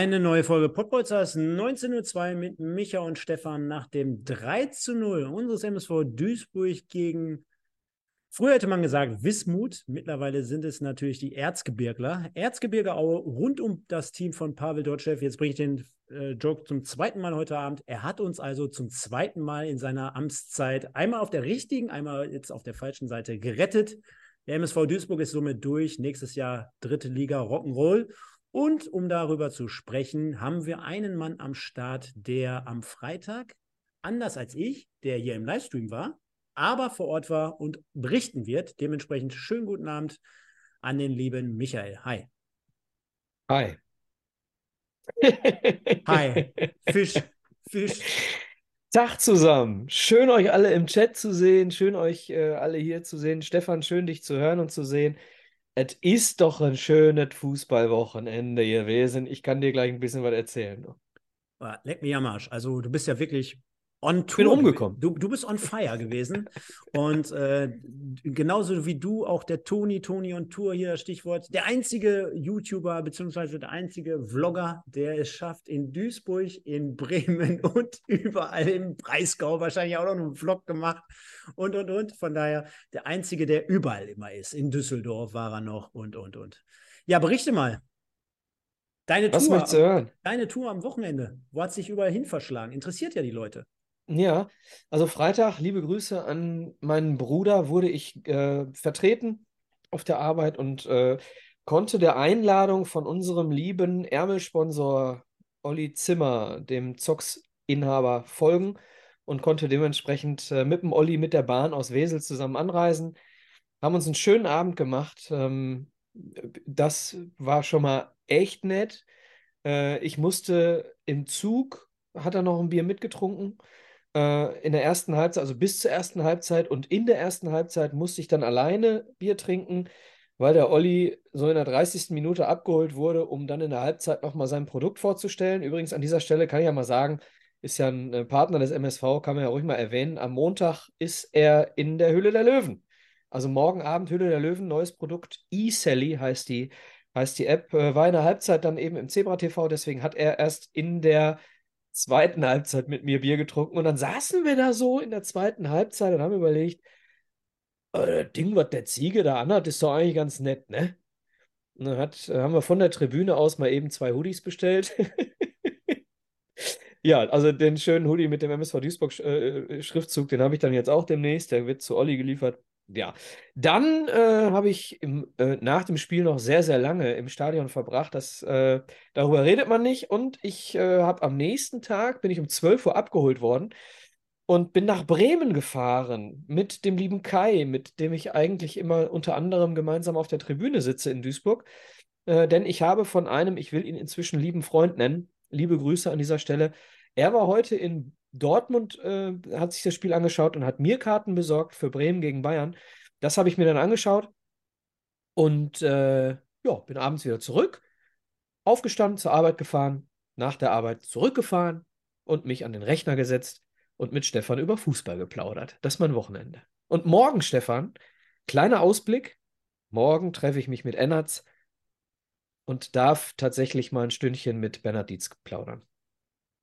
Eine neue Folge Podbolzers 19.02 Uhr mit Micha und Stefan nach dem 3 zu 0 unseres MSV Duisburg gegen, früher hätte man gesagt Wismut, mittlerweile sind es natürlich die Erzgebirgler. Erzgebirge Aue rund um das Team von Pavel Dotschew. Jetzt bringe ich den äh, Joke zum zweiten Mal heute Abend. Er hat uns also zum zweiten Mal in seiner Amtszeit einmal auf der richtigen, einmal jetzt auf der falschen Seite gerettet. Der MSV Duisburg ist somit durch. Nächstes Jahr dritte Liga Rock'n'Roll. Und um darüber zu sprechen, haben wir einen Mann am Start, der am Freitag, anders als ich, der hier im Livestream war, aber vor Ort war und berichten wird. Dementsprechend schönen guten Abend an den lieben Michael. Hi. Hi. Hi. Fisch. Fisch. Tag zusammen. Schön euch alle im Chat zu sehen. Schön euch äh, alle hier zu sehen. Stefan, schön dich zu hören und zu sehen. Es ist doch ein schönes Fußballwochenende gewesen. Ich kann dir gleich ein bisschen was erzählen. Leck mir am Arsch. Also du bist ja wirklich on Tour. Bin umgekommen. Du, du bist on fire gewesen. Und äh, genauso wie du, auch der Toni, Toni on Tour hier, Stichwort, der einzige YouTuber beziehungsweise der einzige Vlogger, der es schafft, in Duisburg, in Bremen und überall im Breisgau wahrscheinlich auch noch einen Vlog gemacht und, und, und. Von daher der einzige, der überall immer ist. In Düsseldorf war er noch und, und, und. Ja, berichte mal. Deine Was Tour, hören? deine Tour am Wochenende. Wo hat sich überall hin verschlagen? Interessiert ja die Leute. Ja, also Freitag, liebe Grüße an meinen Bruder, wurde ich äh, vertreten auf der Arbeit und äh, konnte der Einladung von unserem lieben Ärmelsponsor Olli Zimmer, dem Zox-Inhaber, folgen und konnte dementsprechend äh, mit dem Olli mit der Bahn aus Wesel zusammen anreisen. Haben uns einen schönen Abend gemacht. Ähm, das war schon mal echt nett. Äh, ich musste im Zug, hat er noch ein Bier mitgetrunken äh, in der ersten Halbzeit, also bis zur ersten Halbzeit und in der ersten Halbzeit musste ich dann alleine Bier trinken, weil der Olli so in der 30. Minute abgeholt wurde, um dann in der Halbzeit nochmal sein Produkt vorzustellen. Übrigens an dieser Stelle kann ich ja mal sagen, ist ja ein äh, Partner des MSV, kann man ja ruhig mal erwähnen. Am Montag ist er in der Hülle der Löwen. Also morgen Abend Hülle der Löwen, neues Produkt. E-Sally heißt die, heißt die App. Äh, war in der Halbzeit dann eben im Zebra TV, deswegen hat er erst in der zweiten Halbzeit mit mir Bier getrunken und dann saßen wir da so in der zweiten Halbzeit und haben überlegt, oh, das Ding, was der Ziege da anhat, ist doch eigentlich ganz nett, ne? Und dann hat, äh, haben wir von der Tribüne aus mal eben zwei Hoodies bestellt. ja, also den schönen Hoodie mit dem MSV Duisburg-Schriftzug, äh, den habe ich dann jetzt auch demnächst. Der wird zu Olli geliefert ja, dann äh, habe ich im, äh, nach dem Spiel noch sehr, sehr lange im Stadion verbracht. Das, äh, darüber redet man nicht. Und ich äh, habe am nächsten Tag, bin ich um 12 Uhr abgeholt worden und bin nach Bremen gefahren mit dem lieben Kai, mit dem ich eigentlich immer unter anderem gemeinsam auf der Tribüne sitze in Duisburg. Äh, denn ich habe von einem, ich will ihn inzwischen lieben Freund nennen, liebe Grüße an dieser Stelle. Er war heute in Dortmund äh, hat sich das Spiel angeschaut und hat mir Karten besorgt für Bremen gegen Bayern. Das habe ich mir dann angeschaut und äh, ja, bin abends wieder zurück, aufgestanden, zur Arbeit gefahren, nach der Arbeit zurückgefahren und mich an den Rechner gesetzt und mit Stefan über Fußball geplaudert. Das ist mein Wochenende. Und morgen, Stefan, kleiner Ausblick. Morgen treffe ich mich mit Ennertz und darf tatsächlich mal ein Stündchen mit Bernhard Dietz plaudern.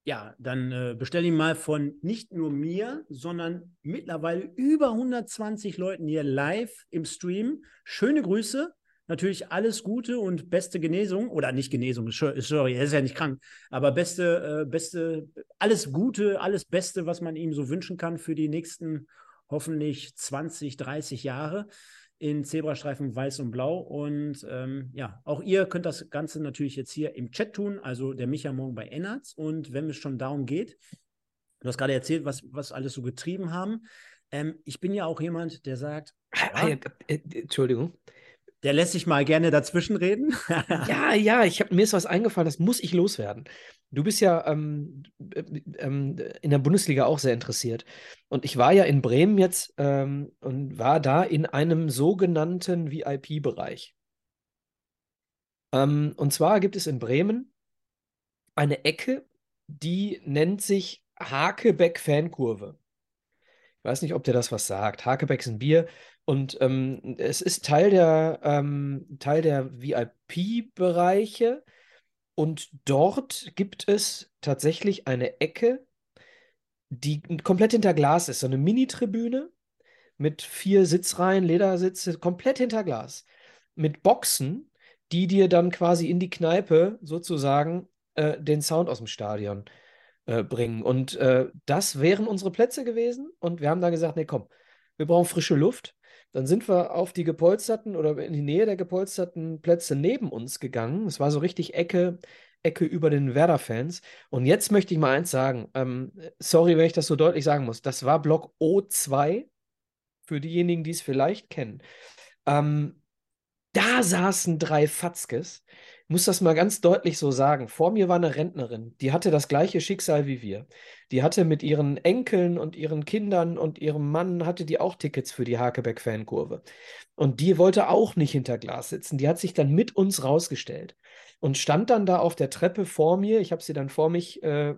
Ja, dann äh, bestell ihn mal von nicht nur mir, sondern mittlerweile über 120 Leuten hier live im Stream. Schöne Grüße, natürlich alles Gute und beste Genesung. Oder nicht Genesung, sorry, er ist ja nicht krank, aber beste, äh, beste, alles Gute, alles Beste, was man ihm so wünschen kann für die nächsten hoffentlich 20, 30 Jahre in Zebrastreifen weiß und blau. Und ähm, ja, auch ihr könnt das Ganze natürlich jetzt hier im Chat tun, also der Micha morgen bei Ennerts. Und wenn es schon darum geht, du hast gerade erzählt, was, was alles so getrieben haben. Ähm, ich bin ja auch jemand, der sagt. Ja, äh, Entschuldigung. Der lässt sich mal gerne dazwischenreden. Ja, ja, ich hab, mir ist was eingefallen, das muss ich loswerden. Du bist ja ähm, äh, ähm, in der Bundesliga auch sehr interessiert. Und ich war ja in Bremen jetzt ähm, und war da in einem sogenannten VIP-Bereich. Ähm, und zwar gibt es in Bremen eine Ecke, die nennt sich Hakebeck-Fankurve. Ich weiß nicht, ob dir das was sagt. Hakebeck ist ein Bier und ähm, es ist Teil der, ähm, Teil der VIP-Bereiche. Und dort gibt es tatsächlich eine Ecke, die komplett hinter Glas ist. So eine Mini-Tribüne mit vier Sitzreihen, Ledersitze, komplett hinter Glas. Mit Boxen, die dir dann quasi in die Kneipe sozusagen äh, den Sound aus dem Stadion äh, bringen. Und äh, das wären unsere Plätze gewesen. Und wir haben da gesagt, nee, komm, wir brauchen frische Luft. Dann sind wir auf die gepolsterten oder in die Nähe der gepolsterten Plätze neben uns gegangen. Es war so richtig Ecke, Ecke über den Werder-Fans. Und jetzt möchte ich mal eins sagen. Ähm, sorry, wenn ich das so deutlich sagen muss. Das war Block O2 für diejenigen, die es vielleicht kennen. Ähm, da saßen drei Fatzkes. Muss das mal ganz deutlich so sagen. Vor mir war eine Rentnerin, die hatte das gleiche Schicksal wie wir. Die hatte mit ihren Enkeln und ihren Kindern und ihrem Mann, hatte die auch Tickets für die Hakebeck-Fankurve. Und die wollte auch nicht hinter Glas sitzen. Die hat sich dann mit uns rausgestellt und stand dann da auf der Treppe vor mir. Ich habe sie dann vor mich äh, äh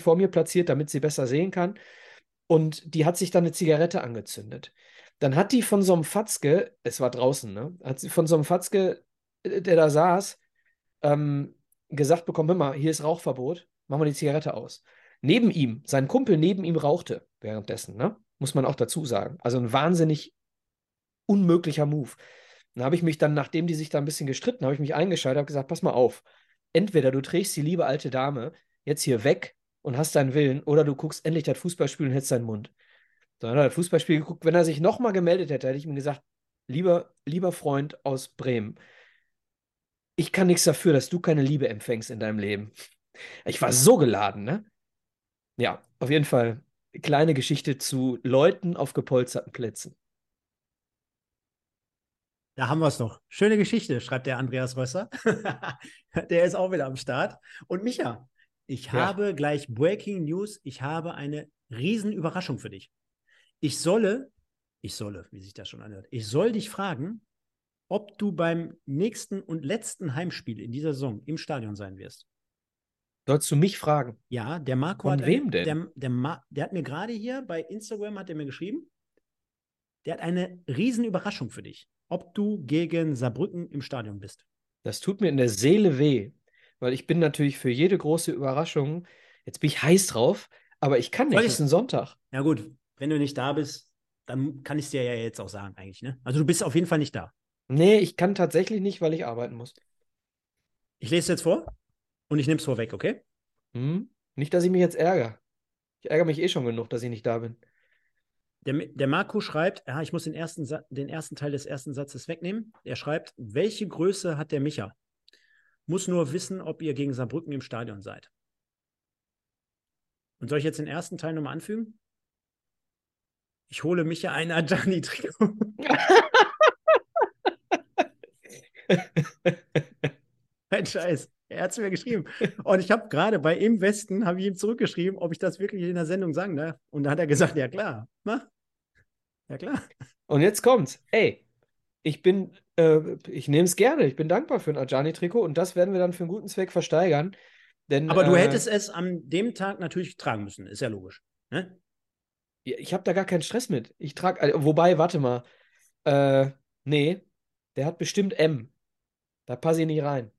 vor mir platziert, damit sie besser sehen kann. Und die hat sich dann eine Zigarette angezündet. Dann hat die von so einem Fatzke, es war draußen, ne? Hat sie von so einem Fatzke, der da saß, ähm, gesagt bekommen: Hör mal, hier ist Rauchverbot, machen wir die Zigarette aus. Neben ihm, sein Kumpel neben ihm rauchte währenddessen, ne? Muss man auch dazu sagen. Also ein wahnsinnig unmöglicher Move. Dann habe ich mich dann, nachdem die sich da ein bisschen gestritten, habe ich mich eingeschaltet, habe gesagt: Pass mal auf. Entweder du trägst die liebe alte Dame jetzt hier weg und hast deinen Willen, oder du guckst endlich das Fußballspiel und hältst deinen Mund. Dann hat das Fußballspiel geguckt. Wenn er sich nochmal gemeldet hätte, hätte ich ihm gesagt, lieber, lieber Freund aus Bremen, ich kann nichts dafür, dass du keine Liebe empfängst in deinem Leben. Ich war so geladen, ne? Ja, auf jeden Fall kleine Geschichte zu Leuten auf gepolsterten Plätzen. Da haben wir es doch. Schöne Geschichte, schreibt der Andreas Rösser. der ist auch wieder am Start. Und Micha, ich ja. habe gleich Breaking News. Ich habe eine Riesenüberraschung für dich. Ich solle, ich solle, wie sich das schon anhört, ich soll dich fragen, ob du beim nächsten und letzten Heimspiel in dieser Saison im Stadion sein wirst. Sollst du mich fragen? Ja, der Marco Von hat. wem denn? Der, der, Ma, der hat mir gerade hier bei Instagram hat er mir geschrieben, der hat eine Riesenüberraschung für dich, ob du gegen Saarbrücken im Stadion bist. Das tut mir in der Seele weh, weil ich bin natürlich für jede große Überraschung, jetzt bin ich heiß drauf, aber ich kann nicht, es ist ein Sonntag. Ja gut, wenn du nicht da bist, dann kann ich es dir ja jetzt auch sagen, eigentlich. Ne? Also du bist auf jeden Fall nicht da. Nee, ich kann tatsächlich nicht, weil ich arbeiten muss. Ich lese es jetzt vor und ich nehme es vorweg, okay? Hm? Nicht, dass ich mich jetzt ärgere. Ich ärgere mich eh schon genug, dass ich nicht da bin. Der, der Marco schreibt, ja, ich muss den ersten, den ersten Teil des ersten Satzes wegnehmen. Er schreibt, welche Größe hat der Micha? Muss nur wissen, ob ihr gegen Saarbrücken im Stadion seid. Und soll ich jetzt den ersten Teil nochmal anfügen? Ich hole mich ja ein Adjani-Trikot. Ein Scheiß. Er hat es mir geschrieben. Und ich habe gerade bei Im Westen, habe ich ihm zurückgeschrieben, ob ich das wirklich in der Sendung sagen darf. Und da hat er gesagt, ja klar, mach. Ja klar. Und jetzt kommt's. Ey, ich bin, äh, ich nehme es gerne. Ich bin dankbar für ein Ajani-Trikot und das werden wir dann für einen guten Zweck versteigern. Denn, Aber du äh, hättest es an dem Tag natürlich tragen müssen, ist ja logisch. Ne? Ich habe da gar keinen Stress mit. Ich trage, also, wobei, warte mal. Äh, nee, der hat bestimmt M. Da passe ich nicht rein.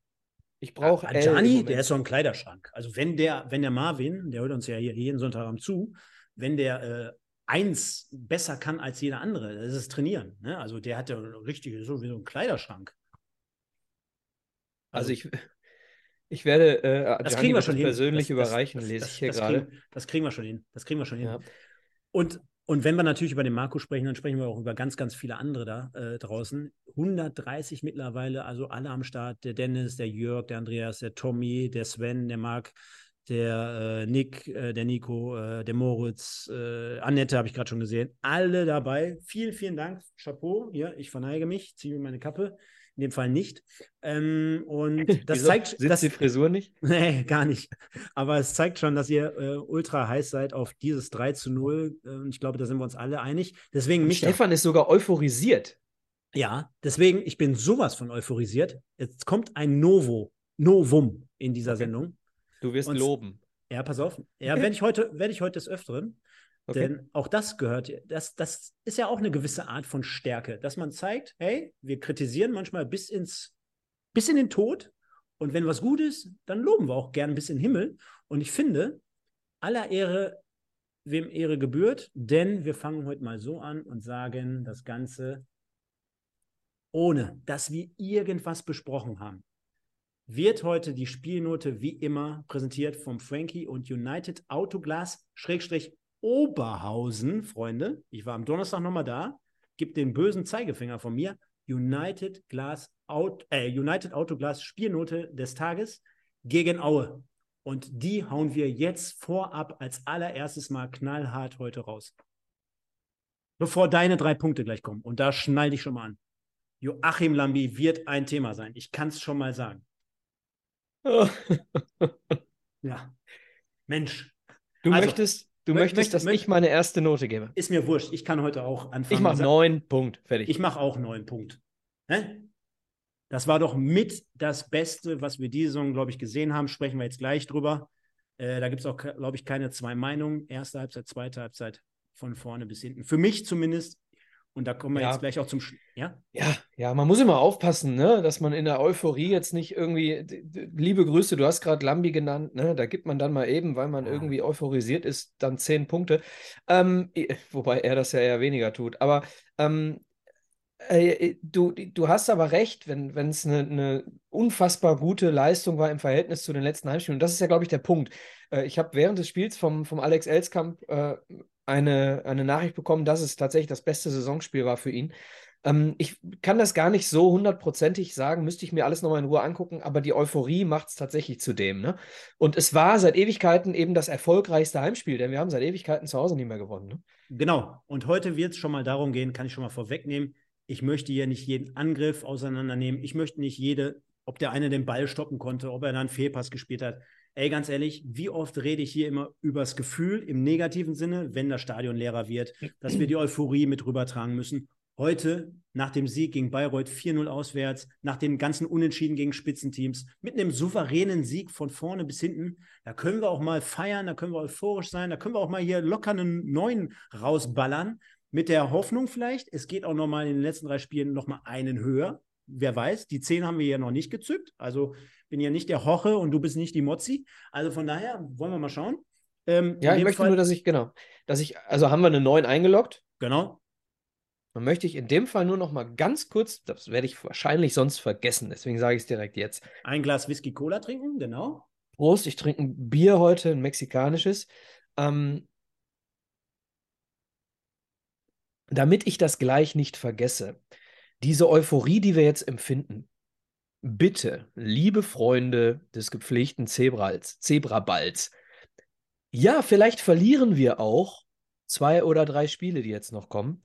Ich brauche. Gianni, der ist so ein Kleiderschrank. Also wenn der, wenn der Marvin, der hört uns ja hier jeden Sonntag zu, wenn der äh, eins besser kann als jeder andere, das ist Trainieren. Ne? Also der hat ja richtig so wie so ein Kleiderschrank. Also, also ich, ich werde äh, das kriegen wir schon persönlich hin. überreichen, das, lese das, ich hier das gerade. Kriegen, das kriegen wir schon hin. Das kriegen wir schon hin. Ja. Und, und wenn wir natürlich über den Marco sprechen, dann sprechen wir auch über ganz, ganz viele andere da äh, draußen. 130 mittlerweile, also alle am Start. Der Dennis, der Jörg, der Andreas, der Tommy, der Sven, der Marc, der äh, Nick, äh, der Nico, äh, der Moritz, äh, Annette habe ich gerade schon gesehen. Alle dabei. Vielen, vielen Dank. Chapeau. Ja, ich verneige mich, ziehe mir meine Kappe. In dem Fall nicht. Ähm, und das Wieso? zeigt. Sitzt das, die Frisur nicht? Nee, gar nicht. Aber es zeigt schon, dass ihr äh, ultra heiß seid auf dieses 3 zu 0. Und ich glaube, da sind wir uns alle einig. Deswegen mich. Stefan ist sogar euphorisiert. Ja, deswegen, ich bin sowas von euphorisiert. Jetzt kommt ein Novo, Novum in dieser. Sendung. Du wirst Und- loben. Ja, pass auf. Ja, werde ich heute, werde ich heute des Öfteren. Okay. Denn auch das gehört, das, das ist ja auch eine gewisse Art von Stärke, dass man zeigt, hey, wir kritisieren manchmal bis ins, bis in den Tod. Und wenn was gut ist, dann loben wir auch gern bis in den Himmel. Und ich finde, aller Ehre, wem Ehre gebührt, denn wir fangen heute mal so an und sagen das Ganze, ohne dass wir irgendwas besprochen haben wird heute die Spielnote wie immer präsentiert vom Frankie und United Autoglas Schrägstrich Oberhausen, Freunde. Ich war am Donnerstag nochmal da. Gibt den bösen Zeigefinger von mir. United Glas Out, äh, United Autoglas Spielnote des Tages gegen Aue. Und die hauen wir jetzt vorab als allererstes mal knallhart heute raus. Bevor deine drei Punkte gleich kommen. Und da schnall dich schon mal an. Joachim Lambi wird ein Thema sein. Ich kann es schon mal sagen. Ja. Mensch, Du Also, möchtest, du mö- möchtest, möcht- dass möcht- ich meine erste Note gebe. ist mir wurscht. Ich kann heute auch anfangen. Ich mache neun, Punkt, fertig. Ich mache auch neun Punkt. Hä? Das war doch mit das Beste, was wir diese Saison, glaube ich, gesehen haben. Sprechen wir jetzt gleich drüber. Äh, da gibt es auch, glaube ich, keine zwei Meinungen. Erste Halbzeit, zweite Halbzeit, von vorne bis hinten. Für mich zumindest. Und da kommen wir Ja. jetzt gleich auch zum. Sch ja? Ja, ja, man muss immer aufpassen, ne, dass man in der Euphorie jetzt nicht irgendwie, liebe Grüße, du hast gerade Lambi genannt, ne, da gibt man dann mal eben, weil man Ja. irgendwie euphorisiert ist, dann zehn Punkte. Ähm, wobei er das ja eher weniger tut. Aber ähm, äh, du, du hast aber recht, wenn es eine, eine unfassbar gute Leistung war im Verhältnis zu den letzten Heimspielen. Und das ist ja, glaube ich, der Punkt. Äh, ich habe während des Spiels vom, vom Alex Elskamp äh, eine, eine Nachricht bekommen, dass es tatsächlich das beste Saisonspiel war für ihn. Ähm, ich kann das gar nicht so hundertprozentig sagen, müsste ich mir alles nochmal in Ruhe angucken, aber die Euphorie macht es tatsächlich zu dem. Ne? Und es war seit Ewigkeiten eben das erfolgreichste Heimspiel, denn wir haben seit Ewigkeiten zu Hause nicht mehr gewonnen. Ne? Genau. Und heute wird es schon mal darum gehen, kann ich schon mal vorwegnehmen. Ich möchte hier nicht jeden Angriff auseinandernehmen. Ich möchte nicht jede, ob der eine den Ball stoppen konnte, ob er dann einen Fehlpass gespielt hat. Ey, ganz ehrlich, wie oft rede ich hier immer übers Gefühl im negativen Sinne, wenn das Stadion leerer wird, dass wir die Euphorie mit rübertragen müssen. Heute, nach dem Sieg gegen Bayreuth 4-0 auswärts, nach den ganzen Unentschieden gegen Spitzenteams, mit einem souveränen Sieg von vorne bis hinten, da können wir auch mal feiern, da können wir euphorisch sein, da können wir auch mal hier locker einen neuen rausballern. Mit der Hoffnung vielleicht, es geht auch nochmal in den letzten drei Spielen nochmal einen höher. Wer weiß, die 10 haben wir ja noch nicht gezückt. Also bin ja nicht der Hoche und du bist nicht die Mozzi. Also von daher wollen wir mal schauen. Ähm, Ja, ich möchte Fall- nur, dass ich, genau, dass ich, also haben wir eine 9 eingeloggt. Genau. Dann möchte ich in dem Fall nur noch mal ganz kurz, das werde ich wahrscheinlich sonst vergessen, deswegen sage ich es direkt jetzt. Ein Glas Whisky Cola trinken, genau. Prost, ich trinke ein Bier heute, ein mexikanisches. Ähm, damit ich das gleich nicht vergesse, diese Euphorie, die wir jetzt empfinden, bitte, liebe Freunde des gepflegten Zebrals, Zebraballs, ja, vielleicht verlieren wir auch zwei oder drei Spiele, die jetzt noch kommen.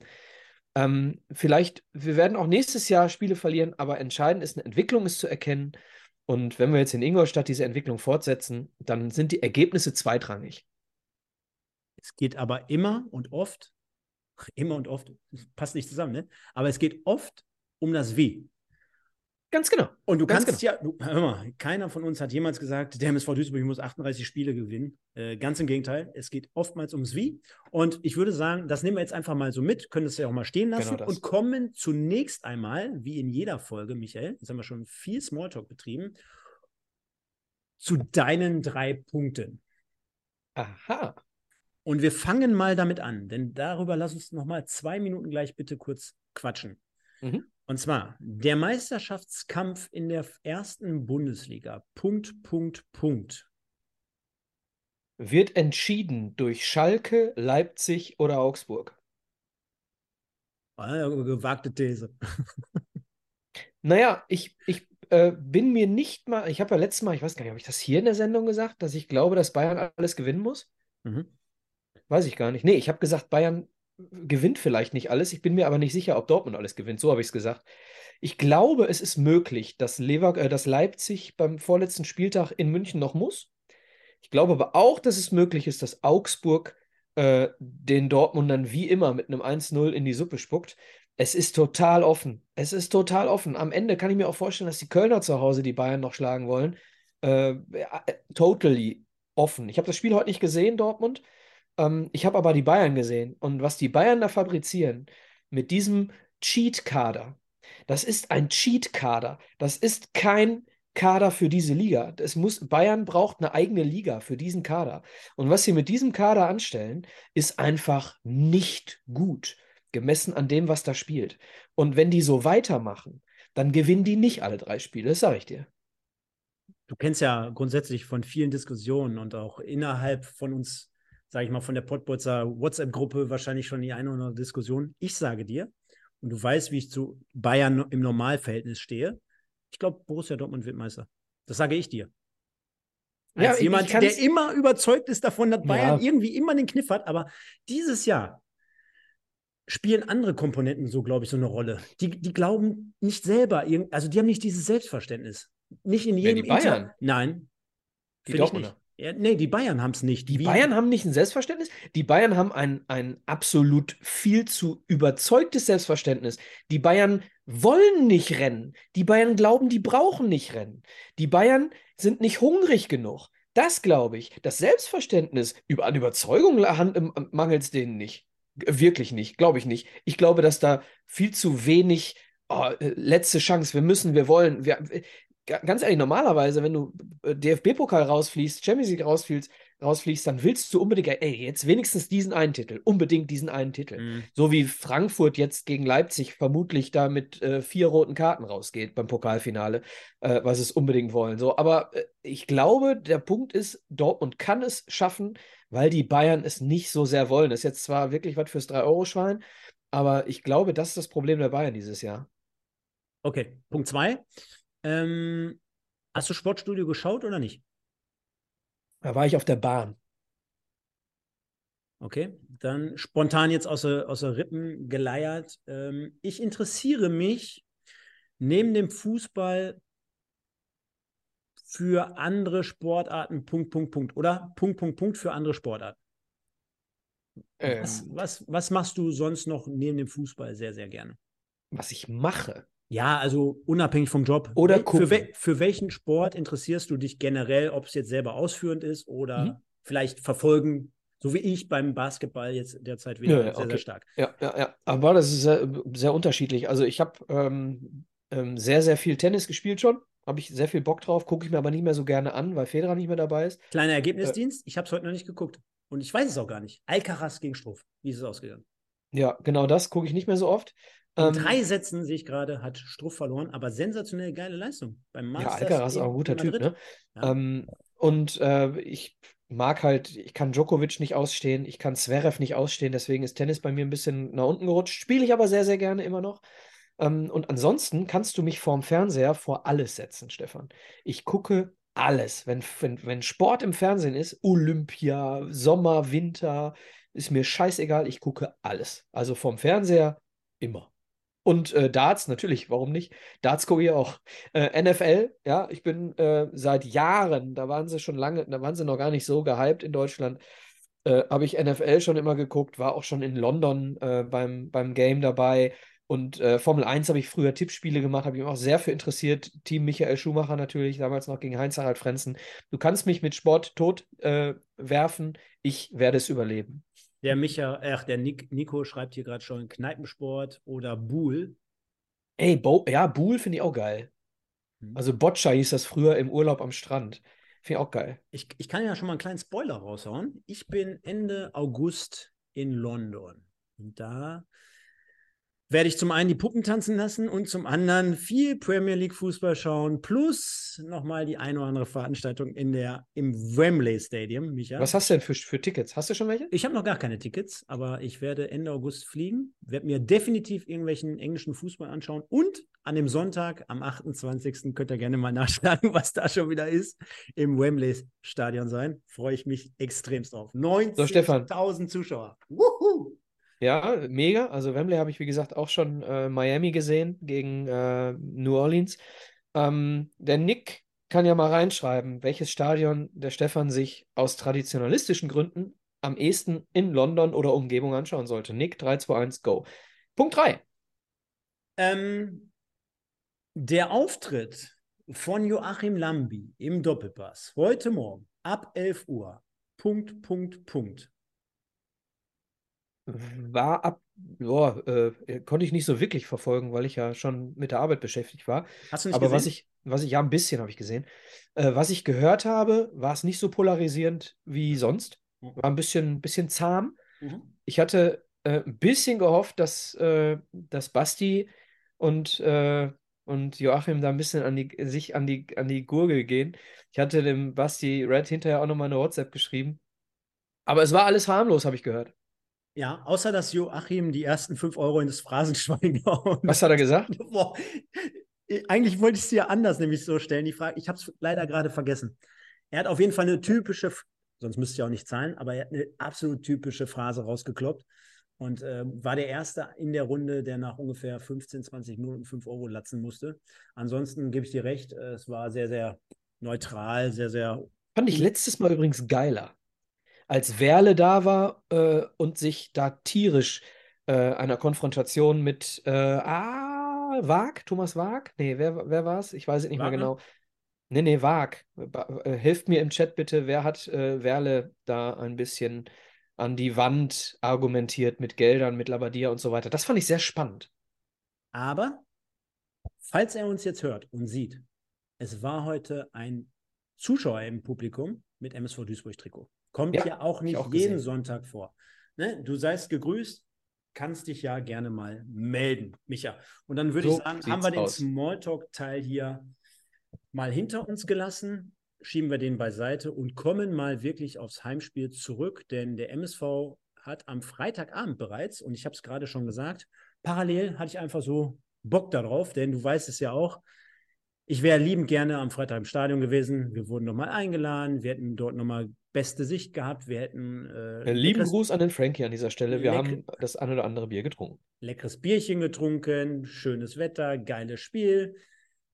Ähm, vielleicht, wir werden auch nächstes Jahr Spiele verlieren, aber entscheidend ist, eine Entwicklung ist zu erkennen. Und wenn wir jetzt in Ingolstadt diese Entwicklung fortsetzen, dann sind die Ergebnisse zweitrangig. Es geht aber immer und oft, immer und oft, passt nicht zusammen, ne? Aber es geht oft um das Wie. Ganz genau. Und du Ganz kannst ja, du, hör mal, keiner von uns hat jemals gesagt, der MSV Duisburg muss 38 Spiele gewinnen. Äh, ganz im Gegenteil, es geht oftmals ums Wie. Und ich würde sagen, das nehmen wir jetzt einfach mal so mit, können es ja auch mal stehen lassen Genau das. und kommen zunächst einmal, wie in jeder Folge, Michael, jetzt haben wir schon viel Smalltalk betrieben, zu deinen drei Punkten. Aha. Und wir fangen mal damit an, denn darüber lass uns noch mal zwei Minuten gleich bitte kurz quatschen. Mhm. Und zwar der Meisterschaftskampf in der ersten Bundesliga. Punkt, Punkt, Punkt. Wird entschieden durch Schalke, Leipzig oder Augsburg. Ah, gewagte These. Naja, ich, ich, äh, bin mir nicht mal, ich habe ja letztes Mal, ich weiß gar nicht, habe ich das hier in der Sendung gesagt, dass ich glaube, dass Bayern alles gewinnen muss? Mhm. Weiß ich gar nicht. Nee, ich habe gesagt, Bayern gewinnt vielleicht nicht alles. Ich bin mir aber nicht sicher, ob Dortmund alles gewinnt. So habe ich es gesagt. Ich glaube, es ist möglich, dass, Lever äh, dass Leipzig beim vorletzten Spieltag in München noch muss. Ich glaube aber auch, dass es möglich ist, dass Augsburg äh, den Dortmundern wie immer mit einem 1-0 in die Suppe spuckt. Es ist total offen. Es ist total offen. Am Ende kann ich mir auch vorstellen, dass die Kölner zu Hause die Bayern noch schlagen wollen. Äh, totally offen. Ich habe das Spiel heute nicht gesehen, Dortmund. Ähm, ich habe aber die Bayern gesehen. Und was die Bayern da fabrizieren mit diesem Cheat-Kader, das ist ein Cheat-Kader. Das ist kein Kader für diese Liga. Es muss, Bayern braucht eine eigene Liga für diesen Kader. Und was sie mit diesem Kader anstellen, ist einfach nicht gut gemessen an dem, was da spielt. Und wenn die so weitermachen, dann gewinnen die nicht alle drei Spiele, das sage ich dir. Du kennst ja grundsätzlich von vielen Diskussionen und auch innerhalb von uns, sage ich mal, von der Pottbolzer WhatsApp-Gruppe wahrscheinlich schon die eine oder andere Diskussion. Ich sage dir, und du weißt, wie ich zu Bayern im Normalverhältnis stehe, ich glaube, Borussia Dortmund wird Meister. Das sage ich dir. Als ja, jemand, der immer überzeugt ist davon, dass Bayern ja. irgendwie immer den Kniff hat, aber dieses Jahr spielen andere Komponenten so, glaube ich, so eine Rolle. Die, die glauben nicht selber, also die haben nicht dieses Selbstverständnis. Nicht in jedem. Ja, die Bayern? Inter Nein. Die Dortmunder. Ja, nee, die Bayern haben es nicht. Die Wie? Bayern haben nicht ein Selbstverständnis. Die Bayern haben ein, ein absolut viel zu überzeugtes Selbstverständnis. Die Bayern wollen nicht rennen. Die Bayern glauben, die brauchen nicht rennen. Die Bayern sind nicht hungrig genug. Das glaube ich. Das Selbstverständnis über an Überzeugung mangelt es denen nicht. Wirklich nicht, glaube ich nicht. Ich glaube, dass da viel zu wenig oh, äh, letzte Chance, wir müssen, wir wollen. Wir, ganz ehrlich, normalerweise, wenn du äh, DFB-Pokal rausfliegst, Champions League rausfliegst, rausfliegst, dann willst du unbedingt, ey, jetzt wenigstens diesen einen Titel, unbedingt diesen einen Titel. Mhm. So wie Frankfurt jetzt gegen Leipzig vermutlich da mit äh, vier roten Karten rausgeht beim Pokalfinale, äh, was es unbedingt wollen. So, aber äh, ich glaube, der Punkt ist, Dortmund kann es schaffen, weil die Bayern es nicht so sehr wollen. Das ist jetzt zwar wirklich was fürs 3-Euro-Schwein, aber ich glaube, das ist das Problem der Bayern dieses Jahr. Okay, Punkt zwei. Ähm, hast du Sportstudio geschaut oder nicht? Da war ich auf der Bahn. Okay, dann spontan jetzt aus der, aus der Rippen geleiert. Ähm, ich interessiere mich neben dem Fußball für andere Sportarten, Punkt, Punkt, Punkt. Oder Punkt, Punkt, Punkt für andere Sportarten. Ähm, was, was, was machst du sonst noch neben dem Fußball sehr, sehr gerne? Was ich mache? Ja, also unabhängig vom Job. Oder für, für, für, welchen Sport interessierst du dich generell, ob es jetzt selber ausführend ist oder mhm. vielleicht verfolgen, so wie ich beim Basketball jetzt derzeit wieder ja, sehr, okay. sehr stark. Ja, ja, ja. Aber das ist sehr, sehr unterschiedlich. Also ich habe ähm, ähm, sehr, sehr viel Tennis gespielt schon. Habe ich sehr viel Bock drauf, gucke ich mir aber nicht mehr so gerne an, weil Federer nicht mehr dabei ist. Kleiner Ergebnisdienst, äh, ich habe es heute noch nicht geguckt. Und ich weiß es auch gar nicht. Alcaraz gegen Struff. Wie ist es ausgegangen? Ja, genau das gucke ich nicht mehr so oft. In ähm, drei Sätzen sehe ich gerade, hat Struff verloren, aber sensationell geile Leistung. Beim Masters ja, Alcaraz ist auch ein guter Typ, ne? Ja. Ähm, und äh, ich mag halt, ich kann Djokovic nicht ausstehen, ich kann Zverev nicht ausstehen, deswegen ist Tennis bei mir ein bisschen nach unten gerutscht. Spiele ich aber sehr, sehr gerne immer noch. Ähm, und ansonsten kannst du mich vorm Fernseher vor alles setzen, Stefan. Ich gucke alles. Wenn, wenn, wenn Sport im Fernsehen ist, Olympia, Sommer, Winter, ist mir scheißegal, ich gucke alles. Also vom Fernseher immer. Und äh, Darts, natürlich, warum nicht? Darts gucke ich auch. Äh, NFL, ja, ich bin äh, seit Jahren, da waren sie schon lange, da waren sie noch gar nicht so gehypt in Deutschland, äh, habe ich NFL schon immer geguckt, war auch schon in London äh, beim, beim Game dabei. Und äh, Formel 1 habe ich früher Tippspiele gemacht, habe ich mich auch sehr für interessiert. Team Michael Schumacher natürlich, damals noch gegen Heinz-Harald Frenzen. Du kannst mich mit Sport tot werfen, ich werde es überleben. Der Micha, ach, der Nico schreibt hier gerade schon Kneipensport oder Buhl. Ey, Bo ja, Buhl finde ich auch geil. Hm. Also Boccia hieß das früher im Urlaub am Strand. Finde ich auch geil. Ich, ich kann ja schon mal einen kleinen Spoiler raushauen. Ich bin Ende August in London. Und da werde ich zum einen die Puppen tanzen lassen und zum anderen viel Premier League Fußball schauen, plus nochmal die eine oder andere Veranstaltung in der, im Wembley Stadium, Micha. Was hast du denn für, für Tickets? Hast du schon welche? Ich habe noch gar keine Tickets, aber ich werde Ende August fliegen, werde mir definitiv irgendwelchen englischen Fußball anschauen und an dem Sonntag, am 28. könnt ihr gerne mal nachschlagen, was da schon wieder ist, im Wembley Stadion sein. Freue ich mich extremst drauf. 90.000 so, Zuschauer. Wuhu! Ja, mega. Also Wembley habe ich, wie gesagt, auch schon äh, Miami gesehen gegen äh, New Orleans. Ähm, der Nick kann ja mal reinschreiben, welches Stadion der Stefan sich aus traditionalistischen Gründen am ehesten in London oder Umgebung anschauen sollte. Nick, 3, 2, 1, go. Punkt 3. Ähm, der Auftritt von Joachim Lambi im Doppelpass heute Morgen ab 11 Uhr. Punkt, Punkt, Punkt war ab, boah, äh, konnte ich nicht so wirklich verfolgen, weil ich ja schon mit der Arbeit beschäftigt war. Hast du nicht Aber gesehen? was ich, was ich, ja, ein bisschen habe ich gesehen. Äh, was ich gehört habe, war es nicht so polarisierend wie sonst. Mhm. War ein bisschen, bisschen zahm. Mhm. Ich hatte äh, ein bisschen gehofft, dass, äh, dass Basti und, äh, und Joachim da ein bisschen an die, sich an die, an die Gurgel gehen. Ich hatte dem Basti Red hinterher auch nochmal eine WhatsApp geschrieben. Aber es war alles harmlos, habe ich gehört. Ja, außer dass Joachim die ersten 5 Euro in das Phrasenschwein gehauen Was hat er gesagt? Boah. Eigentlich wollte ich es dir anders nämlich so stellen, die Frage. Ich habe es leider gerade vergessen. Er hat auf jeden Fall eine typische, sonst müsste ich auch nicht zahlen, aber er hat eine absolut typische Phrase rausgekloppt und äh, war der Erste in der Runde, der nach ungefähr 15, 20 Minuten 5 Euro latzen musste. Ansonsten gebe ich dir recht, äh, es war sehr, sehr neutral, sehr, sehr. Fand ich letztes Mal übrigens geiler als Werle da war äh, und sich da tierisch äh, einer Konfrontation mit äh, ah, Wag, Thomas Wag? Nee, wer, wer war es? Ich weiß es nicht Wagner? mehr genau. Nee, nee, Wag. Äh, hilft mir im Chat bitte, wer hat äh, Werle da ein bisschen an die Wand argumentiert mit Geldern, mit Labadia und so weiter. Das fand ich sehr spannend. Aber, falls er uns jetzt hört und sieht, es war heute ein Zuschauer im Publikum mit MSV Duisburg-Trikot. Kommt ja, ja auch nicht auch jeden gesehen. Sonntag vor. Ne? Du seist gegrüßt, kannst dich ja gerne mal melden, Micha. Und dann würde so ich sagen, haben wir den Smalltalk-Teil hier mal hinter uns gelassen, schieben wir den beiseite und kommen mal wirklich aufs Heimspiel zurück, denn der MSV hat am Freitagabend bereits, und ich habe es gerade schon gesagt, parallel hatte ich einfach so Bock darauf, denn du weißt es ja auch, ich wäre liebend gerne am Freitag im Stadion gewesen. Wir wurden nochmal eingeladen. Wir hätten dort nochmal beste Sicht gehabt. Wir hätten. Äh, Lieben Gruß an den Frankie an dieser Stelle. Wir haben das ein oder andere Bier getrunken. Leckeres Bierchen getrunken, schönes Wetter, geiles Spiel.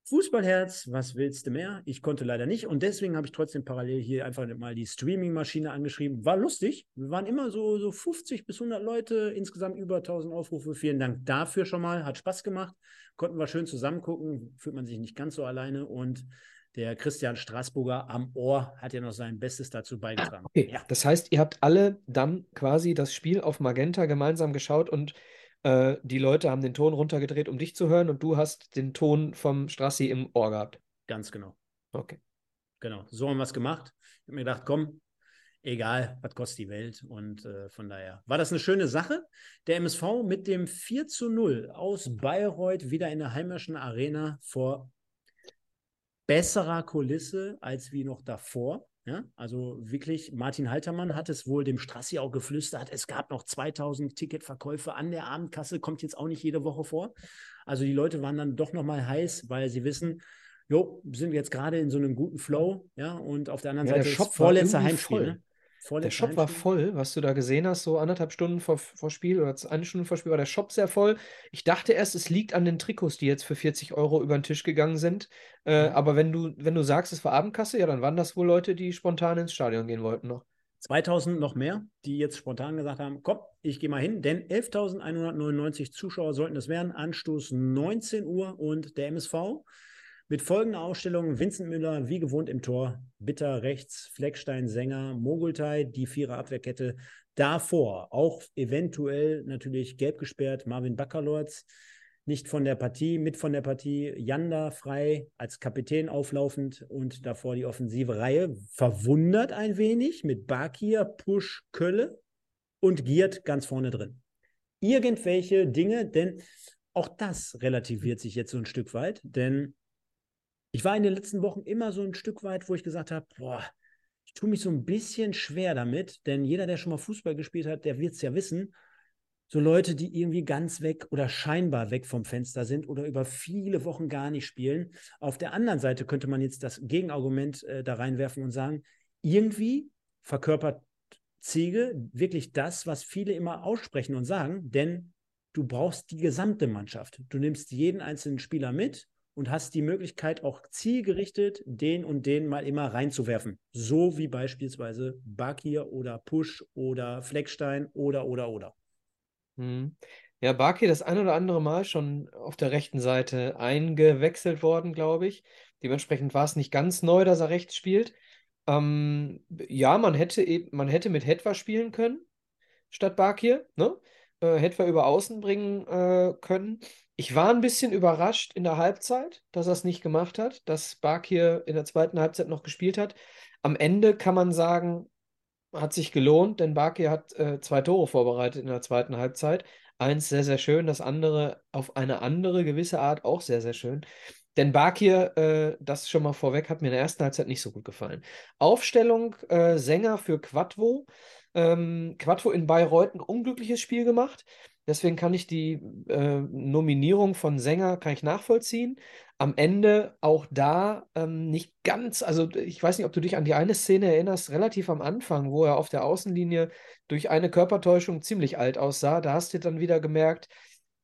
Fußballherz, was willst du mehr? Ich konnte leider nicht und deswegen habe ich trotzdem parallel hier einfach mal die Streaming-Maschine angeschrieben. War lustig. Wir waren immer so, so 50 bis 100 Leute, insgesamt über 1000 Aufrufe. Vielen Dank dafür schon mal. Hat Spaß gemacht. Konnten wir schön zusammen gucken. Fühlt man sich nicht ganz so alleine und der Christian Straßburger am Ohr hat ja noch sein Bestes dazu beigetragen. Ah, okay. Ja. Das heißt, ihr habt alle dann quasi das Spiel auf Magenta gemeinsam geschaut und äh, die Leute haben den Ton runtergedreht, um dich zu hören und du hast den Ton vom Strassi im Ohr gehabt. Ganz genau. Okay. Genau, so haben wir es gemacht. Ich habe mir gedacht, komm, egal, was kostet die Welt. Und äh, von daher war das eine schöne Sache. Der MSV mit dem 4 zu 0 aus Bayreuth wieder in der heimischen Arena vor besserer Kulisse als wie noch davor. Ja, also wirklich, Martin Haltermann hat es wohl dem Strassi auch geflüstert. Es gab noch 2000 Ticketverkäufe an der Abendkasse, kommt jetzt auch nicht jede Woche vor. Also die Leute waren dann doch nochmal heiß, weil sie wissen, jo, sind jetzt gerade in so einem guten Flow, ja, und auf der anderen ja, Seite der Shop ist vorletzter Heimspiel. Ne? Der Shop war voll, was du da gesehen hast, so anderthalb Stunden vor, vor Spiel oder eine Stunde vor Spiel war der Shop sehr voll. Ich dachte erst, es liegt an den Trikots, die jetzt für 40 Euro über den Tisch gegangen sind. Äh, mhm. Aber wenn du, wenn du sagst, es war Abendkasse, ja, dann waren das wohl Leute, die spontan ins Stadion gehen wollten noch. 2000 noch mehr, die jetzt spontan gesagt haben, komm, ich gehe mal hin, denn 11.199 Zuschauer sollten es werden. Anstoß 19 Uhr und der MSV mit folgender Ausstellung: Vincent Müller, wie gewohnt im Tor, Bitter rechts, Fleckstein, Sänger, Mogultai, die Vierer Abwehrkette. Davor auch eventuell natürlich gelb gesperrt, Marvin Baccalords, nicht von der Partie, mit von der Partie, Janda frei als Kapitän auflaufend und davor die offensive Reihe. Verwundert ein wenig mit Bakir, Push, Kölle und Giert ganz vorne drin. irgendwelche Dinge, denn auch das relativiert sich jetzt so ein Stück weit, denn ich war in den letzten Wochen immer so ein Stück weit, wo ich gesagt habe, boah, ich tue mich so ein bisschen schwer damit, denn jeder, der schon mal Fußball gespielt hat, der wird es ja wissen, so Leute, die irgendwie ganz weg oder scheinbar weg vom Fenster sind oder über viele Wochen gar nicht spielen. Auf der anderen Seite könnte man jetzt das Gegenargument äh, da reinwerfen und sagen, irgendwie verkörpert Ziege wirklich das, was viele immer aussprechen und sagen, denn du brauchst die gesamte Mannschaft. Du nimmst jeden einzelnen Spieler mit und hast die Möglichkeit, auch zielgerichtet den und den mal immer reinzuwerfen. So wie beispielsweise Bakir oder Push oder Fleckstein oder, oder, oder. Mhm. Ja, Barkey das ein oder andere Mal schon auf der rechten Seite eingewechselt worden, glaube ich. Dementsprechend war es nicht ganz neu, dass er rechts spielt. Ähm, ja, man hätte eben, man hätte mit Hetwa spielen können, statt Bakir, ne? Äh, Hetwa über Außen bringen äh, können. Ich war ein bisschen überrascht in der Halbzeit, dass er es nicht gemacht hat, dass Bakir in der zweiten Halbzeit noch gespielt hat. Am Ende kann man sagen, hat sich gelohnt, denn Bakir hat äh, zwei Tore vorbereitet in der zweiten Halbzeit. Eins sehr, sehr schön, das andere auf eine andere gewisse Art auch sehr, sehr schön. Denn Bakir, äh, das schon mal vorweg, hat mir in der ersten Halbzeit nicht so gut gefallen. Aufstellung äh, Sänger für Quadvo. Ähm, Quadvo in Bayreuth ein unglückliches Spiel gemacht. Deswegen kann ich die äh, Nominierung von Sänger kann ich nachvollziehen. Am Ende auch da ähm, nicht ganz, also ich weiß nicht, ob du dich an die eine Szene erinnerst, relativ am Anfang, wo er auf der Außenlinie durch eine Körpertäuschung ziemlich alt aussah. Da hast du dann wieder gemerkt,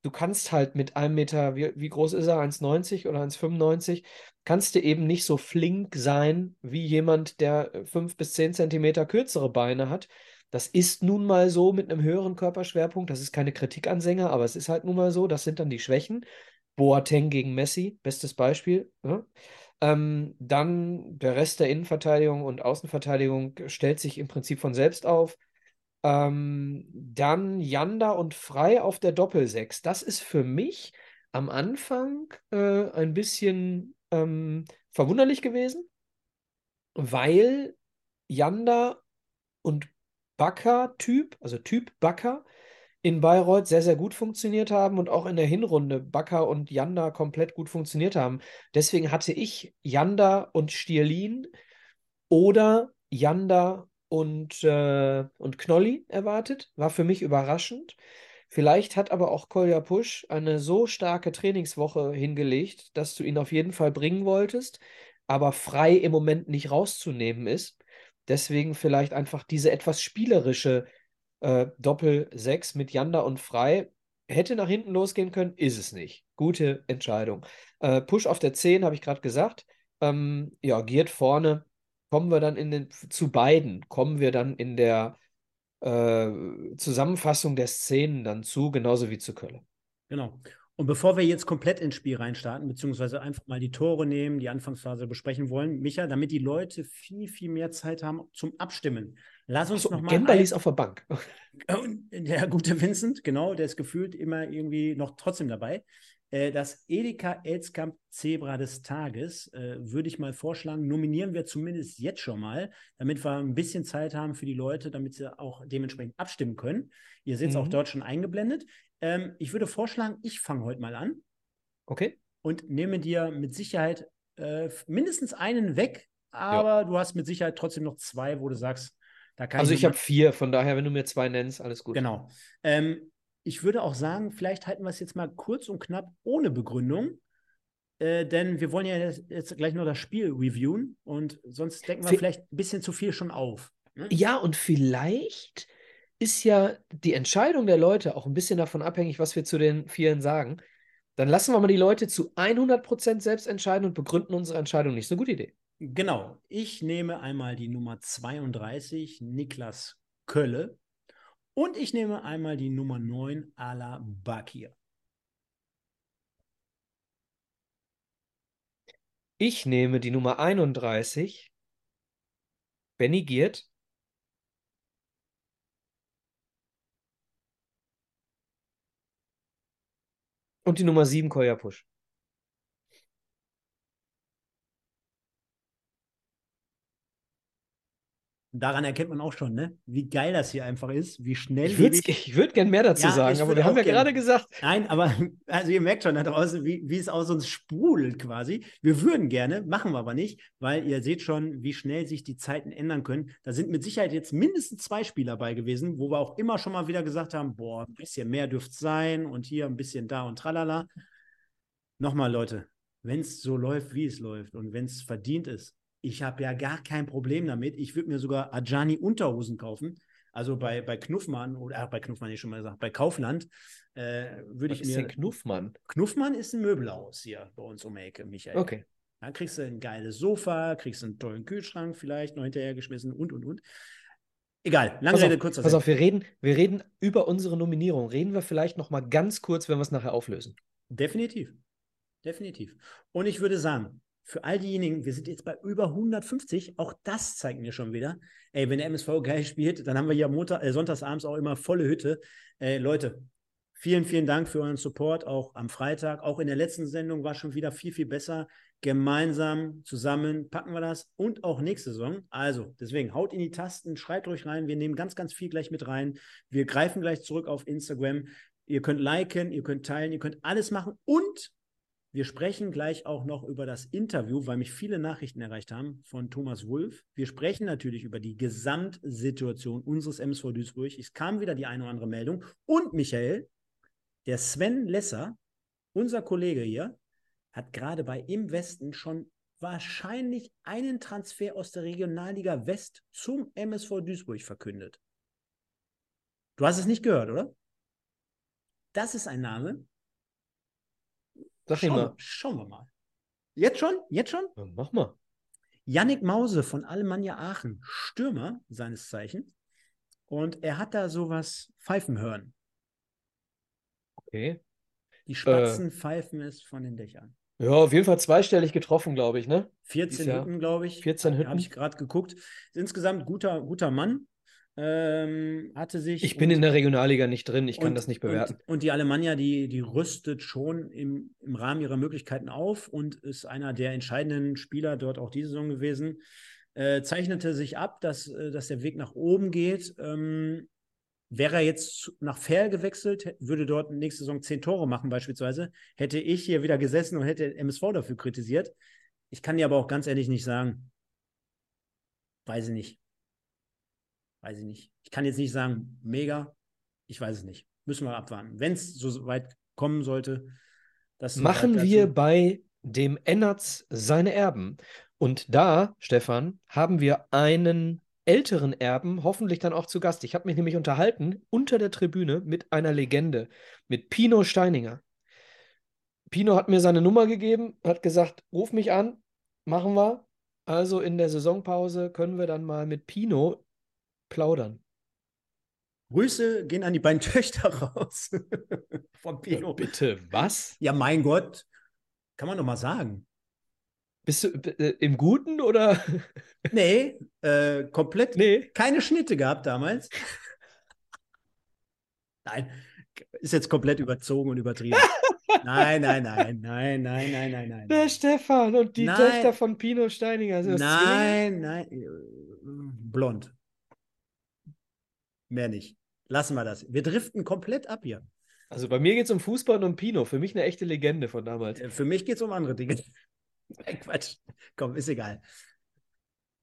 du kannst halt mit einem Meter, wie, wie groß ist er, 1,90 oder 1,95, kannst du eben nicht so flink sein wie jemand, der fünf bis zehn Zentimeter kürzere Beine hat. Das ist nun mal so mit einem höheren Körperschwerpunkt. Das ist keine Kritik an Sänger, aber es ist halt nun mal so. Das sind dann die Schwächen. Boateng gegen Messi, bestes Beispiel. Ja. Ähm, dann der Rest der Innenverteidigung und Außenverteidigung stellt sich im Prinzip von selbst auf. Ähm, dann Janda und Frei auf der Doppelsechs. Das ist für mich am Anfang äh, ein bisschen ähm, verwunderlich gewesen, weil Janda und Bakker-Typ, also Typ Bakker, in Bayreuth sehr, sehr gut funktioniert haben und auch in der Hinrunde Bakker und Janda komplett gut funktioniert haben. Deswegen hatte ich Janda und Stierlin oder Janda und, äh, und Knolli erwartet. War für mich überraschend. Vielleicht hat aber auch Kolja Pusch eine so starke Trainingswoche hingelegt, dass du ihn auf jeden Fall bringen wolltest, aber frei im Moment nicht rauszunehmen ist. Deswegen vielleicht einfach diese etwas spielerische äh, Doppel-6 mit Janda und Frei. Hätte nach hinten losgehen können, ist es nicht. Gute Entscheidung. Äh, Push auf der 10, habe ich gerade gesagt. Ähm, ja, Giert vorne. Kommen wir dann in den, zu beiden, kommen wir dann in der äh, Zusammenfassung der Szenen dann zu, genauso wie zu Köln. Genau. Und bevor wir jetzt komplett ins Spiel reinstarten, beziehungsweise einfach mal die Tore nehmen, die Anfangsphase besprechen wollen, Micha, damit die Leute viel, viel mehr Zeit haben zum Abstimmen, lass uns so, nochmal. Gemberli ist auf der Bank. Der gute Vincent, genau, der ist gefühlt immer irgendwie noch trotzdem dabei. Äh, das Edeka Elskamp Zebra des Tages äh, würde ich mal vorschlagen, nominieren wir zumindest jetzt schon mal, damit wir ein bisschen Zeit haben für die Leute, damit sie auch dementsprechend abstimmen können. Ihr seht es mhm. auch dort schon eingeblendet. Ähm, ich würde vorschlagen, ich fange heute mal an. Okay. Und nehme dir mit Sicherheit äh, mindestens einen weg, aber ja. du hast mit Sicherheit trotzdem noch zwei, wo du sagst, da kann Also ich, ich habe vier, von daher, wenn du mir zwei nennst, alles gut. Genau. Ähm, ich würde auch sagen, vielleicht halten wir es jetzt mal kurz und knapp ohne Begründung. Äh, denn wir wollen ja jetzt, jetzt, gleich noch das Spiel reviewen und sonst denken wir v vielleicht ein bisschen zu viel schon auf. Ne? Ja, und vielleicht ist ja die Entscheidung der Leute auch ein bisschen davon abhängig, was wir zu den vielen sagen. Dann lassen wir mal die Leute zu 100% selbst entscheiden und begründen unsere Entscheidung nicht. So eine gute Idee. Genau. Ich nehme einmal die Nummer 32, Niklas Kölle. Und ich nehme einmal die Nummer 9, Ala Bakir. Ich nehme die Nummer 31, Benny Giert. Und die Nummer 7, Koya Push. Daran erkennt man auch schon, ne? wie geil das hier einfach ist, wie schnell. Ich würde ich würd gern mehr dazu Ja, sagen, aber wir haben ja gern. gerade gesagt, Nein, aber also ihr merkt schon da draußen, wie, wie es aus uns sprudelt quasi. Wir würden gerne, machen wir aber nicht, weil ihr seht schon, wie schnell sich die Zeiten ändern können. Da sind mit Sicherheit jetzt mindestens zwei Spieler bei gewesen, wo wir auch immer schon mal wieder gesagt haben, boah, ein bisschen mehr dürfte es sein und hier ein bisschen da und tralala. Nochmal, Leute, wenn es so läuft, wie es läuft und wenn es verdient ist, ich habe ja gar kein Problem damit. Ich würde mir sogar Ajani Unterhosen kaufen. Also bei, bei Knuffmann oder äh, bei Knuffmann ich schon mal gesagt, bei Kaufland äh, würde ich ist mir. denn Knuffmann? Knuffmann ist ein Möbelhaus hier bei uns um die Ecke, Michael. Okay. Da kriegst du ein geiles Sofa, kriegst einen tollen Kühlschrank vielleicht noch hinterhergeschmissen und und und. Egal, lange Pass Rede, auf, kurzer pass auf, wir reden, wir reden über unsere Nominierung. Reden wir vielleicht noch mal ganz kurz, wenn wir es nachher auflösen. Definitiv. Definitiv. Und ich würde sagen, für all diejenigen, wir sind jetzt bei über 150, auch das zeigt mir schon wieder, ey, wenn der MSV geil spielt, dann haben wir ja Montag, äh, sonntagsabends auch immer volle Hütte. Äh, Leute, vielen, vielen Dank für euren Support, auch am Freitag. Auch in der letzten Sendung war schon wieder viel, viel besser. Gemeinsam, zusammen packen wir das und auch nächste Saison. Also, deswegen haut in die Tasten, schreibt euch rein. Wir nehmen ganz, ganz viel gleich mit rein. Wir greifen gleich zurück auf Instagram. Ihr könnt liken, ihr könnt teilen, ihr könnt alles machen und wir sprechen gleich auch noch über das Interview, weil mich viele Nachrichten erreicht haben von Thomas Wulff. Wir sprechen natürlich über die Gesamtsituation unseres MSV Duisburg. Es kam wieder die eine oder andere Meldung. Und Michael, der Sven Lesser, unser Kollege hier, hat gerade bei Im Westen schon wahrscheinlich einen Transfer aus der Regionalliga West zum MSV Duisburg verkündet. Du hast es nicht gehört, oder? Das ist ein Name, Sag Schauen, mal. wir- schauen wir mal. Jetzt schon? Jetzt schon? Ja, Mach mal. Yannick Mause von Alemannia Aachen, Stürmer seines Zeichens. Und er hat da sowas pfeifen hören. Okay. Die Spatzen pfeifen es von den Dächern. Ja, auf jeden Fall zweistellig getroffen, glaube ich, ne? 14 Jahr Hütten, glaube ich. 14 Habe Hütten. ich gerade geguckt. Insgesamt guter, guter Mann. Ähm, hatte sich. Ich bin und- in der Regionalliga nicht drin, ich kann und- das nicht bewerten. Und, und die Alemannia, die, die rüstet schon im, im Rahmen ihrer Möglichkeiten auf und ist einer der entscheidenden Spieler dort auch diese Saison gewesen. Äh, zeichnete sich ab, dass, äh, dass der Weg nach oben geht. Ähm, wäre er jetzt nach Fair gewechselt, würde dort nächste Saison zehn Tore machen, beispielsweise, hätte ich hier wieder gesessen und hätte MSV dafür kritisiert. Ich kann dir aber auch ganz ehrlich nicht sagen. Weiß ich nicht. Weiß ich nicht. Ich kann jetzt nicht sagen, mega. Ich weiß es nicht. Müssen wir abwarten. Wenn es so weit kommen sollte, das Machen wir bei dem Ennertz seine Erben. Und da, Stefan, haben wir einen älteren Erben, hoffentlich dann auch zu Gast. Ich habe mich nämlich unterhalten unter der Tribüne mit einer Legende, mit Pino Steininger. Pino hat mir seine Nummer gegeben, hat gesagt, ruf mich an, machen wir. Also in der Saisonpause können wir dann mal mit Pino plaudern. Grüße gehen an die beiden Töchter raus. Von Pino. Bitte, was? Ja, mein Gott. Kann man doch mal sagen. Bist du äh, im Guten oder? Nee, äh, komplett nee. keine Schnitte gehabt damals. Nein, ist jetzt komplett überzogen und übertrieben. Nein, nein, nein, nein, nein, nein, nein, nein. Der Stefan und die Nein. Töchter von Pino Steininger. Zwillinge? Nein, nein, äh, blond. Mehr nicht. Lassen wir das. Wir driften komplett ab hier. Also bei mir geht es um Fußball und um Pino. Für mich eine echte Legende von damals. Äh, Für mich geht es um andere Dinge. Quatsch. Komm, ist egal.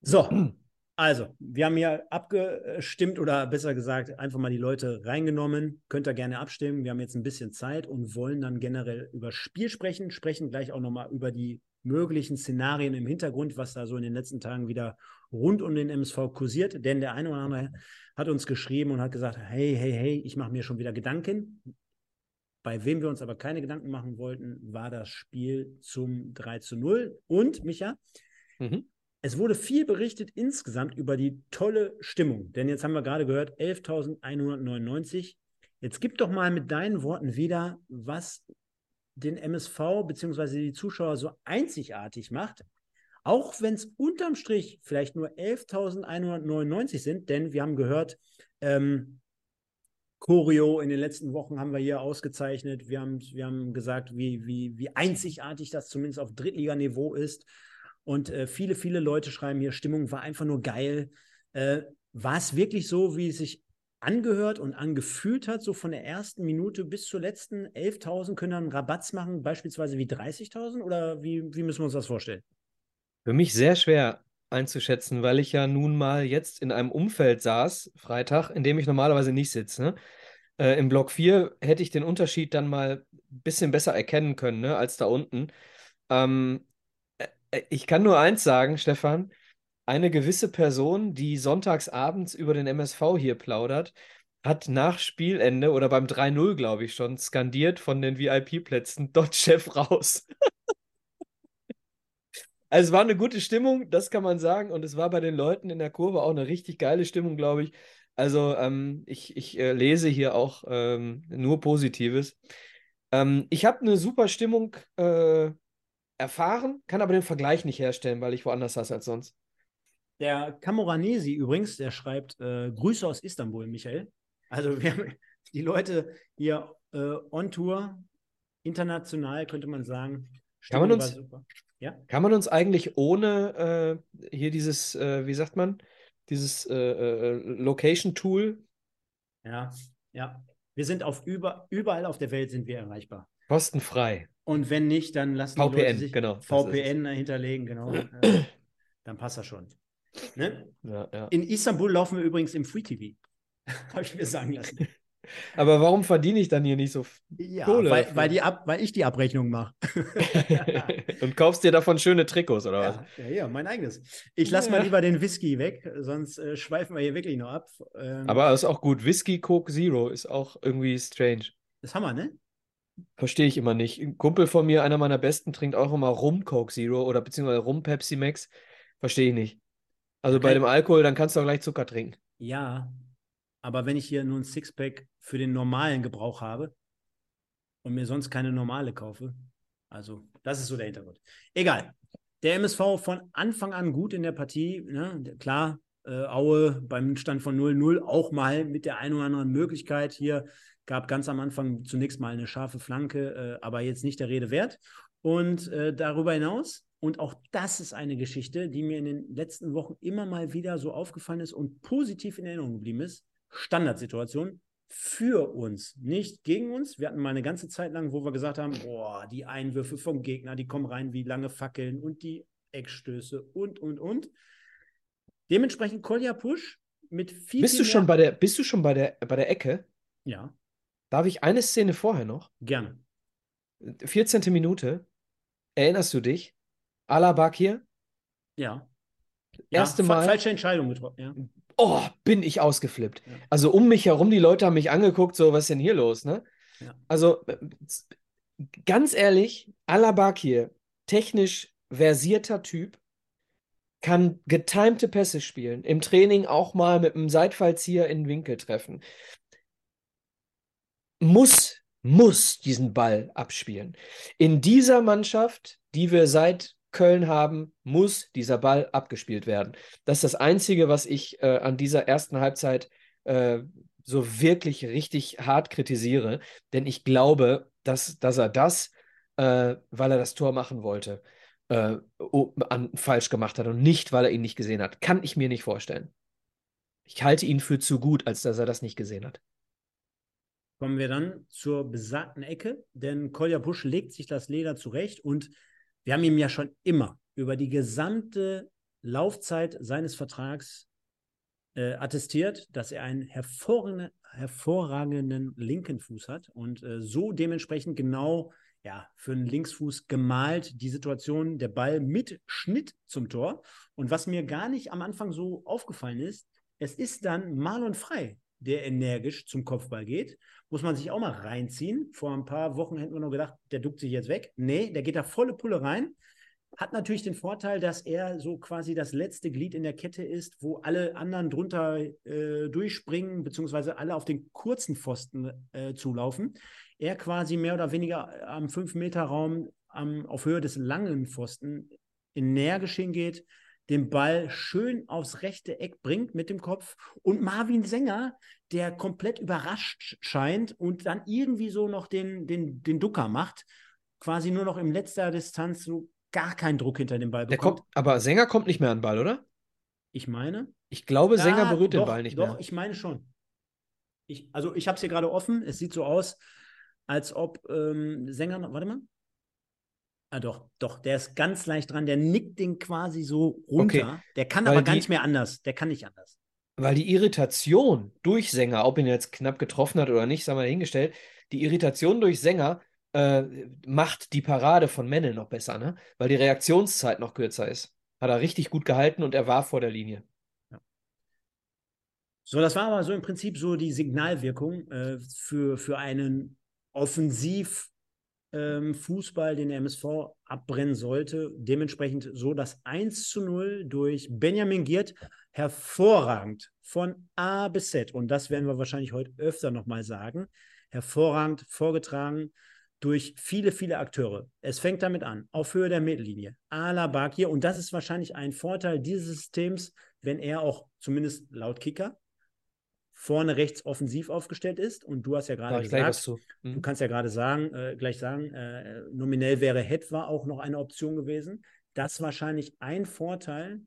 So, also, wir haben hier abgestimmt oder besser gesagt, einfach mal die Leute reingenommen. Könnt ihr gerne abstimmen. Wir haben jetzt ein bisschen Zeit und wollen dann generell über Spiel sprechen, sprechen gleich auch nochmal über die möglichen Szenarien im Hintergrund, was da so in den letzten Tagen wieder rund um den MSV kursiert. Denn der eine oder andere hat uns geschrieben und hat gesagt, hey, hey, hey, ich mache mir schon wieder Gedanken. Bei wem wir uns aber keine Gedanken machen wollten, war das Spiel zum 3 zu 0. Und, Micha, Mhm. es wurde viel berichtet insgesamt über die tolle Stimmung. Denn jetzt haben wir gerade gehört, 11.199. Jetzt gib doch mal mit deinen Worten wieder, was den MSV bzw. die Zuschauer so einzigartig macht. Auch wenn es unterm Strich vielleicht nur 11.199 sind, denn wir haben gehört, ähm, Choreo in den letzten Wochen haben wir hier ausgezeichnet. Wir haben, wir haben gesagt, wie, wie, wie einzigartig das zumindest auf Drittliganiveau ist. Und äh, viele, viele Leute schreiben hier, Stimmung war einfach nur geil. Äh, war es wirklich so, wie es sich angehört und angefühlt hat, so von der ersten Minute bis zur letzten 11.000 können dann Rabatz machen, beispielsweise wie 30.000 oder wie, wie müssen wir uns das vorstellen? Für mich sehr schwer einzuschätzen, weil ich ja nun mal jetzt in einem Umfeld saß, Freitag, in dem ich normalerweise nicht sitze. Ne? Äh, Im Block 4 hätte ich den Unterschied dann mal ein bisschen besser erkennen können, ne, als da unten. Ähm, äh, äh, ich kann nur eins sagen, Stefan, eine gewisse Person, die sonntags abends über den MSV hier plaudert, hat nach Spielende oder beim 3-0, glaube ich schon, skandiert von den VIP-Plätzen, dort Chef raus. Also es war eine gute Stimmung, das kann man sagen. Und es war bei den Leuten in der Kurve auch eine richtig geile Stimmung, glaube ich. Also ähm, ich, ich äh, lese hier auch ähm, nur Positives. Ähm, ich habe eine super Stimmung äh, erfahren, kann aber den Vergleich nicht herstellen, weil ich woanders saß als sonst. Der Camoranesi übrigens, der schreibt äh, Grüße aus Istanbul, Michael. Also wir haben die Leute hier äh, on Tour, international könnte man sagen. Kann man uns, ja? Kann man uns eigentlich ohne äh, hier dieses, äh, wie sagt man, dieses äh, äh, Location-Tool? Ja, ja. Wir sind auf über, überall auf der Welt sind wir erreichbar. Kostenfrei. Und wenn nicht, dann lassen VPN, die Leute sich genau, VPN hinterlegen, genau. Dann passt das schon. Ne? Ja, ja. In Istanbul laufen wir übrigens im Free TV. Habe ich mir sagen lassen. Aber warum verdiene ich dann hier nicht so ja, Kohle? Weil, weil, die Ab, weil ich die Abrechnung mache. Und kaufst dir davon schöne Trikots, oder ja, was? Ja, ja, mein eigenes. Ich lasse mal lieber den Whisky weg, sonst äh, schweifen wir hier wirklich noch ab. Ähm, Aber ist auch gut. Whisky Coke Zero ist auch irgendwie strange. Das haben wir, ne? Verstehe ich immer nicht. Ein Kumpel von mir, einer meiner besten, trinkt auch immer Rum Coke Zero oder beziehungsweise Rum Pepsi Max. Verstehe ich nicht. Also okay. bei dem Alkohol, dann kannst du auch gleich Zucker trinken. Ja, aber wenn ich hier nur ein Sixpack für den normalen Gebrauch habe und mir sonst keine normale kaufe, also das ist so der Hintergrund. Egal. Der MSV von Anfang an gut in der Partie. Ne? Klar, äh, Aue beim Stand von 0-0 auch mal mit der einen oder anderen Möglichkeit. Hier gab ganz am Anfang zunächst mal eine scharfe Flanke, äh, aber jetzt nicht der Rede wert. Und äh, darüber hinaus, und auch das ist eine Geschichte, die mir in den letzten Wochen immer mal wieder so aufgefallen ist und positiv in Erinnerung geblieben ist, Standardsituation für uns, nicht gegen uns. Wir hatten mal eine ganze Zeit lang, wo wir gesagt haben, boah, die Einwürfe vom Gegner, die kommen rein wie lange Fackeln und die Eckstöße und, und, und. Dementsprechend Kolja Push mit viel, bist viel du schon bei der Bist du schon bei der, bei der Ecke? Ja. Darf ich eine Szene vorher noch? Gerne. 14. Minute. Erinnerst du dich? Alabak hier? Ja. Erste ja, Mal. Falsche Entscheidung getroffen, ja oh, bin ich ausgeflippt. Ja. Also um mich herum, die Leute haben mich angeguckt, so, was ist denn hier los, ne? Ja. Also, ganz ehrlich, Alabakir, technisch versierter Typ, kann getimte Pässe spielen, im Training auch mal mit einem Seitfallzieher in den Winkel treffen. Muss, muss diesen Ball abspielen. In dieser Mannschaft, die wir seit Köln haben, muss dieser Ball abgespielt werden. Das ist das Einzige, was ich äh, an dieser ersten Halbzeit äh, so wirklich richtig hart kritisiere. Denn ich glaube, dass, dass er das, äh, weil er das Tor machen wollte, äh, an, falsch gemacht hat und nicht, weil er ihn nicht gesehen hat. Kann ich mir nicht vorstellen. Ich halte ihn für zu gut, als dass er das nicht gesehen hat. Kommen wir dann zur besagten Ecke, denn Kolja Busch legt sich das Leder zurecht und wir haben ihm ja schon immer über die gesamte Laufzeit seines Vertrags äh, attestiert, dass er einen hervorragenden, hervorragenden linken Fuß hat und äh, so dementsprechend genau ja, für einen Linksfuß gemalt die Situation, der Ball mit Schnitt zum Tor. Und was mir gar nicht am Anfang so aufgefallen ist, es ist dann Marlon Frei, der energisch zum Kopfball geht. Muss man sich auch mal reinziehen. Vor ein paar Wochen hätten wir nur gedacht, der duckt sich jetzt weg. Nee, der geht da volle Pulle rein. Hat natürlich den Vorteil, dass er so quasi das letzte Glied in der Kette ist, wo alle anderen drunter äh, durchspringen, beziehungsweise alle auf den kurzen Pfosten äh, zulaufen. Er quasi mehr oder weniger am 5-Meter-Raum auf Höhe des langen Pfosten energisch hingeht, den Ball schön aufs rechte Eck bringt mit dem Kopf und Marvin Sänger, der komplett überrascht scheint und dann irgendwie so noch den, den, den Ducker macht, quasi nur noch in letzter Distanz so gar keinen Druck hinter dem Ball bekommt. Der kommt, aber Sänger kommt nicht mehr an den Ball, oder? Ich meine. Ich glaube, Sänger Ja, berührt den doch, Ball nicht doch, mehr. ich meine schon. Ich, also ich habe es hier gerade offen. Es sieht so aus, als ob ähm, Sänger, noch- warte mal. Ah, doch, doch, der ist ganz leicht dran. Der nickt den quasi so runter. Der kann weil aber gar die- nicht mehr anders. Der kann nicht anders. Weil die Irritation durch Sänger, ob ihn jetzt knapp getroffen hat oder nicht, sagen wir dahingestellt, die Irritation durch Sänger äh, macht die Parade von Mennel noch besser, ne? Weil die Reaktionszeit noch kürzer ist. Hat er richtig gut gehalten und er war vor der Linie. So, das war aber so im Prinzip so die Signalwirkung äh, für, für einen Offensiv- ähm, Fußball, den der MSV abbrennen sollte. Dementsprechend so das 1 zu 0 durch Benjamin Giert. Hervorragend von A bis Z. Und das werden wir wahrscheinlich heute öfter nochmal sagen. Hervorragend vorgetragen durch viele, viele Akteure. Es fängt damit an, auf Höhe der Mittellinie. Alaba hier. Und das ist wahrscheinlich ein Vorteil dieses Systems, wenn er auch zumindest laut Kicker vorne rechts offensiv aufgestellt ist. Und du hast ja gerade gesagt, zu. Du Mhm. kannst ja gerade sagen, äh, gleich sagen, äh, nominell wäre Hetwa auch noch eine Option gewesen. Das ist wahrscheinlich ein Vorteil,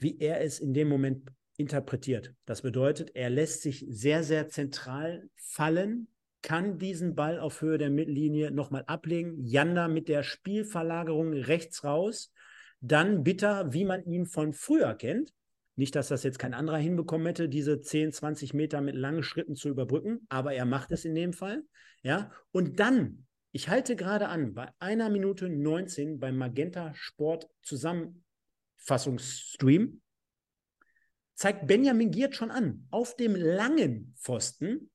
wie er es in dem Moment interpretiert. Das bedeutet, er lässt sich sehr, sehr zentral fallen, kann diesen Ball auf Höhe der Mittellinie nochmal ablegen. Janda mit der Spielverlagerung rechts raus. Dann Bitter, wie man ihn von früher kennt. Nicht, dass das jetzt kein anderer hinbekommen hätte, diese 10, 20 Meter mit langen Schritten zu überbrücken, aber er macht es in dem Fall. Ja, und dann, ich halte gerade an, bei einer Minute 19 beim Magenta Sport Zusammenfassungsstream, zeigt Benjamin Giert schon an, auf dem langen Pfosten,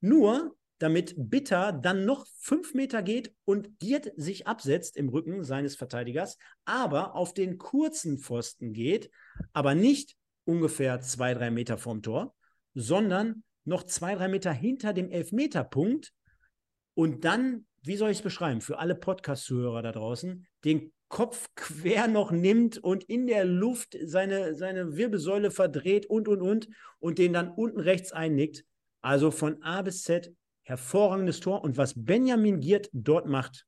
nur damit Bitter dann noch fünf Meter geht und Giert sich absetzt im Rücken seines Verteidigers, aber auf den kurzen Pfosten geht, aber nicht ungefähr zwei, drei Meter vom Tor, sondern noch zwei, drei Meter hinter dem Elfmeterpunkt und dann, wie soll ich es beschreiben, für alle Podcast-Zuhörer da draußen, den Kopf quer noch nimmt und in der Luft seine, seine Wirbelsäule verdreht und, und, und und den dann unten rechts einnickt. Also von A bis Z hervorragendes Tor. Und was Benjamin Giert dort macht,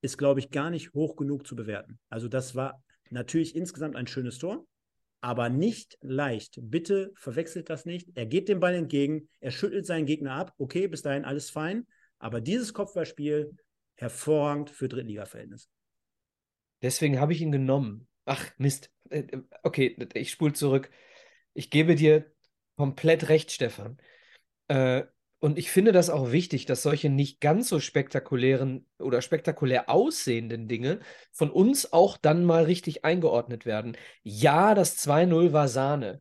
ist, glaube ich, gar nicht hoch genug zu bewerten. Also das war natürlich insgesamt ein schönes Tor, aber nicht leicht. Bitte verwechselt das nicht. Er geht dem Ball entgegen, er schüttelt seinen Gegner ab. Okay, bis dahin alles fein. Aber dieses Kopfballspiel hervorragend für Drittliga-Verhältnisse. Deswegen habe ich ihn genommen. Ach, Mist. Äh, äh, Okay, ich spule zurück. Ich gebe dir komplett recht, Stefan. Äh, und ich finde das auch wichtig, dass solche nicht ganz so spektakulären oder spektakulär aussehenden Dinge von uns auch dann mal richtig eingeordnet werden. Ja, das 2-0 war Sahne.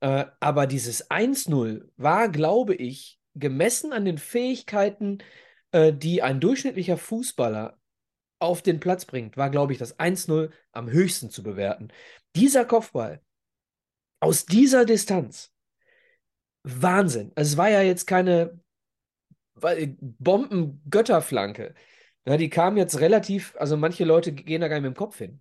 Äh, aber dieses 1-0 war, glaube ich, gemessen an den Fähigkeiten, äh, die ein durchschnittlicher Fußballer auf den Platz bringt, war, glaube ich, das 1-0 am höchsten zu bewerten. Dieser Kopfball aus dieser Distanz, Wahnsinn. Es war ja jetzt keine Bomben-Götterflanke. Ja, die kam jetzt relativ, also manche Leute gehen da gar nicht mit dem Kopf hin.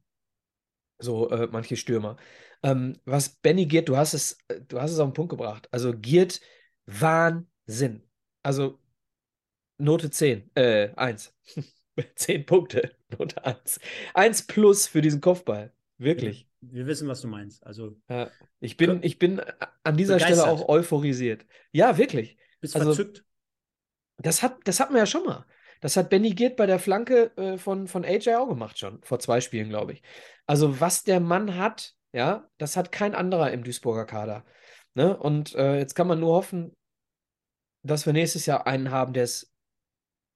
So, äh, manche Stürmer. Ähm, was Benny Giert, du hast es, äh, du hast es auf den Punkt gebracht. Also Giert, Wahnsinn. Also Note 10, äh, 1. 10 Punkte, Note 1. 1 plus für diesen Kopfball. Wirklich. Wir wissen, was du meinst. Also Ja. Ich bin, ich bin an dieser Begeistert. Stelle auch euphorisiert. Ja, wirklich. bist Also- verzückt. Das hat, das hatten wir ja schon mal. Das hat Benny Giert bei der Flanke äh, von, von AJ auch gemacht schon, vor zwei Spielen, glaube ich. Also, was der Mann hat, ja, das hat kein anderer im Duisburger Kader. Ne? Und äh, jetzt kann man nur hoffen, dass wir nächstes Jahr einen haben, der es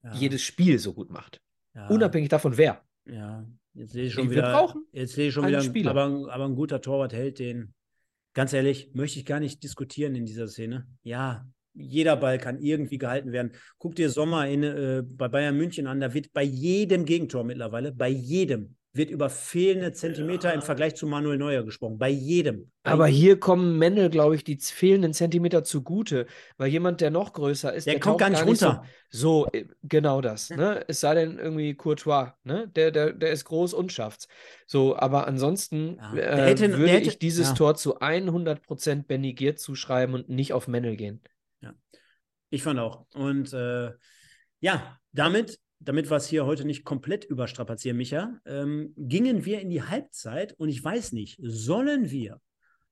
Ja, jedes Spiel so gut macht. ja, Unabhängig davon, wer. Ja, jetzt sehe ich schon Wir wieder. brauchen jetzt sehe ich schon wieder. Spieler. Aber, aber ein guter Torwart hält den. Ganz ehrlich, möchte ich gar nicht diskutieren in dieser Szene. Ja, jeder Ball kann irgendwie gehalten werden. Guck dir Sommer in, äh, bei Bayern München an, da wird bei jedem Gegentor mittlerweile, bei jedem, wird über fehlende Zentimeter im Vergleich zu Manuel Neuer gesprochen. Bei jedem. Bei Aber jedem. hier kommen Mendel, glaube ich, die fehlenden Zentimeter zugute, weil jemand, der noch größer ist, Der der kommt gar nicht runter. So, so äh, genau das. Ne? Es sei denn irgendwie Courtois, ne? Der, der, der ist groß und schafft's. So, aber ansonsten Ja, äh, hätte- würde hätte- ich dieses ja. Tor zu 100% Benny Giert zuschreiben und nicht auf Mendel gehen. Ich fand auch. Und äh, ja, damit, damit wir es hier heute nicht komplett überstrapazieren, Micha, ähm, gingen wir in die Halbzeit und ich weiß nicht, sollen wir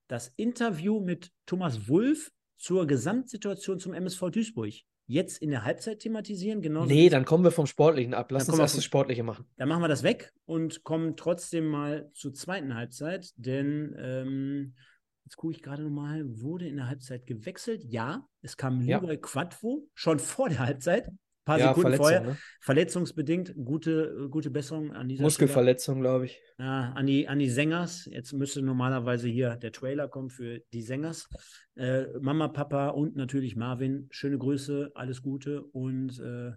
das Interview mit Thomas Wulff zur Gesamtsituation zum MSV Duisburg jetzt in der Halbzeit thematisieren? Genauso nee, dann kommen wir vom Sportlichen ab. Lass Dann uns erst das Sportliche machen. Dann machen wir das weg und kommen trotzdem mal zur zweiten Halbzeit, denn ähm, jetzt gucke ich gerade nochmal, wurde in der Halbzeit gewechselt? Ja, es kam Ja. Leroy Quadvo schon vor der Halbzeit, paar Ja, Sekunden Verletzung, vorher. ne? Verletzungsbedingt, gute, gute Besserung an dieser. Muskelverletzung, glaube ich. Ja, an die, an die Sängers. Jetzt müsste normalerweise hier der Trailer kommen für die Sängers. Äh, Mama, Papa und natürlich Marvin. Schöne Grüße, alles Gute und äh,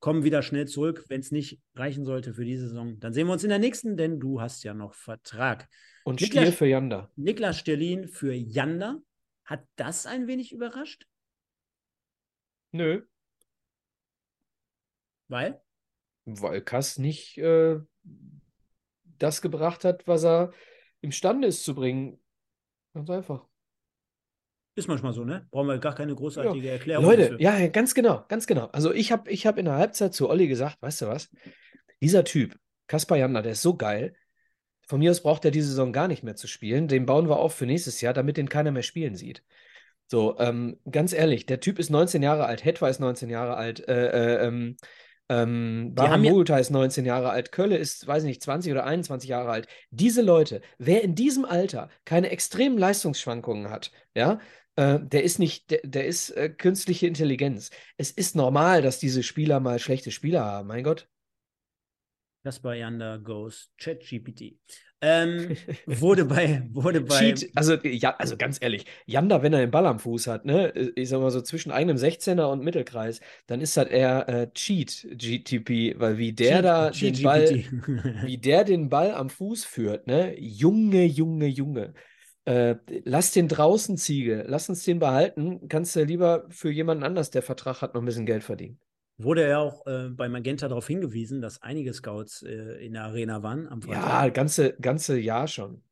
kommen wieder schnell zurück. Wenn es nicht reichen sollte für diese Saison, dann sehen wir uns in der nächsten, denn du hast ja noch Vertrag. Und Niklas- Stier für Janda. Niklas Sterlin für Janda. Hat das ein wenig überrascht? Nö, Weil? weil Kass nicht äh, das gebracht hat, was er imstande ist zu bringen. Ganz einfach. Ist manchmal so, ne? Brauchen wir gar keine großartige Erklärung. Leute, dafür. ja, ja, ganz genau, ganz genau. Also ich habe ich hab in der Halbzeit zu Olli gesagt, weißt du was? Dieser Typ, Kaspar Janda, der ist so geil. Von mir aus braucht er diese Saison gar nicht mehr zu spielen. Den bauen wir auf für nächstes Jahr, damit den keiner mehr spielen sieht. So, ähm, ganz ehrlich, der Typ ist 19 Jahre alt, Hetwa ist 19 Jahre alt, äh, äh, ähm, ähm, Die haben ja- ist 19 Jahre alt, Kölle ist, weiß ich nicht, 20 oder 21 Jahre alt. Diese Leute, wer in diesem Alter keine extremen Leistungsschwankungen hat, ja, äh, der ist nicht, der, der ist äh, künstliche Intelligenz. Es ist normal, dass diese Spieler mal schlechte Spieler haben, mein Gott. Kaspar Janda goes ChatGPT. Ähm, wurde bei, wurde bei, Cheat, also, ja, also ganz ehrlich, Janda, wenn er den Ball am Fuß hat, ne, ich sag mal so zwischen eigenem 16er und Mittelkreis, dann ist das eher äh, Cheat GTP, weil wie der Cheat- da Cheat den Ball, wie der den Ball am Fuß führt, ne, Junge, Junge, Junge. Äh, lass den draußen, Ziege, lass uns den behalten, kannst du lieber für jemanden anders, der Vertrag hat, noch ein bisschen Geld verdienen. Wurde er auch äh, bei Magenta darauf hingewiesen, dass einige Scouts äh, in der Arena waren am Ja, Freitag. ganze, ganze Jahr schon.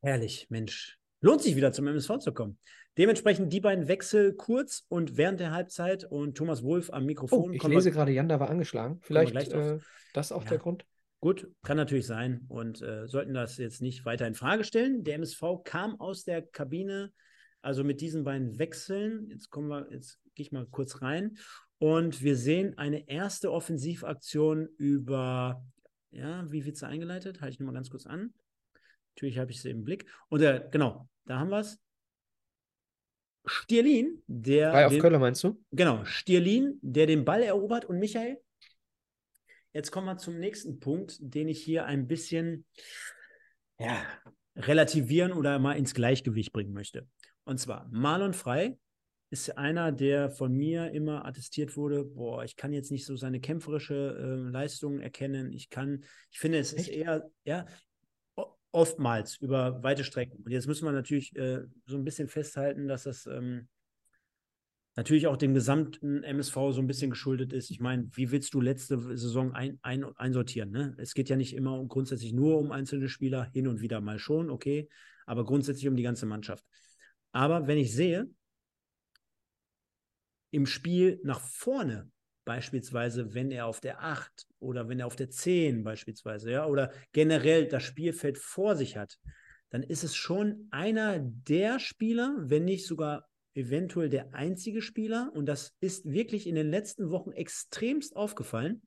Herrlich, Mensch. Lohnt sich wieder zum MSV zu kommen. Dementsprechend die beiden Wechsel kurz und während der Halbzeit und Thomas Wolf am Oh, Mikrofon. ich Kommen lese wir- gerade, Janda war angeschlagen. Vielleicht äh, das auch Ja. der Grund. Gut, kann natürlich sein und äh, sollten das jetzt nicht weiter in Frage stellen. Der MSV kam aus der Kabine, also mit diesen beiden Wechseln. Jetzt kommen wir, jetzt gehe ich mal kurz rein und wir sehen eine erste Offensivaktion über, ja, wie wird sie eingeleitet? Halte ich nur mal ganz kurz an. Natürlich habe ich sie im Blick. Und äh, genau, da haben wir es. Stierlin, der. Frei auf Köller meinst du? Genau, Stierlin, der den Ball erobert und Michael. Jetzt kommen wir zum nächsten Punkt, den ich hier ein bisschen ja, relativieren oder mal ins Gleichgewicht bringen möchte. Und zwar, Marlon Frei ist einer, der von mir immer attestiert wurde, boah, ich kann jetzt nicht so seine kämpferische äh, Leistung erkennen. Ich kann, ich finde, es ist Echt? eher, ja, oftmals über weite Strecken. Und jetzt müssen wir natürlich äh, so ein bisschen festhalten, dass das ähm, natürlich auch dem gesamten MSV so ein bisschen geschuldet ist. Ich meine, wie willst du letzte Saison ein, ein, einsortieren? Ne? Es geht ja nicht immer grundsätzlich nur um einzelne Spieler, hin und wieder mal schon, okay, aber grundsätzlich um die ganze Mannschaft. Aber wenn ich sehe, im Spiel nach vorne, beispielsweise, wenn er auf der 8 oder wenn er auf der 10 beispielsweise, ja, oder generell das Spielfeld vor sich hat, dann ist es schon einer der Spieler, wenn nicht sogar eventuell der einzige Spieler, und das ist wirklich in den letzten Wochen extremst aufgefallen.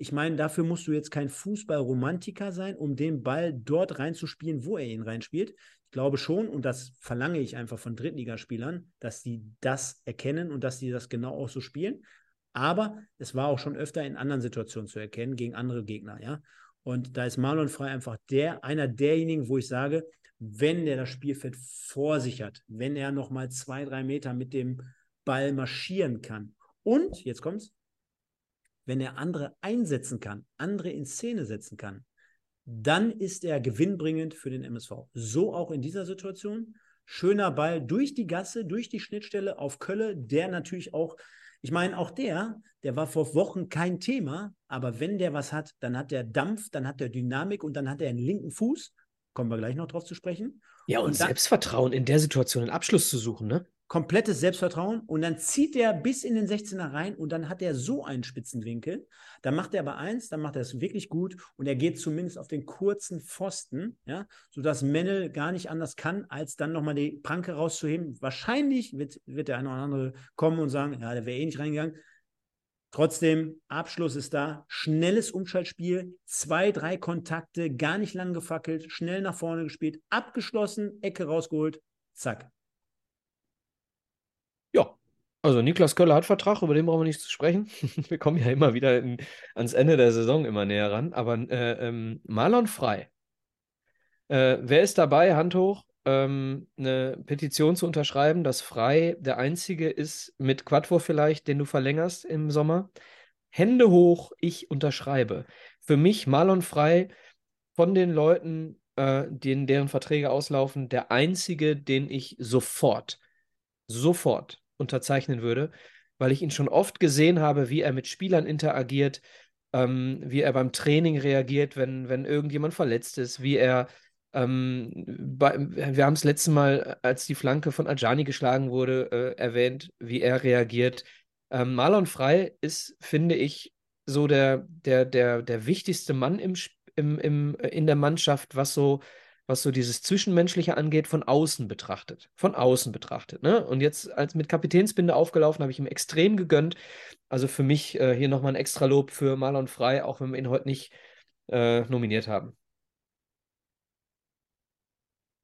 Ich meine, dafür musst du jetzt kein Fußballromantiker sein, um den Ball dort reinzuspielen, wo er ihn reinspielt. Ich glaube schon, und das verlange ich einfach von Drittligaspielern, dass die das erkennen und dass die das genau auch so spielen. Aber es war auch schon öfter in anderen Situationen zu erkennen, gegen andere Gegner, ja. Und da ist Marlon Frey einfach der, einer derjenigen, wo ich sage, wenn der das Spielfeld vor sich hat, wenn er nochmal zwei, drei Meter mit dem Ball marschieren kann. Und, jetzt kommt's, wenn er andere einsetzen kann, andere in Szene setzen kann, dann ist er gewinnbringend für den MSV. So auch in dieser Situation. Schöner Ball durch die Gasse, durch die Schnittstelle auf Kölle, der natürlich auch, ich meine, auch der, der war vor Wochen kein Thema, aber wenn der was hat, dann hat der Dampf, dann hat der Dynamik und dann hat er einen linken Fuß. Kommen wir gleich noch drauf zu sprechen. Ja, und, und dann, Selbstvertrauen in der Situation einen Abschluss zu suchen, ne? Komplettes Selbstvertrauen und dann zieht er bis in den 16er rein und dann hat er so einen Spitzenwinkel. Dann macht er aber eins, dann macht er es wirklich gut und er geht zumindest auf den kurzen Pfosten, ja, sodass Mennel gar nicht anders kann, als dann nochmal die Pranke rauszuheben. Wahrscheinlich wird, wird der eine oder andere kommen und sagen, ja, der wäre eh nicht reingegangen. Trotzdem, Abschluss ist da. Schnelles Umschaltspiel, zwei, drei Kontakte, gar nicht lang gefackelt, schnell nach vorne gespielt, abgeschlossen, Ecke rausgeholt, zack. Also Niklas Köller hat Vertrag, über den brauchen wir nicht zu sprechen. wir kommen ja immer wieder in, ans Ende der Saison immer näher ran. Aber äh, ähm, Marlon Frei. Äh, wer ist dabei? Hand hoch ähm, eine Petition zu unterschreiben, dass Frei der einzige ist, mit Quattro vielleicht, den du verlängerst im Sommer. Hände hoch, ich unterschreibe. Für mich Marlon Frei von den Leuten, äh, denen, deren Verträge auslaufen, der einzige, den ich sofort, sofort unterzeichnen würde, weil ich ihn schon oft gesehen habe, wie er mit Spielern interagiert, ähm, wie er beim Training reagiert, wenn, wenn irgendjemand verletzt ist, wie er ähm, bei, wir haben es letztes Mal, als die Flanke von Ajani geschlagen wurde, äh, erwähnt, wie er reagiert. Ähm, Marlon Frey ist, finde ich, so der, der, der, der wichtigste Mann im, im, im, in der Mannschaft, was so, was so dieses Zwischenmenschliche angeht, von außen betrachtet. Von außen betrachtet. Ne? Und jetzt, als mit Kapitänsbinde aufgelaufen, habe ich ihm extrem gegönnt. Also für mich äh, hier nochmal ein extra Lob für Marlon Frey, auch wenn wir ihn heute nicht äh, nominiert haben.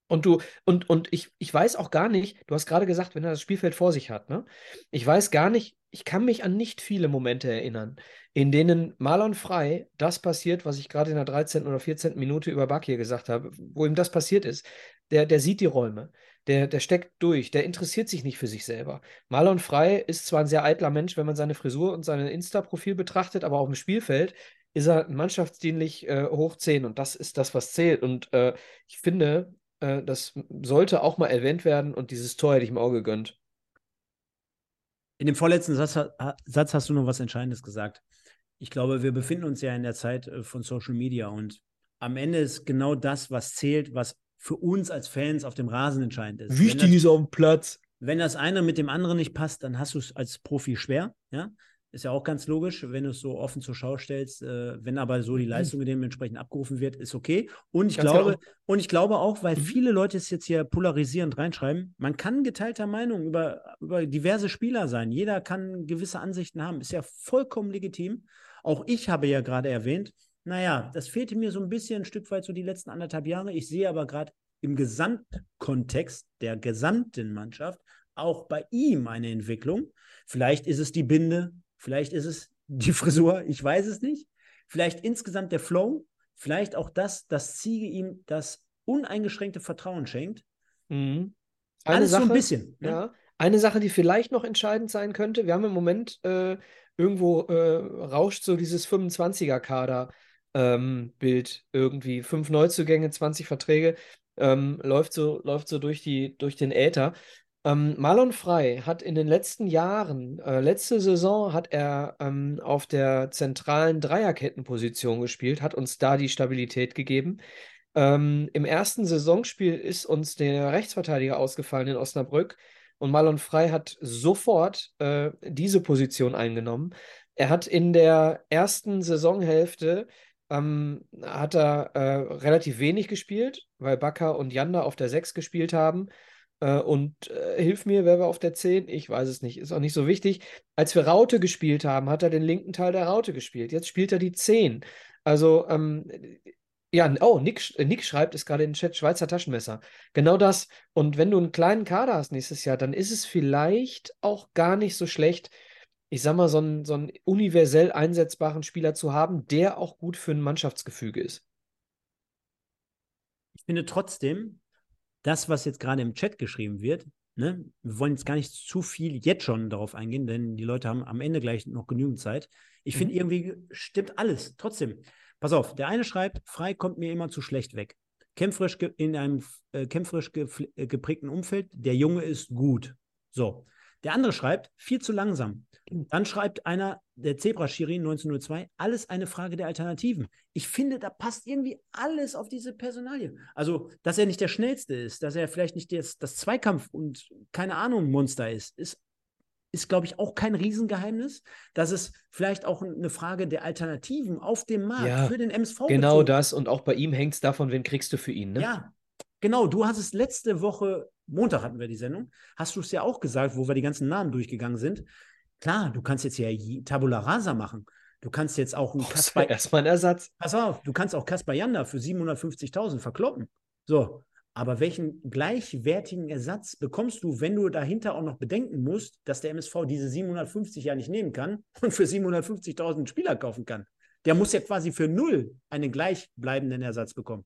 Und du, und, und ich, ich weiß auch gar nicht, du hast gerade gesagt, wenn er das Spielfeld vor sich hat, ne? Ich weiß gar nicht, ich kann mich an nicht viele Momente erinnern, in denen Marlon Frei das passiert, was ich gerade in der 13. oder 14. Minute über Bakir gesagt habe, wo ihm das passiert ist. Der, der sieht die Räume, der, der steckt durch, der interessiert sich nicht für sich selber. Marlon Frei ist zwar ein sehr eitler Mensch, wenn man seine Frisur und sein Insta-Profil betrachtet, aber auch im Spielfeld ist er mannschaftsdienlich äh, hoch 10 und das ist das, was zählt. Und äh, ich finde, äh, das sollte auch mal erwähnt werden und dieses Tor hätte ich im Auge gegönnt. In dem vorletzten Satz, Satz, hast du noch was Entscheidendes gesagt. Ich glaube, wir befinden uns ja in der Zeit äh, von Social Media und am Ende ist genau das, was zählt, was für uns als Fans auf dem Rasen entscheidend ist. Wichtig das, ist auf dem Platz. Wenn das eine mit dem anderen nicht passt, dann hast du es als Profi schwer. Ja? Ist ja auch ganz logisch, wenn du es so offen zur Schau stellst. Äh, wenn aber so die mhm. Leistung dementsprechend abgerufen wird, ist okay. Und ich, glaube, ja und ich glaube auch, weil mhm. viele Leute es jetzt hier polarisierend reinschreiben, man kann geteilter Meinung über, über diverse Spieler sein. Jeder kann gewisse Ansichten haben. Ist ja vollkommen legitim. Auch ich habe ja gerade erwähnt, naja, das fehlte mir so ein bisschen ein Stück weit so die letzten anderthalb Jahre. Ich sehe aber gerade im Gesamtkontext der gesamten Mannschaft auch bei ihm eine Entwicklung. Vielleicht ist es die Binde, Vielleicht ist es die Frisur, ich weiß es nicht. Vielleicht insgesamt der Flow. Vielleicht auch das, dass Ziege ihm das uneingeschränkte Vertrauen schenkt. Mhm. Alles Sache, so ein bisschen. Ne? Ja, eine Sache, die vielleicht noch entscheidend sein könnte. Wir haben im Moment äh, irgendwo äh, rauscht so dieses 25er-Kader. Ähm, Bild irgendwie. Fünf Neuzugänge, 20 Verträge. Ähm, läuft so, läuft so durch, die, durch den Äther. Ähm, Marlon Frey hat in den letzten Jahren, äh, letzte Saison hat er ähm, auf der zentralen Dreierkettenposition gespielt, hat uns da die Stabilität gegeben. Ähm, Im ersten Saisonspiel ist uns der Rechtsverteidiger ausgefallen in Osnabrück und Marlon Frey hat sofort äh, diese Position eingenommen. Er hat in der ersten Saisonhälfte ähm, hat er äh, relativ wenig gespielt, weil Bakker und Janda auf der 6 gespielt haben. Äh, und äh, hilf mir, wer war auf der 10? Ich weiß es nicht, ist auch nicht so wichtig. Als wir Raute gespielt haben, hat er den linken Teil der Raute gespielt. Jetzt spielt er die 10. Also, ähm, ja, oh, Nick, Nick schreibt, ist gerade in den Chat, Schweizer Taschenmesser. Genau das. Und wenn du einen kleinen Kader hast nächstes Jahr, dann ist es vielleicht auch gar nicht so schlecht, ich sag mal, so einen, so einen universell einsetzbaren Spieler zu haben, der auch gut für ein Mannschaftsgefüge ist. Ich finde trotzdem, das, was jetzt gerade im Chat geschrieben wird, ne, wir wollen jetzt gar nicht zu viel jetzt schon darauf eingehen, denn die Leute haben am Ende gleich noch genügend Zeit. Ich mhm. finde, irgendwie stimmt alles. Trotzdem, pass auf, der eine schreibt, frei kommt mir immer zu schlecht weg. Kämpferisch in einem äh, kämpferisch äh, geprägten Umfeld, der Junge ist gut. So. Der andere schreibt, viel zu langsam. Dann schreibt einer, der Zebra-Schiri 1902, alles eine Frage der Alternativen. Ich finde, da passt irgendwie alles auf diese Personalie. Also, dass er nicht der Schnellste ist, dass er vielleicht nicht das, das Zweikampf und keine Ahnung Monster ist, ist, ist glaube ich, auch kein Riesengeheimnis. Dass es vielleicht auch eine Frage der Alternativen auf dem Markt Ja, für den MSV Genau bezogen. das. Und auch bei ihm hängt es davon, wen kriegst du für ihn, ne? Ja, genau. Du hast es letzte Woche, Montag hatten wir die Sendung, hast du es ja auch gesagt, wo wir die ganzen Namen durchgegangen sind. Klar, du kannst jetzt ja Tabula Rasa machen. Du kannst jetzt auch einen du Kaspar, erstmal einen Ersatz. pass auf, du kannst auch Kaspar Janda für 750.000 verkloppen. So, aber welchen gleichwertigen Ersatz bekommst du, wenn du dahinter auch noch bedenken musst, dass der MSV diese 750 ja nicht nehmen kann und für 750.000 einen Spieler kaufen kann? Der muss ja quasi für null einen gleichbleibenden Ersatz bekommen.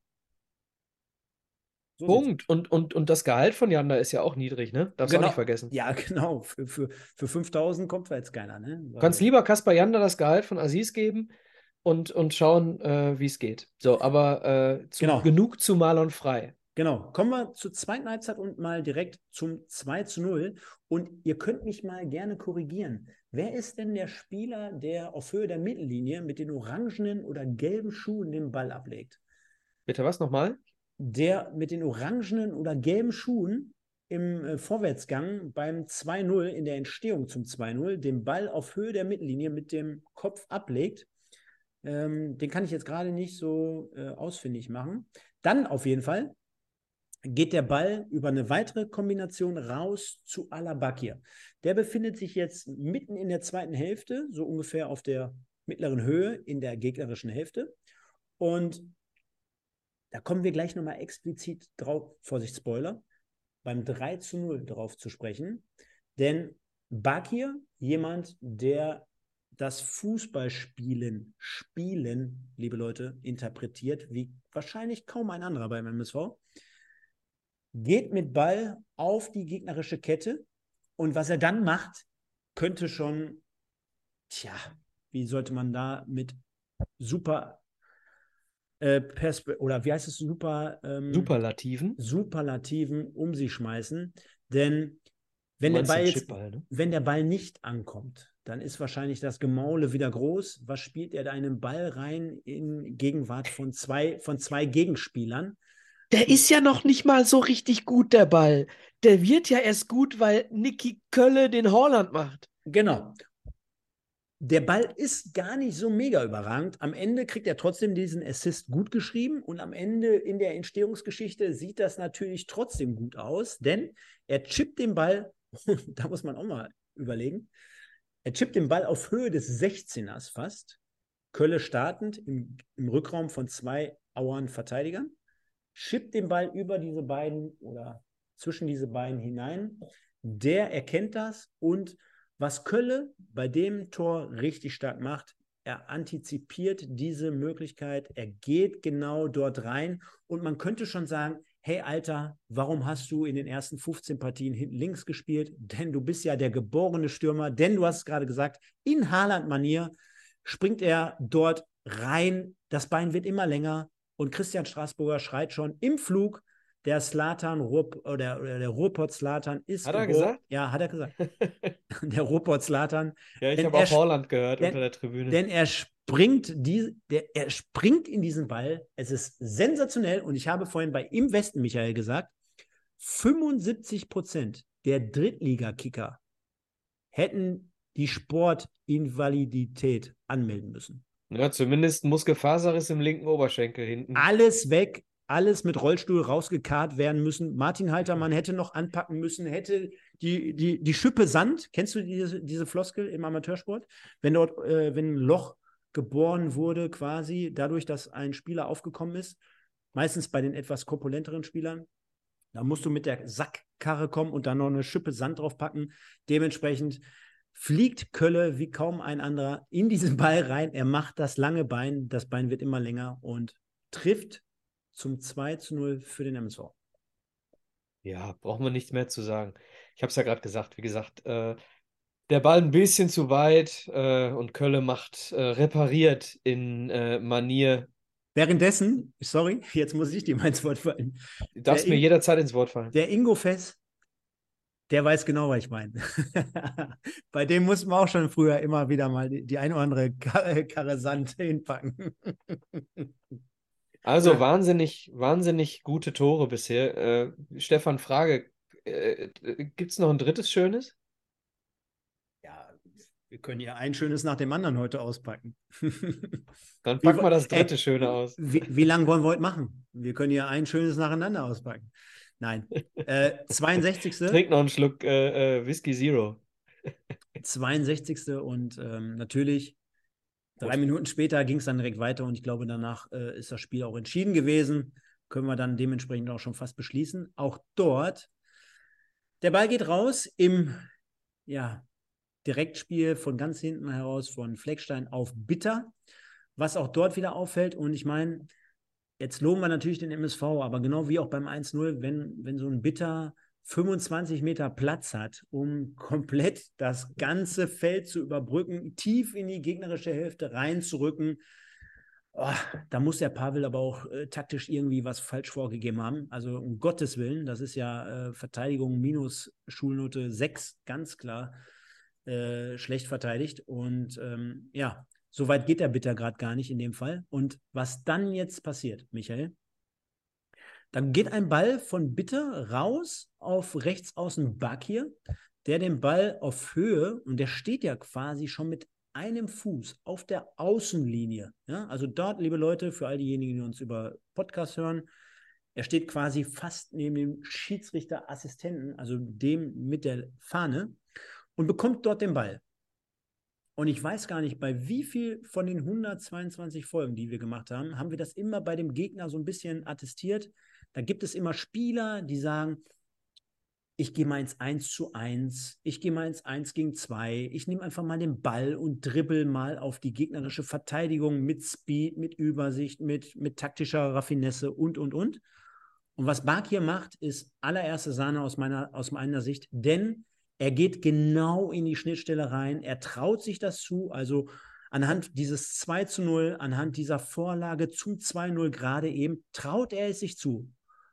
So Punkt. Und, und, und das Gehalt von Janda ist ja auch niedrig, ne? Darfst du Genau. nicht vergessen. Ja, genau. Für, für, für 5000 kommt zwar jetzt keiner, ne? Du kannst lieber Kaspar Janda das Gehalt von Aziz geben und, und schauen, äh, wie es geht. So, aber äh, zu, Genau. genug zu Marlon frei. Genau. Kommen wir zur zweiten Halbzeit und mal direkt zum 2 zu 0. Und ihr könnt mich mal gerne korrigieren. Wer ist denn der Spieler, der auf Höhe der Mittellinie mit den orangenen oder gelben Schuhen den Ball ablegt? Bitte was nochmal? Der mit den orangenen oder gelben Schuhen im äh, Vorwärtsgang beim 2-0 in der Entstehung zum 2-0 den Ball auf Höhe der Mittellinie mit dem Kopf ablegt. Ähm, den kann ich jetzt gerade nicht so äh, ausfindig machen. Dann auf jeden Fall geht der Ball über eine weitere Kombination raus zu Alabakir. Der befindet sich jetzt mitten in der zweiten Hälfte, so ungefähr auf der mittleren Höhe in der gegnerischen Hälfte. Und da kommen wir gleich nochmal explizit drauf, Vorsicht, Spoiler, beim 3 zu 0 drauf zu sprechen. Denn Bakir, jemand, der das Fußballspielen, Spielen, liebe Leute, interpretiert, wie wahrscheinlich kaum ein anderer beim MSV, geht mit Ball auf die gegnerische Kette und was er dann macht, könnte schon, tja, wie sollte man da mit super äh, Perspe oder wie heißt es, super ähm, Superlativen. Superlativen um sich schmeißen. Denn wenn der, Ball jetzt, Chipball, ne? wenn der Ball nicht ankommt, dann ist wahrscheinlich das Gemaule wieder groß. Was spielt er da einen Ball rein in Gegenwart von zwei, von zwei Gegenspielern? Der ist ja noch nicht mal so richtig gut, der Ball. Der wird ja erst gut, weil Niki Kölle den Holland macht. Genau. Der Ball ist gar nicht so mega überragend. Am Ende kriegt er trotzdem diesen Assist gut geschrieben und am Ende in der Entstehungsgeschichte sieht das natürlich trotzdem gut aus, denn er chippt den Ball, da muss man auch mal überlegen, er chippt den Ball auf Höhe des 16ers fast. Kölle startend im, im Rückraum von zwei Auern Verteidigern, chippt den Ball über diese beiden oder zwischen diese beiden hinein. Der erkennt das und was Kölle bei dem Tor richtig stark macht, er antizipiert diese Möglichkeit, er geht genau dort rein. Und man könnte schon sagen, hey Alter, warum hast du in den ersten 15 Partien hinten links gespielt? Denn du bist ja der geborene Stürmer, denn du hast es gerade gesagt, in Haaland-Manier springt er dort rein, das Bein wird immer länger. Und Christian Straßburger schreit schon im Flug, der Slatan Ruhr, oder, oder der Ruhrpott Slatan ist Hat er gesagt? Ja, hat er gesagt. der Ruhrpott Slatan Ja, ich habe auch Holland gehört denn- unter der Tribüne. denn er springt, die, der, er springt in diesen Ball. Es ist sensationell und ich habe vorhin bei Im Westen, Michael, gesagt, 75 Prozent der Drittligakicker hätten die Sportinvalidität anmelden müssen. ja, zumindest Muskelfaserriss im linken Oberschenkel hinten. Alles weg, alles mit Rollstuhl rausgekarrt werden müssen. Martin Haltermann hätte noch anpacken müssen, hätte die, die, die Schippe Sand, kennst du diese, diese Floskel im Amateursport? Wenn dort, äh, wenn ein Loch geboren wurde, quasi dadurch, dass ein Spieler aufgekommen ist, meistens bei den etwas korpulenteren Spielern, da musst du mit der Sackkarre kommen und dann noch eine Schippe Sand draufpacken. Dementsprechend fliegt Kölle wie kaum ein anderer in diesen Ball rein. Er macht das lange Bein, das Bein wird immer länger und trifft zum 2 zu 0 für den MSV. Ja, brauchen wir nichts mehr zu sagen. Ich habe es ja gerade gesagt, wie gesagt, äh, der Ball ein bisschen zu weit äh, und Kölle macht äh, repariert in äh, Manier. Währenddessen, sorry, jetzt muss ich dir mal ins Wort fallen. Du darfst Der mir In- jederzeit ins Wort fallen. Der Ingo Fess, der weiß genau, was ich meine. Bei dem muss man auch schon früher immer wieder mal die, die ein oder andere Karre, Karre Sand hinpacken. Also wahnsinnig, wahnsinnig gute Tore bisher. Äh, Stefan, Frage: äh, Gibt es noch ein drittes schönes? Ja, wir können ja ein schönes nach dem anderen heute auspacken. Dann packen wir das dritte äh, Schöne aus. Wie, wie lange wollen wir heute machen? Wir können ja ein schönes nacheinander auspacken. Nein. Äh, 62. Trink noch einen Schluck äh, äh Whisky Zero. 62. Und ähm, natürlich Drei Minuten später ging es dann direkt weiter und ich glaube, danach äh, ist das Spiel auch entschieden gewesen. Können wir dann dementsprechend auch schon fast beschließen. Auch dort, der Ball geht raus im ja, Direktspiel von ganz hinten heraus von Fleckstein auf Bitter, was auch dort wieder auffällt. Und ich meine, jetzt loben wir natürlich den MSV, aber genau wie auch beim 1-0, wenn, wenn so ein Bitter 25 Meter Platz hat, um komplett das ganze Feld zu überbrücken, tief in die gegnerische Hälfte reinzurücken. Oh, da muss der Pavel aber auch äh, taktisch irgendwie was falsch vorgegeben haben. Also um Gottes Willen, das ist ja äh, Verteidigung minus Schulnote 6, ganz klar äh, schlecht verteidigt. Und ähm, ja, so weit geht der Bitter gerade gar nicht in dem Fall. Und was dann jetzt passiert, Michael, dann geht ein Ball von Bitter raus auf rechts außen Bakir, der den Ball auf Höhe, und der steht ja quasi schon mit einem Fuß auf der Außenlinie. Ja? Also dort, liebe Leute, für all diejenigen, die uns über Podcast hören, er steht quasi fast neben dem Schiedsrichterassistenten, also dem mit der Fahne, und bekommt dort den Ball. Und ich weiß gar nicht, bei wie viel von den 122 Folgen, die wir gemacht haben, haben wir das immer bei dem Gegner so ein bisschen attestiert. Da gibt es immer Spieler, die sagen, ich gehe mal ins 1 zu 1, ich gehe mal ins 1 gegen 2, ich nehme einfach mal den Ball und dribbel mal auf die gegnerische Verteidigung mit Speed, mit Übersicht, mit, mit taktischer Raffinesse und, und, und. Und was Bark hier macht, ist allererste Sahne aus meiner, aus meiner Sicht, denn er geht genau in die Schnittstelle rein, er traut sich das zu, also anhand dieses 2 zu 0, anhand dieser Vorlage zum 2-0 gerade eben, traut er es sich zu,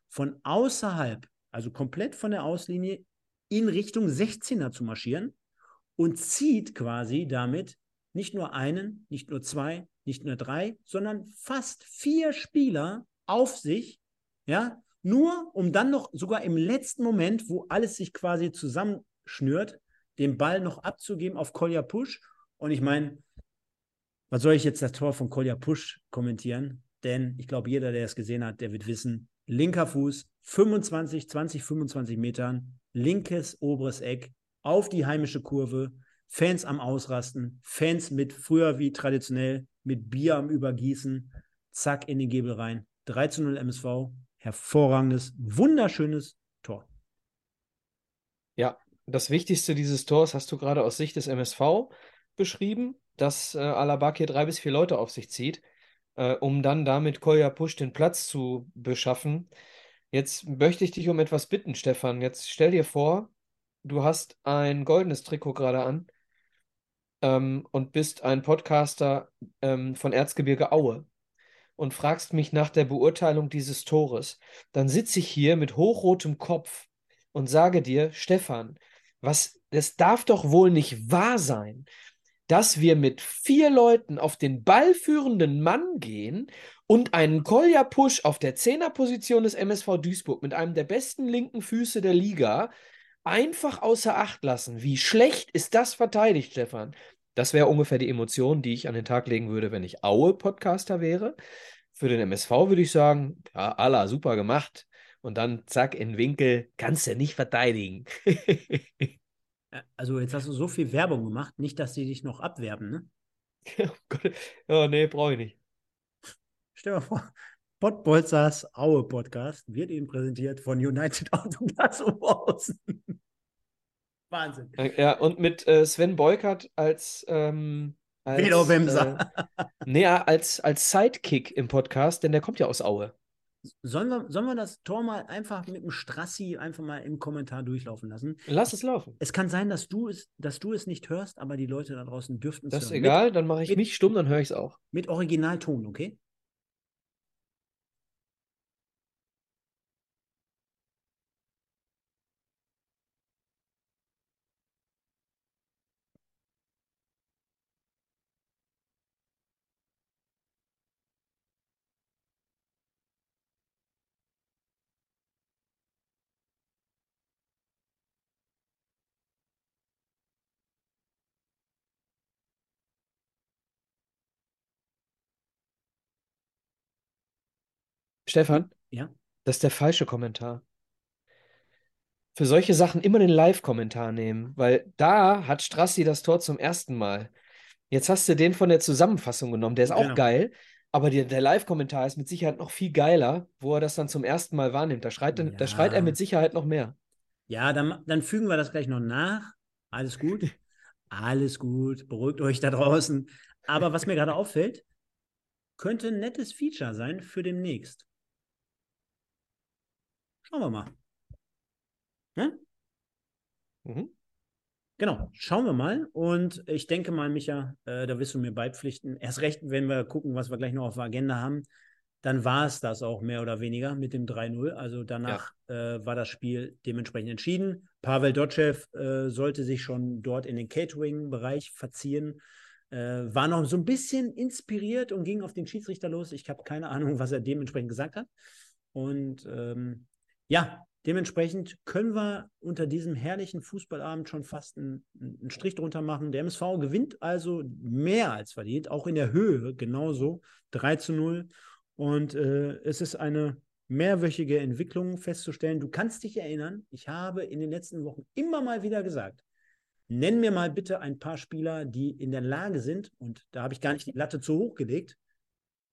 von außerhalb, also komplett von der Auslinie, in Richtung 16er zu marschieren und zieht quasi damit nicht nur einen, nicht nur zwei, nicht nur drei, sondern fast vier Spieler auf sich, ja, nur um dann noch sogar im letzten Moment, wo alles sich quasi zusammenschnürt, den Ball noch abzugeben auf Kolja Push. Und ich meine, was soll ich jetzt das Tor von Kolja Push kommentieren? Denn ich glaube, jeder, der es gesehen hat, der wird wissen, linker Fuß, 25, 20, 25 Metern, linkes oberes Eck auf die heimische Kurve, Fans am Ausrasten, Fans mit früher wie traditionell mit Bier am Übergießen, zack in den Gebel rein. 3 zu 0 MSV, hervorragendes, wunderschönes Tor. Ja, das Wichtigste dieses Tors hast du gerade aus Sicht des MSV beschrieben, dass äh, Alabak hier drei bis vier Leute auf sich zieht äh, um dann damit Kolja Push den Platz zu beschaffen. Jetzt möchte ich dich um etwas bitten, Stefan. Jetzt stell dir vor, du hast ein goldenes Trikot gerade an ähm, und bist ein Podcaster ähm, von Erzgebirge Aue und fragst mich nach der Beurteilung dieses Tores. Dann sitze ich hier mit hochrotem Kopf und sage dir, Stefan, was, das darf doch wohl nicht wahr sein, dass wir mit vier Leuten auf den ballführenden Mann gehen und einen Kolja-Push auf der Zehnerposition des MSV Duisburg mit einem der besten linken Füße der Liga einfach außer Acht lassen. Wie schlecht ist das verteidigt, Stefan? Das wäre ungefähr die Emotion, die ich an den Tag legen würde, wenn ich Aue-Podcaster wäre. Für den MSV würde ich sagen, ja, Allah, super gemacht. Und dann zack, in Winkel, kannst du nicht verteidigen. Also jetzt hast du so viel Werbung gemacht, nicht, dass sie dich noch abwerben, ne? oh Gott. Oh, nee, brauche ich nicht. Stell dir mal vor, Pottbolzers Aue Podcast wird Ihnen präsentiert von United Autoglas Oberhausen. Wahnsinn. Ja, und mit äh, Sven Beukert als, ähm, als Äh, nee, als, als Sidekick im Podcast, denn der kommt ja aus Aue. Sollen wir, sollen wir das Tor mal einfach mit dem Strassi einfach mal im Kommentar durchlaufen lassen? Lass es laufen. Es kann sein, dass du es, dass du es nicht hörst, aber die Leute da draußen dürften es hören. Das ist egal, mit, dann mache ich mit, mich stumm, dann höre ich es auch. Mit Originalton, okay? Stefan, Ja. das ist der falsche Kommentar. Für solche Sachen immer den Live-Kommentar nehmen, weil da hat Strassi das Tor zum ersten Mal. Jetzt hast du den von der Zusammenfassung genommen, der ist auch Genau. geil, aber die, der Live-Kommentar ist mit Sicherheit noch viel geiler, wo er das dann zum ersten Mal wahrnimmt. Da schreit, dann- da schreit er Ja. mit Sicherheit noch mehr. Ja, dann, dann fügen wir das gleich noch nach. Alles gut. Alles gut. Beruhigt euch da draußen. Aber was mir gerade auffällt, könnte ein nettes Feature sein für demnächst. Schauen wir mal. Ne? Mhm. Genau, schauen wir mal. Und ich denke mal, Micha, äh, da wirst du mir beipflichten. Erst recht, wenn wir gucken, was wir gleich noch auf der Agenda haben, dann war es das auch mehr oder weniger mit dem 3-0. Also danach äh, war das Spiel dementsprechend entschieden. Pavel Dotschew äh, sollte sich schon dort in den Catering-Bereich verziehen. Äh, war noch so ein bisschen inspiriert und ging auf den Schiedsrichter los. Ich habe keine Ahnung, was er dementsprechend gesagt hat. Und ähm, ja, dementsprechend können wir unter diesem herrlichen Fußballabend schon fast einen, einen Strich drunter machen. Der MSV gewinnt also mehr als verdient, auch in der Höhe genauso. 3 zu 0. Und äh, es ist eine mehrwöchige Entwicklung festzustellen. Du kannst dich erinnern, ich habe in den letzten Wochen immer mal wieder gesagt, nenn mir mal bitte ein paar Spieler, die in der Lage sind, und da habe ich gar nicht die Latte zu hoch gelegt,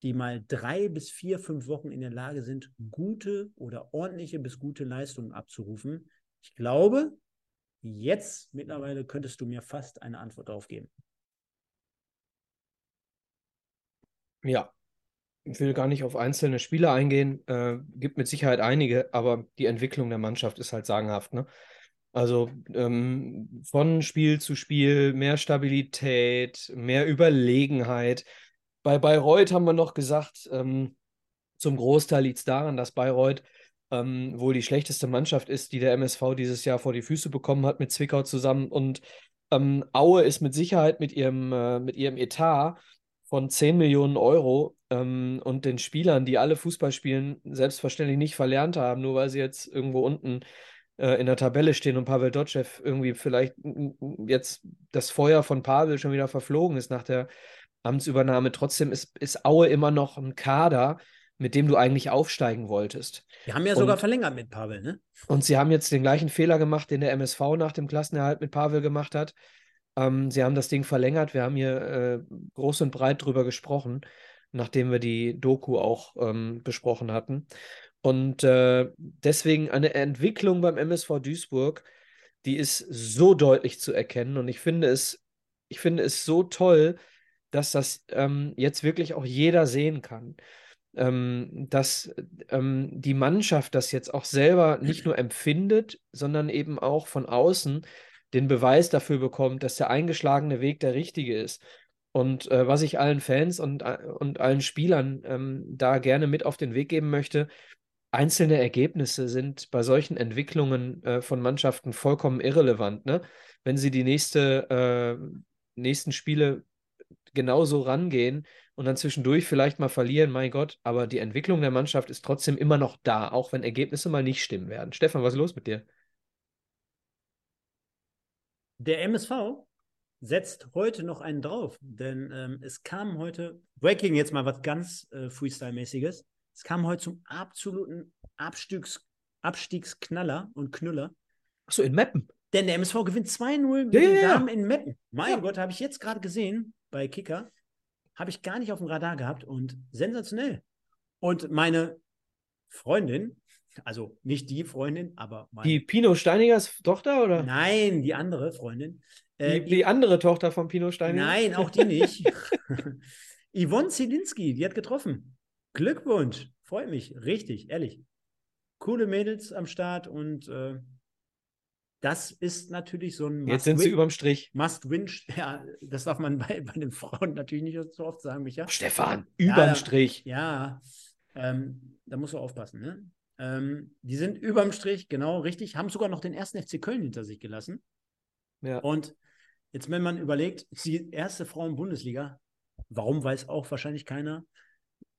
die mal drei bis vier, fünf Wochen in der Lage sind, gute oder ordentliche bis gute Leistungen abzurufen. Ich glaube, jetzt mittlerweile könntest du mir fast eine Antwort darauf geben. Ja, ich will gar nicht auf einzelne Spieler eingehen, äh, gibt mit Sicherheit einige, aber die Entwicklung der Mannschaft ist halt sagenhaft, ne? Also ähm, von Spiel zu Spiel mehr Stabilität, mehr Überlegenheit. Bei Bayreuth haben wir noch gesagt, ähm, zum Großteil liegt es daran, dass Bayreuth ähm, wohl die schlechteste Mannschaft ist, die der MSV dieses Jahr vor die Füße bekommen hat mit Zwickau zusammen. Und ähm, Aue ist mit Sicherheit mit ihrem, äh, mit ihrem Etat von 10 Millionen Euro ähm, und den Spielern, die alle Fußball spielen, selbstverständlich nicht verlernt haben, nur weil sie jetzt irgendwo unten äh, in der Tabelle stehen und Pavel Dotschew irgendwie vielleicht jetzt das Feuer von Pavel schon wieder verflogen ist nach der Amtsübernahme. Trotzdem ist, ist Aue immer noch ein Kader, mit dem du eigentlich aufsteigen wolltest. Wir haben ja sogar Und- verlängert mit Pavel, ne? Und sie haben jetzt den gleichen Fehler gemacht, den der MSV nach dem Klassenerhalt mit Pavel gemacht hat. Ähm, sie haben das Ding verlängert. Wir haben hier äh, groß und breit drüber gesprochen, nachdem wir die Doku auch ähm, besprochen hatten. Und äh, deswegen eine Entwicklung beim MSV Duisburg, die ist so deutlich zu erkennen. Und ich finde es, ich finde es so toll, dass das ähm, jetzt wirklich auch jeder sehen kann. Ähm, dass ähm, die Mannschaft das jetzt auch selber nicht nur empfindet, sondern eben auch von außen den Beweis dafür bekommt, dass der eingeschlagene Weg der richtige ist. Und äh, was ich allen Fans und, äh, und allen Spielern ähm, da gerne mit auf den Weg geben möchte, einzelne Ergebnisse sind bei solchen Entwicklungen äh, von Mannschaften vollkommen irrelevant. Ne? Wenn sie die nächste, äh, nächsten Spiele genauso rangehen und dann zwischendurch vielleicht mal verlieren, mein Gott, aber die Entwicklung der Mannschaft ist trotzdem immer noch da, auch wenn Ergebnisse mal nicht stimmen werden. Stefan, was ist los mit dir? Der MSV setzt heute noch einen drauf, denn ähm, es kam heute, Breaking jetzt mal was ganz äh, Freestyle-mäßiges, es kam heute zum absoluten Abstiegs, Abstiegsknaller und Knüller, Achso, in Meppen. denn der MSV gewinnt 2-0 mit Ja, den ja. Damen in Meppen. Mein Ja. Gott, habe ich jetzt gerade gesehen bei Kicker, habe ich gar nicht auf dem Radar gehabt und sensationell. Und meine Freundin, also nicht die Freundin, aber meine, Die Pino Steinigers Tochter oder? nein, die andere Freundin, äh, Die, die andere Tochter von Pino Steiniger? Nein, auch die nicht. Yvonne Zielinski, die hat getroffen. Glückwunsch. Freut mich. Richtig, ehrlich. Coole Mädels am Start und äh, das ist natürlich so ein Jetzt sind sie Must-Win. überm Strich. Must-Win. Ja, das darf man bei, bei den Frauen natürlich nicht so oft sagen, Micha. Stefan, Ja, überm da- Strich. Ja, ähm, da musst du aufpassen. Ne? Ähm, die sind überm Strich, genau, richtig. Haben sogar noch den ersten FC Köln hinter sich gelassen. Ja. Und jetzt, wenn man überlegt, die erste Frauen-Bundesliga, warum weiß auch wahrscheinlich keiner,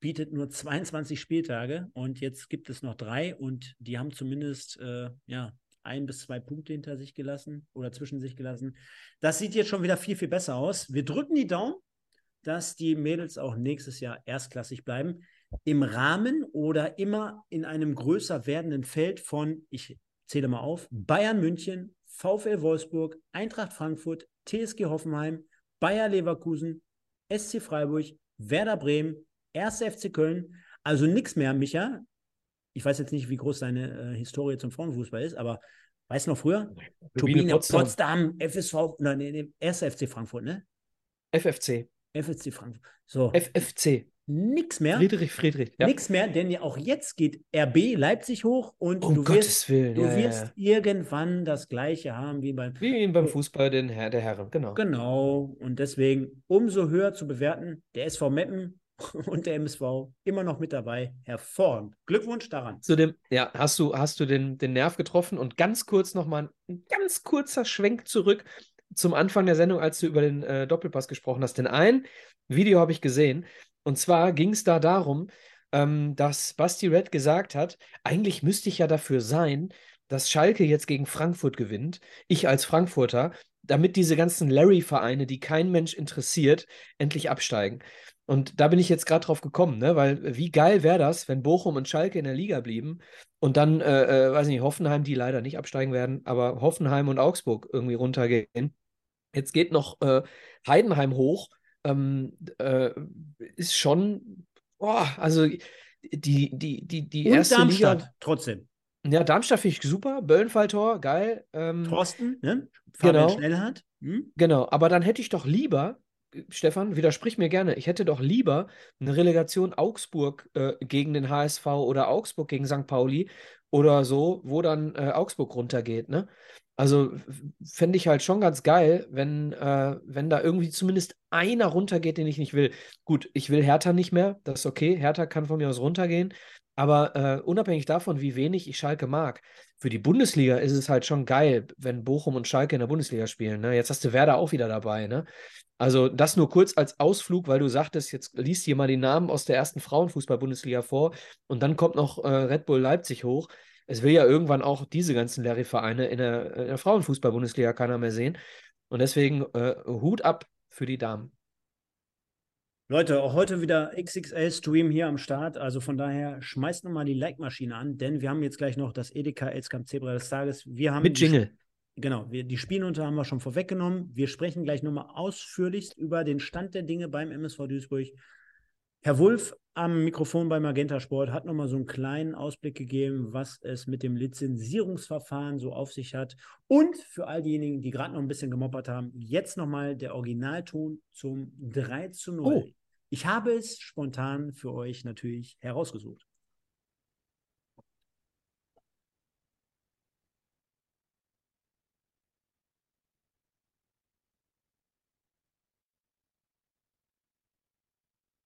bietet nur 22 Spieltage und jetzt gibt es noch drei und die haben zumindest äh, ja, ein bis zwei Punkte hinter sich gelassen oder zwischen sich gelassen. Das sieht jetzt schon wieder viel, viel besser aus. Wir drücken die Daumen, dass die Mädels auch nächstes Jahr erstklassig bleiben. im Rahmen oder immer in einem größer werdenden Feld von, ich zähle mal auf, Bayern München, VfL Wolfsburg, Eintracht Frankfurt, TSG Hoffenheim, Bayer Leverkusen, SC Freiburg, Werder Bremen, 1. FC Köln. Also nichts mehr, Micha. Ich weiß jetzt nicht, wie groß deine äh, Historie zum Frauenfußball ist, aber weißt du noch früher? Turbine Potsdam. Potsdam, FSV, nein, nee, 1. FC Frankfurt, ne? FFC. FFC Frankfurt. So. FFC. Nix mehr. Friedrich, Friedrich. Ja. Nix mehr, denn ja auch jetzt geht RB Leipzig hoch und um du Gottes wirst, Willen. du ja, wirst ja. irgendwann das Gleiche haben wie beim. Wie beim Fußball den Herr, der Herren, genau. Genau. Und deswegen umso höher zu bewerten, der SV Meppen und der MSV immer noch mit dabei. Hervorragend. Glückwunsch daran. Zu dem, ja, hast du, hast du den, den Nerv getroffen und ganz kurz nochmal ein ganz kurzer Schwenk zurück zum Anfang der Sendung, als du über den äh, Doppelpass gesprochen hast. Denn ein Video habe ich gesehen und zwar ging es da darum, ähm, dass Basti Red gesagt hat, eigentlich müsste ich ja dafür sein, dass Schalke jetzt gegen Frankfurt gewinnt, ich als Frankfurter, damit diese ganzen Larry-Vereine, die kein Mensch interessiert, endlich absteigen. Und da bin ich jetzt gerade drauf gekommen, ne? weil wie geil wäre das, wenn Bochum und Schalke in der Liga blieben und dann, äh, äh, weiß nicht, Hoffenheim, die leider nicht absteigen werden, aber Hoffenheim und Augsburg irgendwie runtergehen. Jetzt geht noch äh, Heidenheim hoch ähm, äh, ist schon, boah, also die, die, die, die Und erste Darmstadt Liga. trotzdem. Ja, Darmstadt finde ich super. Böllenfalltor, geil. Ähm, Thorsten, ne? Fabian genau. Schnellhardt. Hm? Genau, aber dann hätte ich doch lieber, Stefan, widersprich mir gerne, ich hätte doch lieber eine Relegation Augsburg äh, gegen den HSV oder Augsburg gegen St. Pauli oder so, wo dann äh, Augsburg runtergeht, ne? Also fände ich halt schon ganz geil, wenn, äh, wenn da irgendwie zumindest einer runtergeht, den ich nicht will. Gut, ich will Hertha nicht mehr, das ist okay. Hertha kann von mir aus runtergehen. Aber äh, unabhängig davon, wie wenig ich Schalke mag, für die Bundesliga ist es halt schon geil, wenn Bochum und Schalke in der Bundesliga spielen. Ne? Jetzt hast du Werder auch wieder dabei. Ne? Also das nur kurz als Ausflug, weil du sagtest, jetzt liest hier mal die Namen aus der ersten Frauenfußball-Bundesliga vor und dann kommt noch äh, Red Bull Leipzig hoch es will ja irgendwann auch diese ganzen Larry-Vereine in der, der Frauenfußball-Bundesliga keiner mehr sehen. Und deswegen äh, Hut ab für die Damen. Leute, auch heute wieder XXL-Stream hier am Start. Also von daher schmeißt nochmal die Like-Maschine an, denn wir haben jetzt gleich noch das Edeka Elskamp Zebra des Tages. Wir haben Mit Jingle. Genau, wir, die Spielnote haben wir schon vorweggenommen. Wir sprechen gleich nochmal ausführlichst über den Stand der Dinge beim MSV Duisburg. Herr Wulff am Mikrofon bei Magenta Sport hat nochmal so einen kleinen Ausblick gegeben, was es mit dem Lizenzierungsverfahren so auf sich hat. Und für all diejenigen, die gerade noch ein bisschen gemoppert haben, jetzt nochmal der Originalton zum 3 zu 0. Oh. Ich habe es spontan für euch natürlich herausgesucht.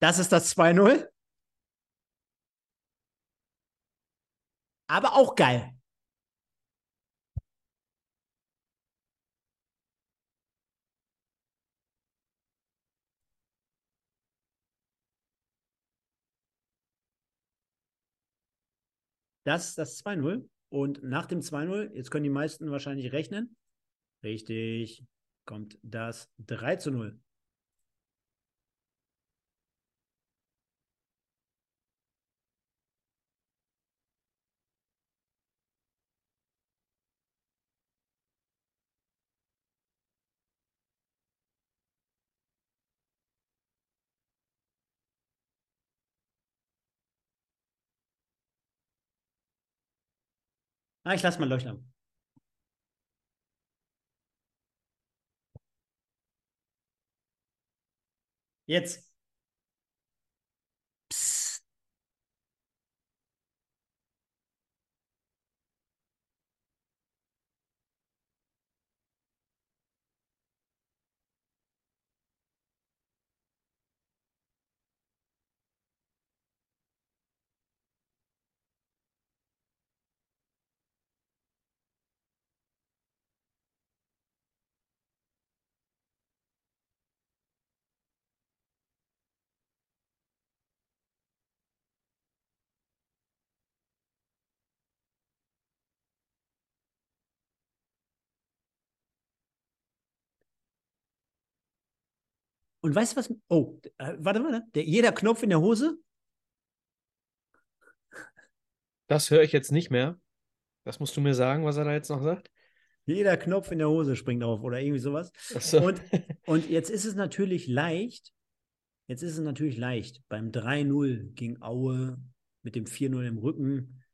Das ist das 2-0. Aber auch geil. Das ist das 2-0. Und nach dem 2-0, jetzt können die meisten wahrscheinlich rechnen. Richtig, kommt das 3 zu 0. Ah, ich lasse mal leuchten. Jetzt. Und weißt du was? Oh, äh, warte mal, der, jeder Knopf in der Hose Das höre ich jetzt nicht mehr. Das musst du mir sagen, was er da jetzt noch sagt. Jeder Knopf in der Hose springt auf oder irgendwie sowas. So. Und, und jetzt ist es natürlich leicht, jetzt ist es natürlich leicht, beim 3-0 gegen Aue, mit dem 4-0 im Rücken,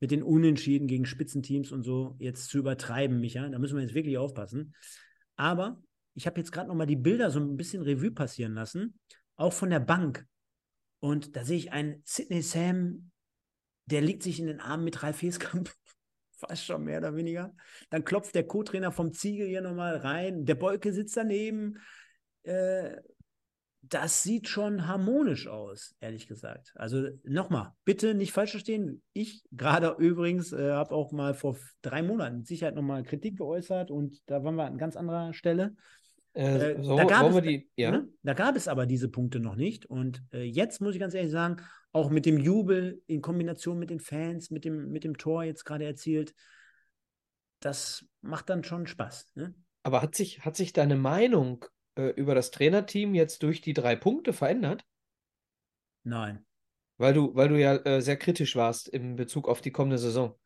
mit den Unentschieden gegen Spitzenteams und so, jetzt zu übertreiben, Micha. Da müssen wir jetzt wirklich aufpassen. Aber ich habe jetzt gerade noch mal die Bilder so ein bisschen Revue passieren lassen, auch von der Bank. Und da sehe ich einen Sidney Sam, der liegt sich in den Armen mit Ralf Heskamp. Fast schon mehr oder weniger. Dann klopft der Co-Trainer vom Ziegel hier nochmal rein. Der Bolke sitzt daneben. Äh, das sieht schon harmonisch aus, ehrlich gesagt. Also nochmal, bitte nicht falsch verstehen. Ich gerade übrigens äh, habe auch mal vor drei Monaten mit Sicherheit nochmal Kritik geäußert und da waren wir an ganz anderer Stelle. Äh, Äh, so, da, gab es, die, ja? ne? da gab es aber diese Punkte noch nicht. Und äh, jetzt muss ich ganz ehrlich sagen, auch mit dem Jubel in Kombination mit den Fans, mit dem, mit dem Tor jetzt gerade erzielt, das macht dann schon Spaß. Ne? Aber hat sich, hat sich deine Meinung äh, über das Trainerteam jetzt durch die drei Punkte verändert? Nein. Weil du, weil du ja äh, sehr kritisch warst in Bezug auf die kommende Saison.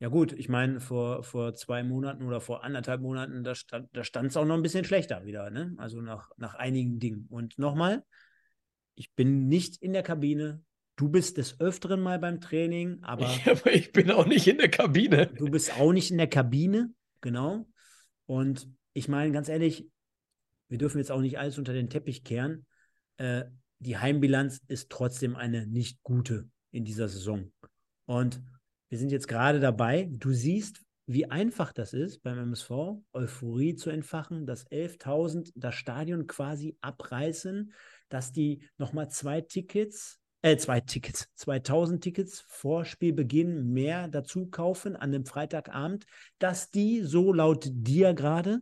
Ja gut, ich meine, vor, vor zwei Monaten oder vor anderthalb Monaten, da stand da es auch noch ein bisschen schlechter wieder, ne? Also nach, nach einigen Dingen. Und nochmal, ich bin nicht in der Kabine. Du bist des Öfteren mal beim Training, aber Ich, aber ich bin auch nicht in der Kabine. du bist auch nicht in der Kabine, genau. Und ich meine, ganz ehrlich, wir dürfen jetzt auch nicht alles unter den Teppich kehren. Äh, die Heimbilanz ist trotzdem eine nicht gute in dieser Saison. Und wir sind jetzt gerade dabei. Du siehst, wie einfach das ist beim MSV, Euphorie zu entfachen, dass 11.000 das Stadion quasi abreißen, dass die nochmal zwei Tickets, äh, zwei Tickets, 2.000 Tickets vor Spielbeginn mehr dazu kaufen an dem Freitagabend, dass die so laut dir gerade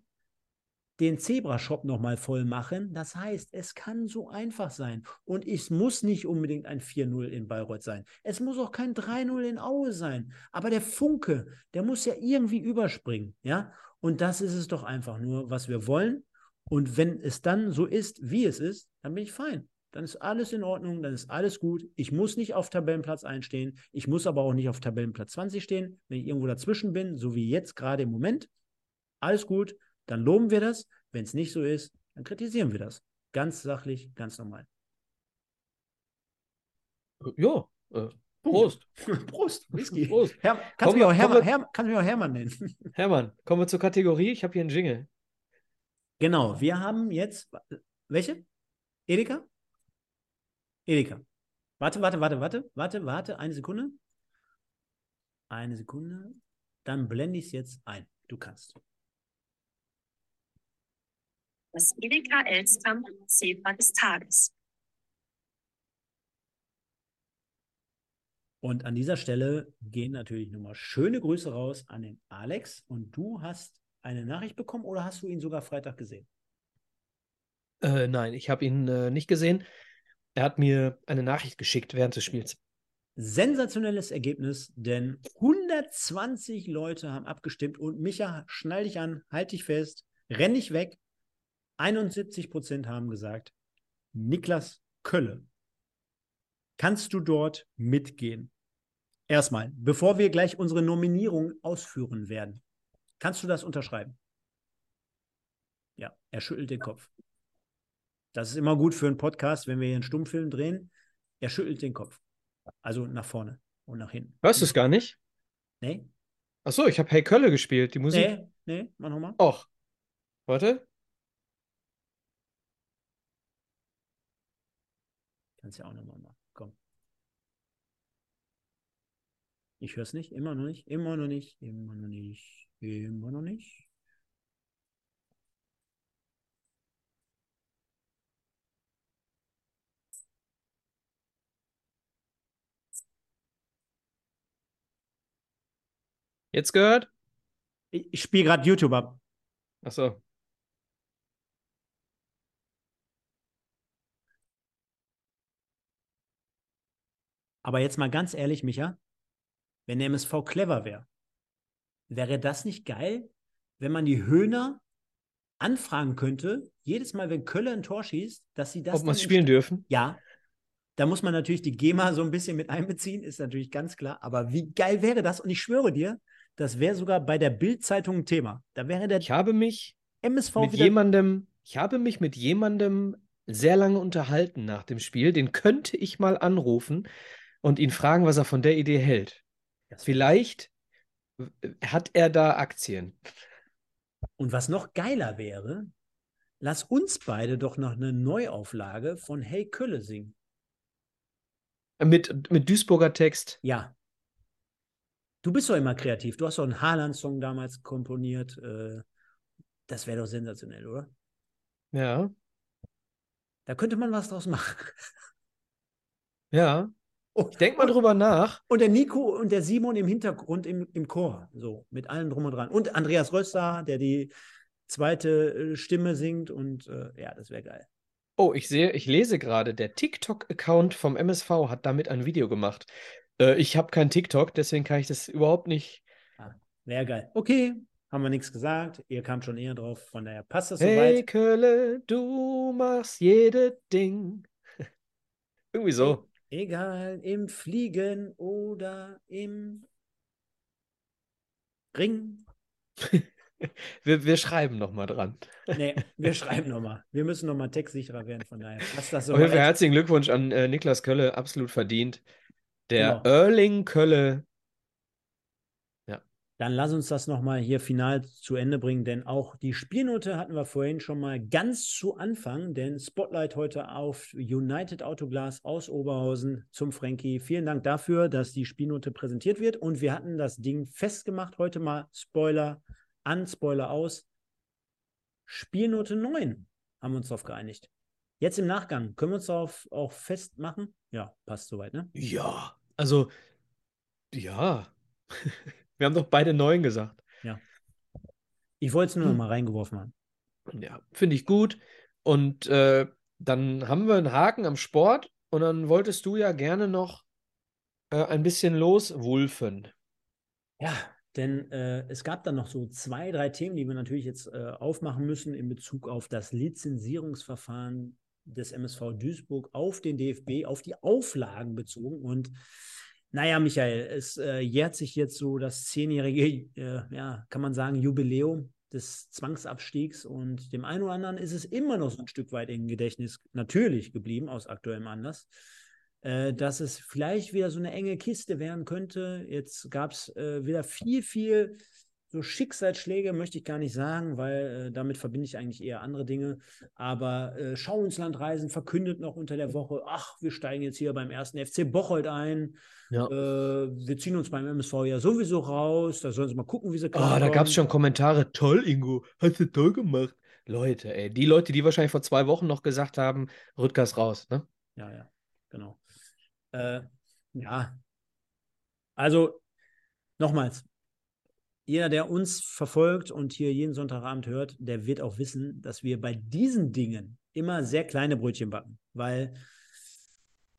den Zebra-Shop nochmal voll machen. Das heißt, es kann so einfach sein. Und es muss nicht unbedingt ein 4-0 in Bayreuth sein. Es muss auch kein 3-0 in Aue sein. Aber der Funke, der muss ja irgendwie überspringen. Ja? Und das ist es doch einfach nur, was wir wollen. Und wenn es dann so ist, wie es ist, dann bin ich fein. Dann ist alles in Ordnung, dann ist alles gut. Ich muss nicht auf Tabellenplatz einstehen. Ich muss aber auch nicht auf Tabellenplatz 20 stehen. Wenn ich irgendwo dazwischen bin, so wie jetzt gerade im Moment, alles gut, dann loben wir das. Wenn es nicht so ist, dann kritisieren wir das. Ganz sachlich, ganz normal. Ja, äh, Prost. Prost, Whisky. Prost. Her kannst, Kommen du mich auch Hermann, Hermann, kannst mich auch Hermann nennen. Hermann, kommen wir zur Kategorie. Ich habe hier einen Jingle. genau, wir haben jetzt. Welche? Edeka? Edeka. Warte, warte, warte, warte, warte, warte, eine Sekunde. Eine Sekunde. Dann blende ich es jetzt ein. Du kannst. Das Edeka Elskamp Zebra des Tages. Und an dieser Stelle gehen natürlich nochmal schöne Grüße raus an den Alex. Und du hast eine Nachricht bekommen oder hast du ihn sogar Freitag gesehen? Äh, nein, ich habe ihn äh, nicht gesehen. Er hat mir eine Nachricht geschickt während des Spiels. Sensationelles Ergebnis, denn 120 Leute haben abgestimmt und Micha, schnall dich an, halt dich fest, renn nicht weg. 71 Prozent haben gesagt, Niklas Kölle. Kannst du dort mitgehen? Erstmal, bevor wir gleich unsere Nominierung ausführen werden, kannst du das unterschreiben? Ja, er schüttelt den Kopf. Das ist immer gut für einen Podcast, wenn wir hier einen Stummfilm drehen. Er schüttelt den Kopf. Also nach vorne und nach hinten. Hörst du es gar nicht? Nee? Achso, ich habe Hey Kölle gespielt, die Musik. Nee, nee, mach nochmal. Och. Warte. Kannst ja auch nochmal machen. Komm. Ich höre es nicht, immer noch nicht, immer noch nicht, immer noch nicht, immer noch nicht. Jetzt gehört? Ich, ich spiele gerade YouTube ab. Achso. Aber jetzt mal ganz ehrlich, Micha, wenn der MSV clever wäre, wäre das nicht geil, wenn man die Höhner anfragen könnte, jedes Mal, wenn Kölle ein Tor schießt, dass sie das Ob es im spielen dürfen? Ja. Da muss man natürlich die GEMA so ein bisschen mit einbeziehen, ist natürlich ganz klar. Aber wie geil wäre das? Und ich schwöre dir, das wäre sogar bei der Bild-Zeitung ein Thema. Da wäre der Ich habe mich MSV mit jemandem, ich habe mich mit jemandem sehr lange unterhalten nach dem Spiel. Den könnte ich mal anrufen und ihn fragen, was er von der Idee hält. Vielleicht hat er da Aktien. Und was noch geiler wäre, lass uns beide doch noch eine Neuauflage von Hey Kölle singen. Mit, mit Duisburger Text. Ja. Du bist doch immer kreativ. Du hast doch einen Haaland-Song damals komponiert. Äh, das wäre doch sensationell, oder? Ja, Da könnte man was draus machen. ja. Oh, Ich denke mal drüber nach. Und der Nico und der Simon im Hintergrund im, im Chor. So, mit allem drum und dran. Und Andreas Röster, der die zweite äh, Stimme singt. Und äh, ja, das wäre geil. Oh, ich sehe, ich lese gerade, der TikTok-Account vom MSV hat damit ein Video gemacht. Äh, ich habe kein TikTok, deswegen kann ich das überhaupt nicht. Wäre geil. Okay, haben wir nichts gesagt. Ihr kamt schon eher drauf. Von daher passt das Hey soweit. Kölle, du machst jedes Ding. Irgendwie so. Egal, im Fliegen oder im Ring. Wir, wir schreiben nochmal dran. Nee, wir schreiben nochmal. Wir müssen nochmal textsicherer werden, von daher passt das Auf jeden Fall soweit. herzlichen Glückwunsch an äh, Niklas Kölle, absolut verdient. Der Genau. Erling Kölle. Dann lass uns das nochmal hier final zu Ende bringen, denn auch die Spielnote hatten wir vorhin schon mal ganz zu Anfang, denn Spotlight heute auf United Autoglas aus Oberhausen zum Frankie. Vielen Dank dafür, dass die Spielnote präsentiert wird und wir hatten das Ding festgemacht. Heute mal Spoiler an, Spoiler aus. Spielnote 9 haben wir uns darauf geeinigt. Jetzt im Nachgang, können wir uns darauf auch festmachen? Ja, passt soweit, ne? Ja, also, ja. Wir haben doch beide neun gesagt. Ich wollte es nur Hm. noch mal reingeworfen haben. Ja, finde ich gut. Und äh, dann haben wir einen Haken am Sport und dann wolltest du ja gerne noch äh, ein bisschen loswulfen. Ja, denn äh, es gab dann noch so zwei, drei Themen, die wir natürlich jetzt äh, aufmachen müssen in Bezug auf das Lizenzierungsverfahren des MSV Duisburg auf den DFB, auf die Auflagen bezogen. Und naja, Michael, es äh, jährt sich jetzt so das zehnjährige, äh, ja, kann man sagen, Jubiläum des Zwangsabstiegs und dem einen oder anderen ist es immer noch so ein Stück weit im Gedächtnis natürlich geblieben, aus aktuellem Anlass äh, dass es vielleicht wieder so eine enge Kiste werden könnte. Jetzt gab es äh, wieder viel, viel so Schicksalsschläge, möchte ich gar nicht sagen, weil äh, damit verbinde ich eigentlich eher andere Dinge. Aber äh, Schau ins Land reisen verkündet noch unter der Woche, ach, wir steigen jetzt hier beim ersten FC Bocholt ein. Ja. Äh, wir ziehen uns beim MSV ja sowieso raus. Da sollen sie mal gucken, wie sie Ah, da gab es schon Kommentare. Toll, Ingo, hast du toll gemacht. Leute, ey, die Leute, die wahrscheinlich vor zwei Wochen noch gesagt haben, Rüttgers raus, ne? Ja, ja, genau. Äh, ja. Also, nochmals, jeder, der uns verfolgt und hier jeden Sonntagabend hört, der wird auch wissen, dass wir bei diesen Dingen immer sehr kleine Brötchen backen. Weil,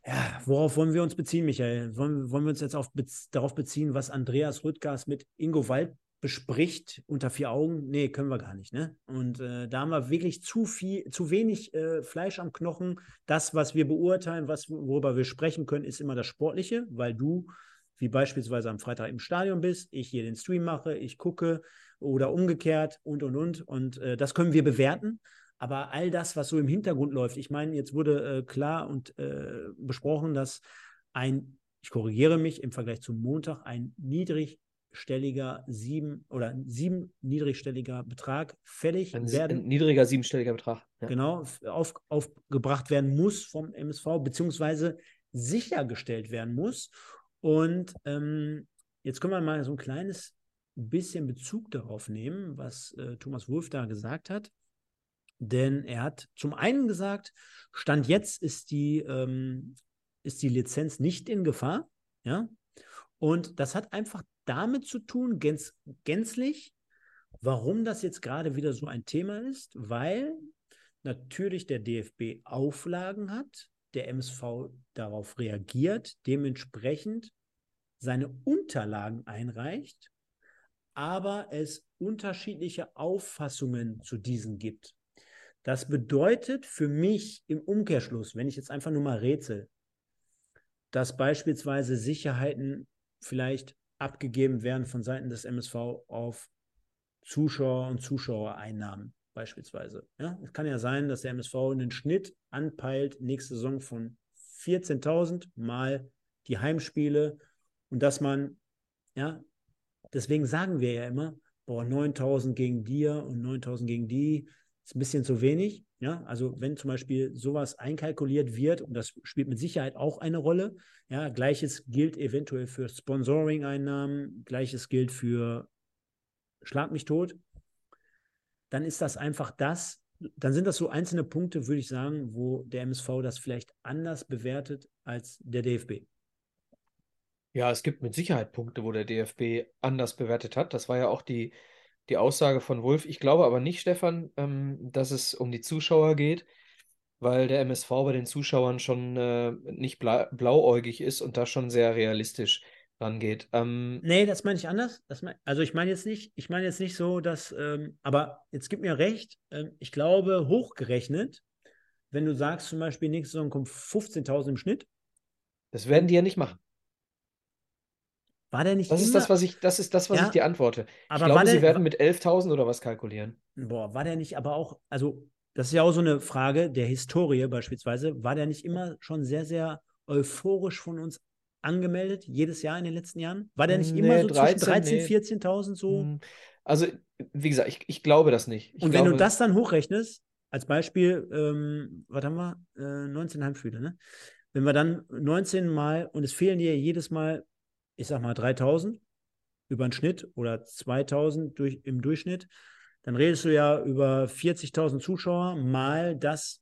ja, worauf wollen wir uns beziehen, Michael? Wollen, wollen wir uns jetzt auf, darauf beziehen, was Andreas Rüttgers mit Ingo Wald bespricht unter vier Augen? Nee, können wir gar nicht, ne? Und äh, da haben wir wirklich zu viel, zu wenig äh, Fleisch am Knochen. Das, was wir beurteilen, was, worüber wir sprechen können, ist immer das Sportliche, weil du, wie beispielsweise am Freitag im Stadion bist, ich hier den Stream mache, ich gucke oder umgekehrt und und und. Und äh, das können wir bewerten. Aber all das, was so im Hintergrund läuft, ich meine, jetzt wurde äh, klar und äh, besprochen, dass ein, ich korrigiere mich, im Vergleich zum Montag ein niedrigstelliger sieben oder sieben niedrigstelliger Betrag fällig Ein, werden ein niedriger siebenstelliger Betrag. Ja. genau, auf, aufgebracht werden muss vom MSV, beziehungsweise sichergestellt werden muss. Und ähm, jetzt können wir mal so ein kleines bisschen Bezug darauf nehmen, was äh, Thomas Wolf da gesagt hat. Denn er hat zum einen gesagt, Stand jetzt ist die, ähm, ist die Lizenz nicht in Gefahr. Ja? Und das hat einfach damit zu tun, gänz, gänzlich, warum das jetzt gerade wieder so ein Thema ist, weil natürlich der DFB Auflagen hat, der MSV darauf reagiert, dementsprechend seine Unterlagen einreicht, aber es unterschiedliche Auffassungen zu diesen gibt. Das bedeutet für mich im Umkehrschluss, wenn ich jetzt einfach nur mal rätsel, dass beispielsweise Sicherheiten vielleicht abgegeben werden von Seiten des MSV auf Zuschauer und Zuschauereinnahmen beispielsweise. Ja, es kann ja sein, dass der MSV einen Schnitt anpeilt nächste Saison von 14.000 mal die Heimspiele und dass man, ja, deswegen sagen wir ja immer, boah, 9.000 gegen dir und 9.000 gegen die ist ein bisschen zu wenig. Ja, also wenn zum Beispiel sowas einkalkuliert wird, und das spielt mit Sicherheit auch eine Rolle, ja, gleiches gilt eventuell für Sponsoring-Einnahmen, gleiches gilt für Schlag mich tot, dann ist das einfach das, dann sind das so einzelne Punkte, würde ich sagen, wo der MSV das vielleicht anders bewertet als der DFB. Ja, es gibt mit Sicherheit Punkte, wo der DFB anders bewertet hat. Das war ja auch die, die Aussage von Wolf. Ich glaube aber nicht, Stefan, ähm, dass es um die Zuschauer geht, weil der MSV bei den Zuschauern schon äh, nicht bla blauäugig ist und da schon sehr realistisch rangeht. Ähm, nee, das meine ich anders. Mein, also ich meine jetzt nicht, ich meine jetzt nicht so, dass, ähm, aber jetzt gib mir recht, ähm, ich glaube, hochgerechnet, wenn du sagst zum Beispiel, nächste Saison kommt 15.000 im Schnitt. Das werden die ja nicht machen. War der nicht Das ist immer, das, was ich, das ist das, was Ja, ich dir antworte. Ich glaube, war sie der- werden mit 11.000 oder was kalkulieren. Boah, war der nicht aber auch, also das ist ja auch so eine Frage der Historie beispielsweise, war der nicht immer schon sehr, sehr euphorisch von uns angemeldet, jedes Jahr in den letzten Jahren? War der nicht Nee, immer so 13, zwischen 13.000, nee. 14.000 so? Hm, Also, wie gesagt, ich, ich glaube das nicht. Ich Und wenn du glaube, das dann hochrechnest, als Beispiel, ähm, was haben wir? Äh, 19 Heimspiele, ne? Wenn wir dann 19 Mal, und es fehlen dir jedes Mal, ich sag mal 3000 über den Schnitt oder 2000 durch, im Durchschnitt, dann redest du ja über 40.000 Zuschauer mal das,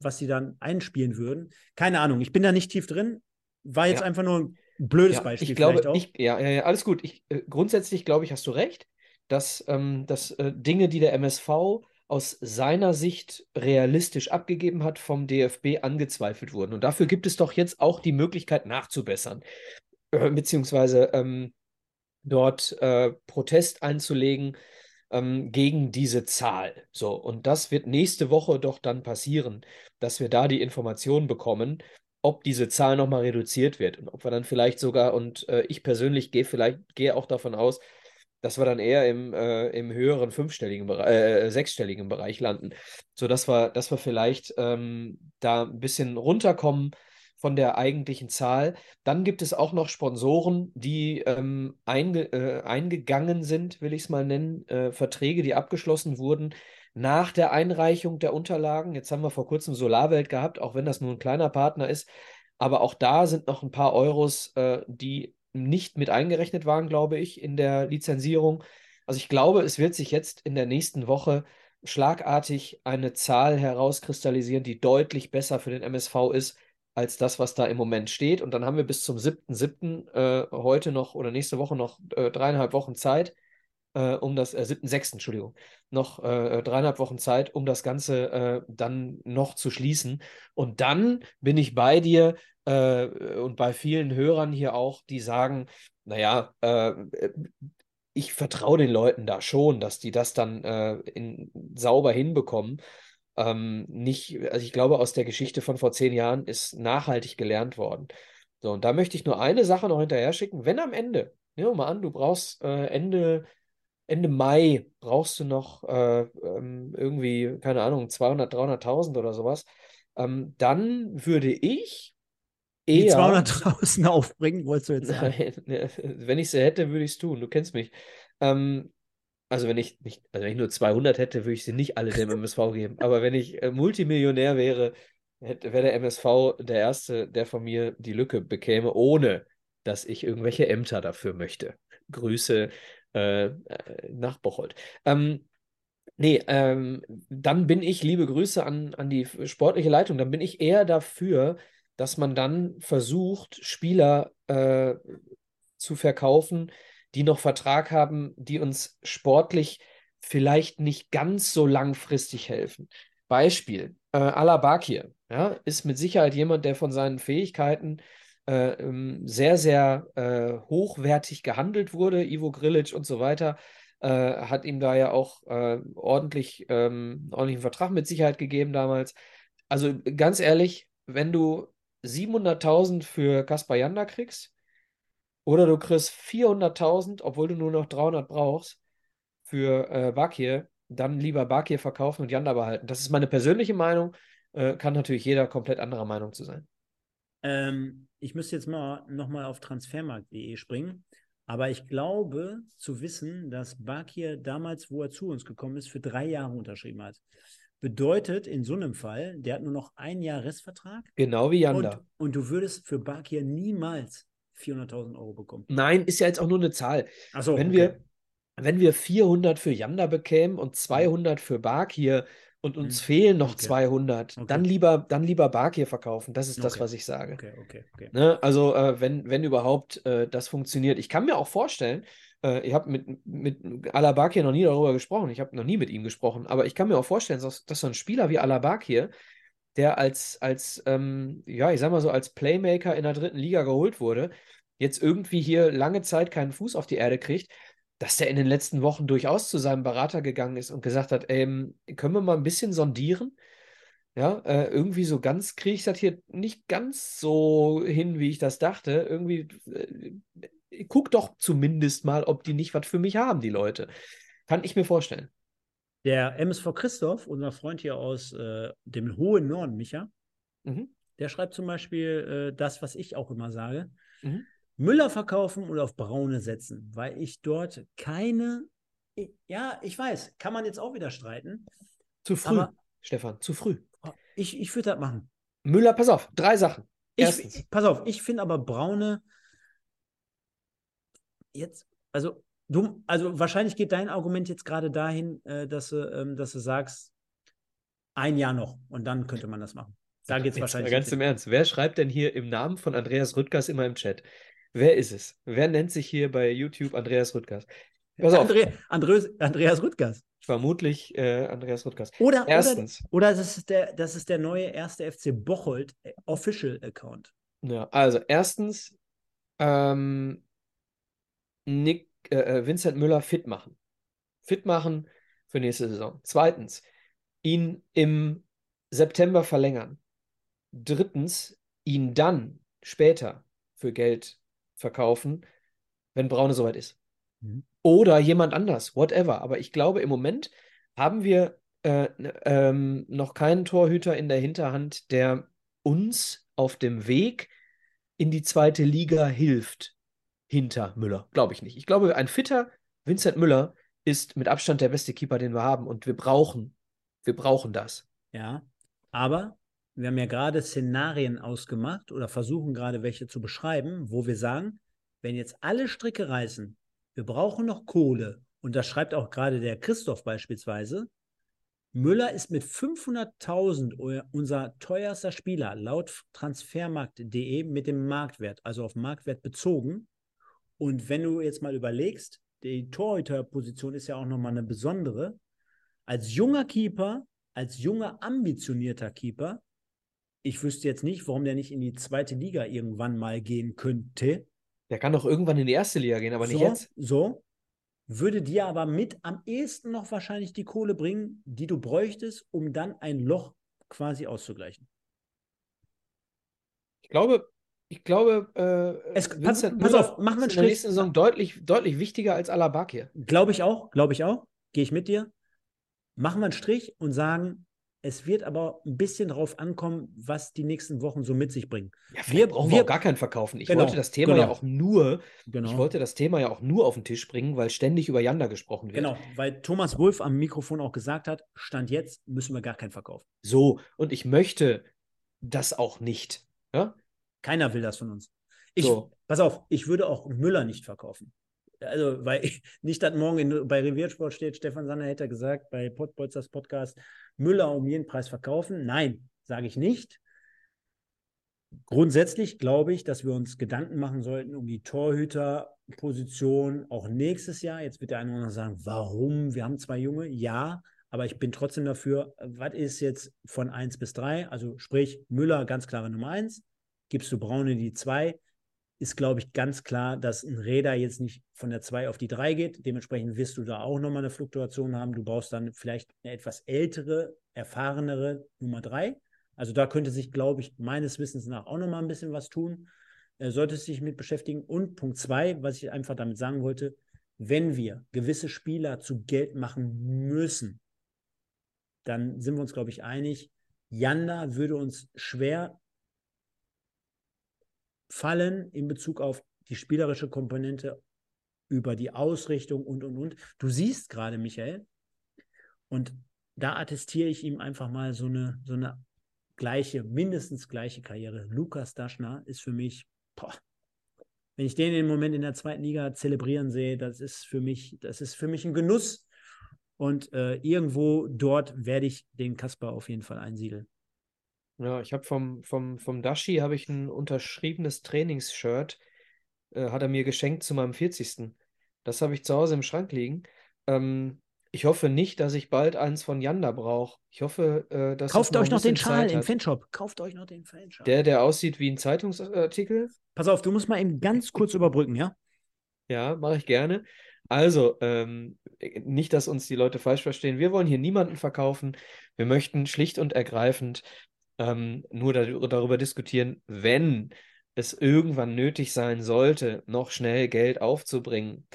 was sie dann einspielen würden. Keine Ahnung, ich bin da nicht tief drin. War jetzt Ja. einfach nur ein blödes Ja, Beispiel ich glaube, vielleicht auch. ich, ja, ja, ja, alles gut. Ich, äh, grundsätzlich glaube ich, hast du recht, dass, ähm, dass äh, Dinge, die der MSV aus seiner Sicht realistisch abgegeben hat, vom DFB angezweifelt wurden. Und dafür gibt es doch jetzt auch die Möglichkeit nachzubessern, äh, beziehungsweise ähm, dort äh, Protest einzulegen ähm, gegen diese Zahl. So, und das wird nächste Woche doch dann passieren, dass wir da die Information bekommen, ob diese Zahl nochmal reduziert wird und ob wir dann vielleicht sogar, und äh, ich persönlich gehe vielleicht, gehe auch davon aus, dass wir dann eher im, äh, im höheren fünfstelligen Bereich, äh, sechsstelligen Bereich landen, sodass wir, dass wir vielleicht ähm, da ein bisschen runterkommen von der eigentlichen Zahl. Dann gibt es auch noch Sponsoren, die ähm, einge äh, eingegangen sind, will ich es mal nennen, äh, Verträge, die abgeschlossen wurden nach der Einreichung der Unterlagen. Jetzt haben wir vor kurzem Solarwelt gehabt, auch wenn das nur ein kleiner Partner ist. Aber auch da sind noch ein paar Euros, äh, die nicht mit eingerechnet waren, glaube ich, in der Lizenzierung. Also ich glaube, es wird sich jetzt in der nächsten Woche schlagartig eine Zahl herauskristallisieren, die deutlich besser für den MSV ist als das, was da im Moment steht. Und dann haben wir bis zum 7.7. Äh, heute noch oder nächste Woche noch äh, dreieinhalb Wochen Zeit, äh, um das, äh, 7.6., Entschuldigung, noch äh, dreieinhalb Wochen Zeit, um das Ganze äh, dann noch zu schließen. Und dann bin ich bei dir äh, und bei vielen Hörern hier auch, die sagen, naja, äh, ich vertraue den Leuten da schon, dass die das dann äh, in, sauber hinbekommen. Ähm, nicht, also ich glaube, aus der Geschichte von vor zehn Jahren ist nachhaltig gelernt worden. So, und da möchte ich nur eine Sache noch hinterher schicken. Wenn am Ende, nehmen wir mal an, du brauchst äh, Ende, Ende Mai, brauchst du noch äh, ähm, irgendwie, keine Ahnung, 200, 300.000 oder sowas, ähm, dann würde ich Die eher. 200.000 aufbringen, wolltest du jetzt sagen? Nein, ne, wenn ich sie hätte, würde ich es tun. Du kennst mich. Ähm, also wenn ich nicht, also wenn ich nur 200 hätte, würde ich sie nicht alle dem MSV geben. Aber wenn ich äh, Multimillionär wäre, wäre der MSV der Erste, der von mir die Lücke bekäme, ohne dass ich irgendwelche Ämter dafür möchte. Grüße äh, äh, nach Bocholt. Ähm, nee, ähm, dann bin ich, liebe Grüße an, an die sportliche Leitung, dann bin ich eher dafür, dass man dann versucht, Spieler äh, zu verkaufen, die noch Vertrag haben, die uns sportlich vielleicht nicht ganz so langfristig helfen. Beispiel, äh, Alabakir, ja, ist mit Sicherheit jemand, der von seinen Fähigkeiten äh, ähm, sehr, sehr äh, hochwertig gehandelt wurde. Ivo Grilic und so weiter äh, hat ihm da ja auch äh, ordentlich, ähm, ordentlichen Vertrag mit Sicherheit gegeben damals. Also ganz ehrlich, wenn du 700.000 für Kaspar Janda kriegst oder du kriegst 400.000, obwohl du nur noch 300 brauchst, für äh, Bakir, dann lieber Bakir verkaufen und Janda behalten. Das ist meine persönliche Meinung. Äh, kann natürlich jeder komplett anderer Meinung zu sein. Ähm, ich müsste jetzt mal nochmal auf transfermarkt.de springen. Aber ich glaube zu wissen, dass Bakir damals, wo er zu uns gekommen ist, für drei Jahre unterschrieben hat. Bedeutet in so einem Fall, der hat nur noch ein Jahr Restvertrag. Genau wie Janda. Und, und du würdest für Bakir niemals 400.000 Euro bekommen. Nein, ist ja jetzt auch nur eine Zahl. Achso, wenn, okay. wir, wenn wir 400 für Janda bekämen und 200 für Bakir und uns Hm. fehlen noch Okay. 200, Okay. dann lieber, dann lieber Bakir verkaufen. Das ist das, was ich sage. Okay, okay, okay. Ne? Also, äh, wenn, wenn überhaupt äh, das funktioniert. Ich kann mir auch vorstellen, äh, ich habe mit, mit Alabakir noch nie darüber gesprochen, ich habe noch nie mit ihm gesprochen, aber ich kann mir auch vorstellen, dass, dass so ein Spieler wie Alabakir, der als, als ähm, ja, ich sag mal so, als Playmaker in der dritten Liga geholt wurde, jetzt irgendwie hier lange Zeit keinen Fuß auf die Erde kriegt, dass der in den letzten Wochen durchaus zu seinem Berater gegangen ist und gesagt hat, ähm, können wir mal ein bisschen sondieren? Ja, äh, irgendwie so ganz kriege ich das hier nicht ganz so hin, wie ich das dachte. Irgendwie, äh, guck doch zumindest mal, ob die nicht was für mich haben, die Leute. Kann ich mir vorstellen. Der MSV Christoph, unser Freund hier aus äh, dem hohen Norden, Micha, Mhm. der schreibt zum Beispiel äh, das, was ich auch immer sage. Mhm. Müller verkaufen oder auf Braune setzen, weil ich dort keine. Ja, ich weiß, kann man jetzt auch wieder streiten. Zu früh, Aber- Stefan, zu früh. Ich, ich würde das machen. Müller, pass auf, drei Sachen. Ich, Erstens. pass auf, ich finde aber Braune jetzt, also du, also wahrscheinlich geht dein Argument jetzt gerade dahin, äh, dass, du, ähm, dass du sagst, ein Jahr noch und dann könnte man das machen. Jetzt, Jetzt mal wahrscheinlich. ganz im Ernst. Wer schreibt denn hier im Namen von Andreas Rüttgers immer im Chat? Wer ist es? Wer nennt sich hier bei YouTube Andreas Rüttgers? Pass auf, Andre, Andreas, Andreas Rüttgers. vermutlich äh, Andreas Rüttgers. Oder, oder, Erstens, oder das, ist der, das ist der neue erste FC Bocholt äh, Official Account. ja, also erstens, ähm, Nick, äh, Vincent Müller fit machen. Fit machen für nächste Saison. Zweitens, ihn im September verlängern. Drittens, ihn dann später für Geld verkaufen, wenn Braune soweit ist. Mhm. Oder jemand anders, whatever. Aber ich glaube, im Moment haben wir äh, ähm, noch keinen Torhüter in der Hinterhand, der uns auf dem Weg in die zweite Liga hilft. Hinter Müller. Glaube ich nicht. Ich glaube, ein fitter Vincent Müller ist mit Abstand der beste Keeper, den wir haben. Und wir brauchen, wir brauchen das. Ja, aber wir haben ja gerade Szenarien ausgemacht oder versuchen gerade welche zu beschreiben, wo wir sagen, wenn jetzt alle Stricke reißen, wir brauchen noch Kohle. Und das schreibt auch gerade der Christoph beispielsweise. Müller ist mit 500.000 eu- unser teuerster Spieler laut transfermarkt.de mit dem Marktwert, also auf Marktwert bezogen. Und wenn du jetzt mal überlegst, die Torhüterposition ist ja auch nochmal eine besondere. Als junger Keeper, als junger, ambitionierter Keeper, ich wüsste jetzt nicht, warum der nicht in die zweite Liga irgendwann mal gehen könnte. Der kann doch irgendwann in die erste Liga gehen, aber nicht so, jetzt. So. Würde dir aber mit am ehesten noch wahrscheinlich die Kohle bringen, die du bräuchtest, um dann ein Loch quasi auszugleichen. Ich glaube, ich glaube, äh, Es- pass- Vincent pass Müller auf, machen wir einen ist in der Strich. nächsten Saison deutlich, deutlich wichtiger als Alaba hier. Glaube ich auch, glaube ich auch. Gehe ich mit dir. Machen wir einen Strich und sagen, es wird aber ein bisschen darauf ankommen, was die nächsten Wochen so mit sich bringen. Ja, Wir- brauchen wir- auch gar keinen verkaufen. Ich Genau, wollte das Thema ja genau. auch nur, Genau. ich wollte das Thema ja auch nur auf den Tisch bringen, weil ständig über Janda gesprochen wird. Genau, weil Thomas Wolf am Mikrofon auch gesagt hat, Stand jetzt müssen wir gar keinen verkaufen. So, und ich möchte das auch nicht. Ja? Keiner will das von uns. Ich, So. Pass auf, ich würde auch Müller nicht verkaufen. Also, weil ich, nicht, dass morgen in, bei Reviersport steht, Stefan Sander hätte gesagt, bei Podbolzers Podcast, Müller um jeden Preis verkaufen. Nein, sage ich nicht. Grundsätzlich glaube ich, dass wir uns Gedanken machen sollten um die Torhüterposition auch nächstes Jahr. Jetzt wird der eine oder andere sagen, warum? Wir haben zwei Junge. Ja, aber ich bin trotzdem dafür, was ist jetzt von 1 bis 3? Also sprich, Müller ganz klare Nummer 1, gibst du Braune die 2, ist, glaube ich, ganz klar, dass ein Räder jetzt nicht von der 2 auf die 3 geht. Dementsprechend wirst du da auch nochmal eine Fluktuation haben. Du brauchst dann vielleicht eine etwas ältere, erfahrenere Nummer 3. Also da könnte sich, glaube ich, meines Wissens nach auch nochmal ein bisschen was tun. Äh, sollte sich mit beschäftigen. Und Punkt zwei, was ich einfach damit sagen wollte, wenn wir gewisse Spieler zu Geld machen müssen, dann sind wir uns, glaube ich, einig, Janda würde uns schwer fallen in Bezug auf die spielerische Komponente über die Ausrichtung und, und, und. Du siehst gerade, Michael, und da attestiere ich ihm einfach mal so eine, so eine gleiche, mindestens gleiche Karriere. Lukas Daschner ist für mich, boah, wenn ich den im Moment in der zweiten Liga zelebrieren sehe, das ist für mich, das ist für mich ein Genuss. Und äh, irgendwo dort werde ich den Kasper auf jeden Fall einsiedeln. Ja, ich habe vom, vom, vom Dashi habe ich ein unterschriebenes Trainingsshirt, äh, hat er mir geschenkt zu meinem 40. Das habe ich zu Hause im Schrank liegen. Ähm, ich hoffe nicht, dass ich bald eins von Yanda brauche. Ich hoffe, äh, dass Kauft euch noch den Schal im. Fanshop. Kauft euch noch den Fanshop. Der, der aussieht wie ein Zeitungsartikel. Pass auf, du musst mal eben ganz kurz überbrücken, ja? Ja, mache ich gerne. Also, ähm, nicht, dass uns die Leute falsch verstehen. Wir wollen hier niemanden verkaufen. Wir möchten schlicht und ergreifend ähm, nur dar darüber diskutieren, wenn es irgendwann nötig sein sollte, noch schnell Geld aufzubringen,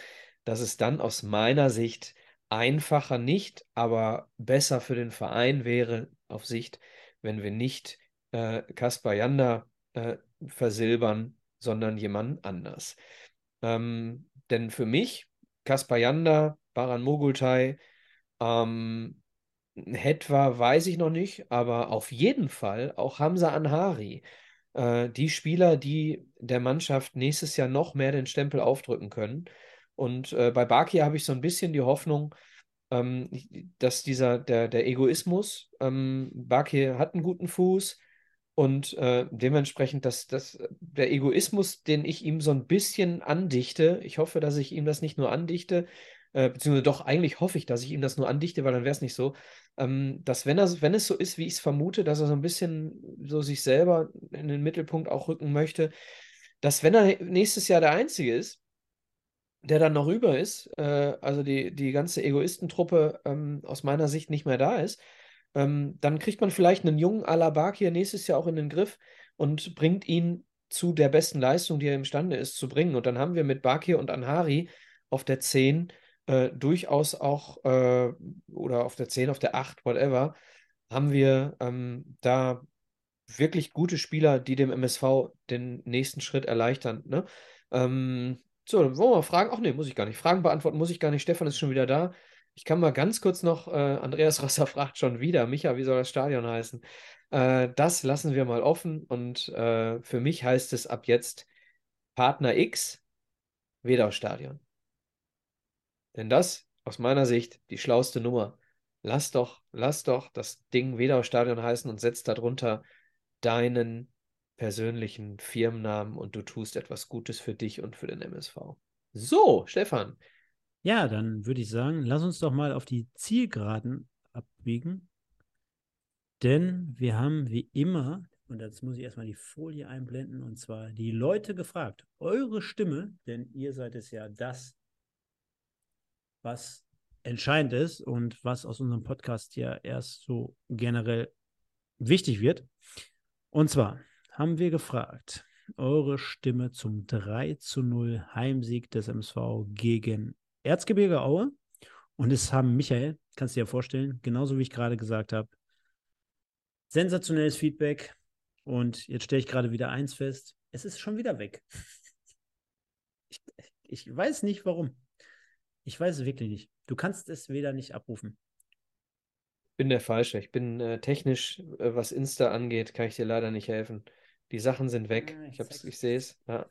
dass es dann aus meiner Sicht einfacher nicht, aber besser für den Verein wäre auf Sicht, wenn wir nicht äh, Kaspar Janda äh, versilbern, sondern jemand anders. Ähm, denn für mich, Kaspar Janda, Baran Mogultai, ähm, Hetwa weiß ich noch nicht, aber auf jeden Fall auch Hamza Anhari. Äh, die Spieler, die der Mannschaft nächstes Jahr noch mehr den Stempel aufdrücken können. Und äh, bei Baki habe ich so ein bisschen die Hoffnung, ähm, dass dieser, der, der Egoismus, ähm, Baki hat einen guten Fuß und äh, dementsprechend, dass, dass der Egoismus, den ich ihm so ein bisschen andichte, ich hoffe, dass ich ihm das nicht nur andichte, äh, beziehungsweise doch, eigentlich hoffe ich, dass ich ihm das nur andichte, weil dann wäre es nicht so, ähm, dass wenn, er, wenn es so ist, wie ich es vermute, dass er so ein bisschen so sich selber in den Mittelpunkt auch rücken möchte, dass wenn er nächstes Jahr der Einzige ist, der dann noch über ist, äh, also die, die ganze Egoistentruppe ähm, aus meiner Sicht nicht mehr da ist, ähm, dann kriegt man vielleicht einen jungen Alabakir nächstes Jahr auch in den Griff und bringt ihn zu der besten Leistung, die er imstande ist zu bringen. Und dann haben wir mit Bakir und Anhari auf der 10 äh, durchaus auch, äh, oder auf der 10, auf der 8, whatever, haben wir ähm, da wirklich gute Spieler, die dem MSV den nächsten Schritt erleichtern. Ne? Ähm, so, dann wollen wir mal fragen. Ach nee, muss ich gar nicht. Fragen beantworten muss ich gar nicht. Stefan ist schon wieder da. Ich kann mal ganz kurz noch, äh, Andreas Rosser fragt schon wieder, Micha, wie soll das Stadion heißen? Äh, das lassen wir mal offen und äh, für mich heißt es ab jetzt Partner X, Wedau Stadion. Denn das, aus meiner Sicht, die schlauste Nummer. Lass doch, lass doch das Ding Wedau Stadion heißen und setz darunter deinen persönlichen Firmennamen und du tust etwas Gutes für dich und für den MSV. So, Stefan. Ja, dann würde ich sagen, lass uns doch mal auf die Zielgeraden abbiegen. Denn wir haben wie immer, und jetzt muss ich erstmal die Folie einblenden, und zwar die Leute gefragt, eure Stimme, denn ihr seid es ja das, was entscheidend ist und was aus unserem Podcast ja erst so generell wichtig wird. Und zwar haben wir gefragt, eure Stimme zum 3 zu 0 Heimsieg des MSV gegen Erzgebirge Aue. Und es haben Michael, kannst du dir vorstellen, genauso wie ich gerade gesagt habe, sensationelles Feedback. Und jetzt stelle ich gerade wieder eins fest: Es ist schon wieder weg. Ich, ich weiß nicht warum. Ich weiß es wirklich nicht. Du kannst es wieder nicht abrufen. Bin der Falsche. Ich bin äh, technisch, äh, was Insta angeht, kann ich dir leider nicht helfen. Die Sachen sind weg. Ah, ich ich ich sehe es. Ja.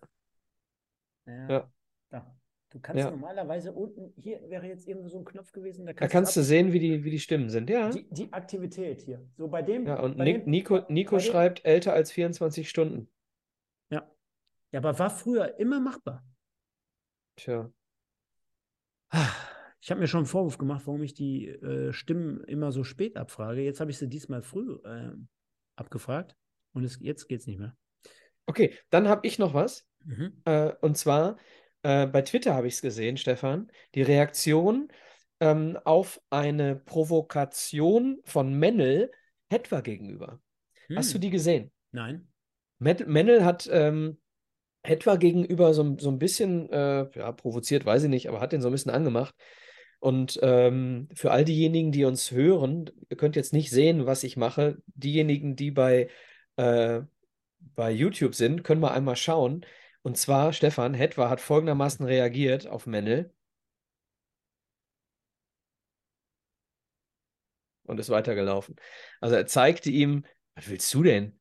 Ja. Ja. Da. Du kannst Ja. normalerweise unten, hier wäre jetzt irgendwo so ein Knopf gewesen, da Da kannst, kannst du ab- sehen, wie die, wie die Stimmen sind. Ja. die, die Aktivität hier. So bei dem. Ja, und Nick, dem, Nico, Nico bei dem- schreibt älter als 24 Stunden. Ja. Ja, aber war früher immer machbar. Tja. Ich habe mir schon einen Vorwurf gemacht, warum ich die äh, Stimmen immer so spät abfrage. Jetzt habe ich sie diesmal früh äh, abgefragt und es, jetzt geht es nicht mehr. Okay, dann habe ich noch was. Mhm. Äh, und zwar, äh, bei Twitter habe ich es gesehen, Stefan, die Reaktion ähm, auf eine Provokation von Mennel Hetwa gegenüber. Hast du Hm. die gesehen? Nein. Mennel hat ähm, etwa gegenüber so, so ein bisschen, äh, ja, provoziert, weiß ich nicht, aber hat den so ein bisschen angemacht. Und ähm, für all diejenigen, die uns hören, ihr könnt jetzt nicht sehen, was ich mache. Diejenigen, die bei, äh, bei YouTube sind, können mal einmal schauen. Und zwar, Stefan, Hetwa hat folgendermaßen reagiert auf Mennel und ist weitergelaufen. Also er zeigte ihm, was willst du denn?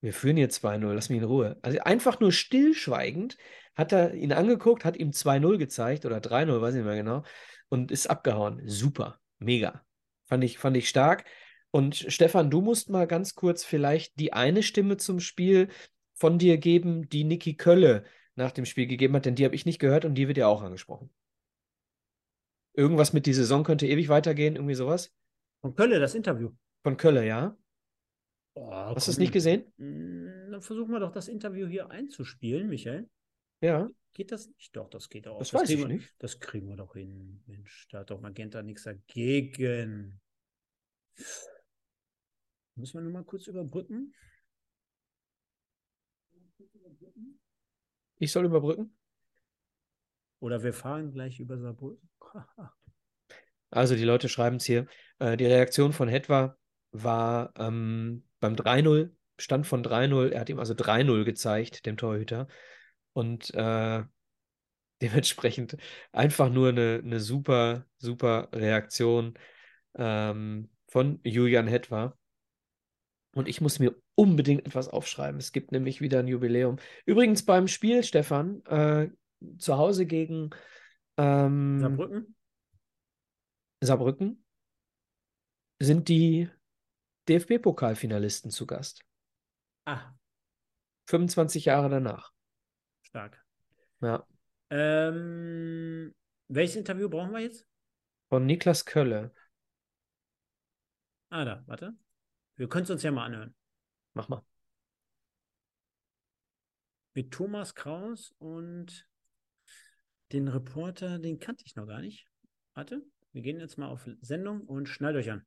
Wir führen hier 2-0, lass mich in Ruhe. Also einfach nur stillschweigend hat er ihn angeguckt, hat ihm 2-0 gezeigt oder 3-0, weiß ich nicht mehr genau, und ist abgehauen. Super, mega. Fand ich, fand ich stark. Und Stefan, du musst mal ganz kurz vielleicht die eine Stimme zum Spiel von dir geben, die Niki Kölle nach dem Spiel gegeben hat, denn die habe ich nicht gehört und die wird ja auch angesprochen. Irgendwas mit die Saison könnte ewig weitergehen, irgendwie sowas. Von Kölle, das Interview. Von Kölle, ja? Oh, Hast du es nicht gesehen? Hm, Dann versuchen wir doch das Interview hier einzuspielen, Michael. Ja. Geht das nicht? Doch, das geht auch. Das weiß kriegen ich wir, nicht. Das kriegen wir doch hin. Mensch, da hat doch Magenta nichts dagegen. Müssen wir nur mal kurz überbrücken? Ich soll überbrücken? Oder wir fahren gleich über Saarbrücken? Also die Leute schreiben es hier. Äh, die Reaktion von Hetwa war ähm, beim 3-0, Stand von 3-0. Er hat ihm also 3-0 gezeigt, dem Torhüter. Und äh, dementsprechend einfach nur eine, eine super, super Reaktion ähm, von Julian Hetwa. Und ich muss mir unbedingt etwas aufschreiben. Es gibt nämlich wieder ein Jubiläum. Übrigens beim Spiel, Stefan, äh, zu Hause gegen ähm, Saarbrücken? Saarbrücken sind die DFB-Pokalfinalisten zu Gast. Ah, 25 Jahre danach. stark. Ja. Ähm, welches Interview brauchen wir jetzt? Von Niklas Kölle. Ah, da, warte. Wir können es uns ja mal anhören. Mach mal. Mit Thomas Kraus und den Reporter, den kannte ich noch gar nicht. Warte, wir gehen jetzt mal auf Sendung und schnallt euch an.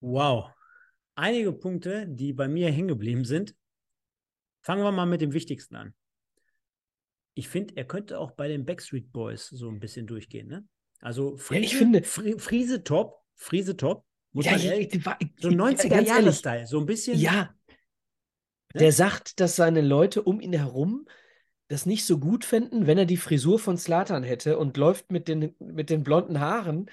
Wow. Einige Punkte, die bei mir hängen geblieben sind. Fangen wir mal mit dem Wichtigsten an. Ich finde, er könnte auch bei den Backstreet Boys so ein bisschen durchgehen, ne? Also Friese, ich finde- Fri- Friese top, Friese top, muss Ja, man ich- ehrlich, ich- ich- so ich- 90er ganz Jahre ehrlich, Style, so ein bisschen. Ja. Ne? Der sagt, dass seine Leute um ihn herum das nicht so gut fänden, wenn er die Frisur von Slatan hätte und läuft mit den, mit den blonden Haaren.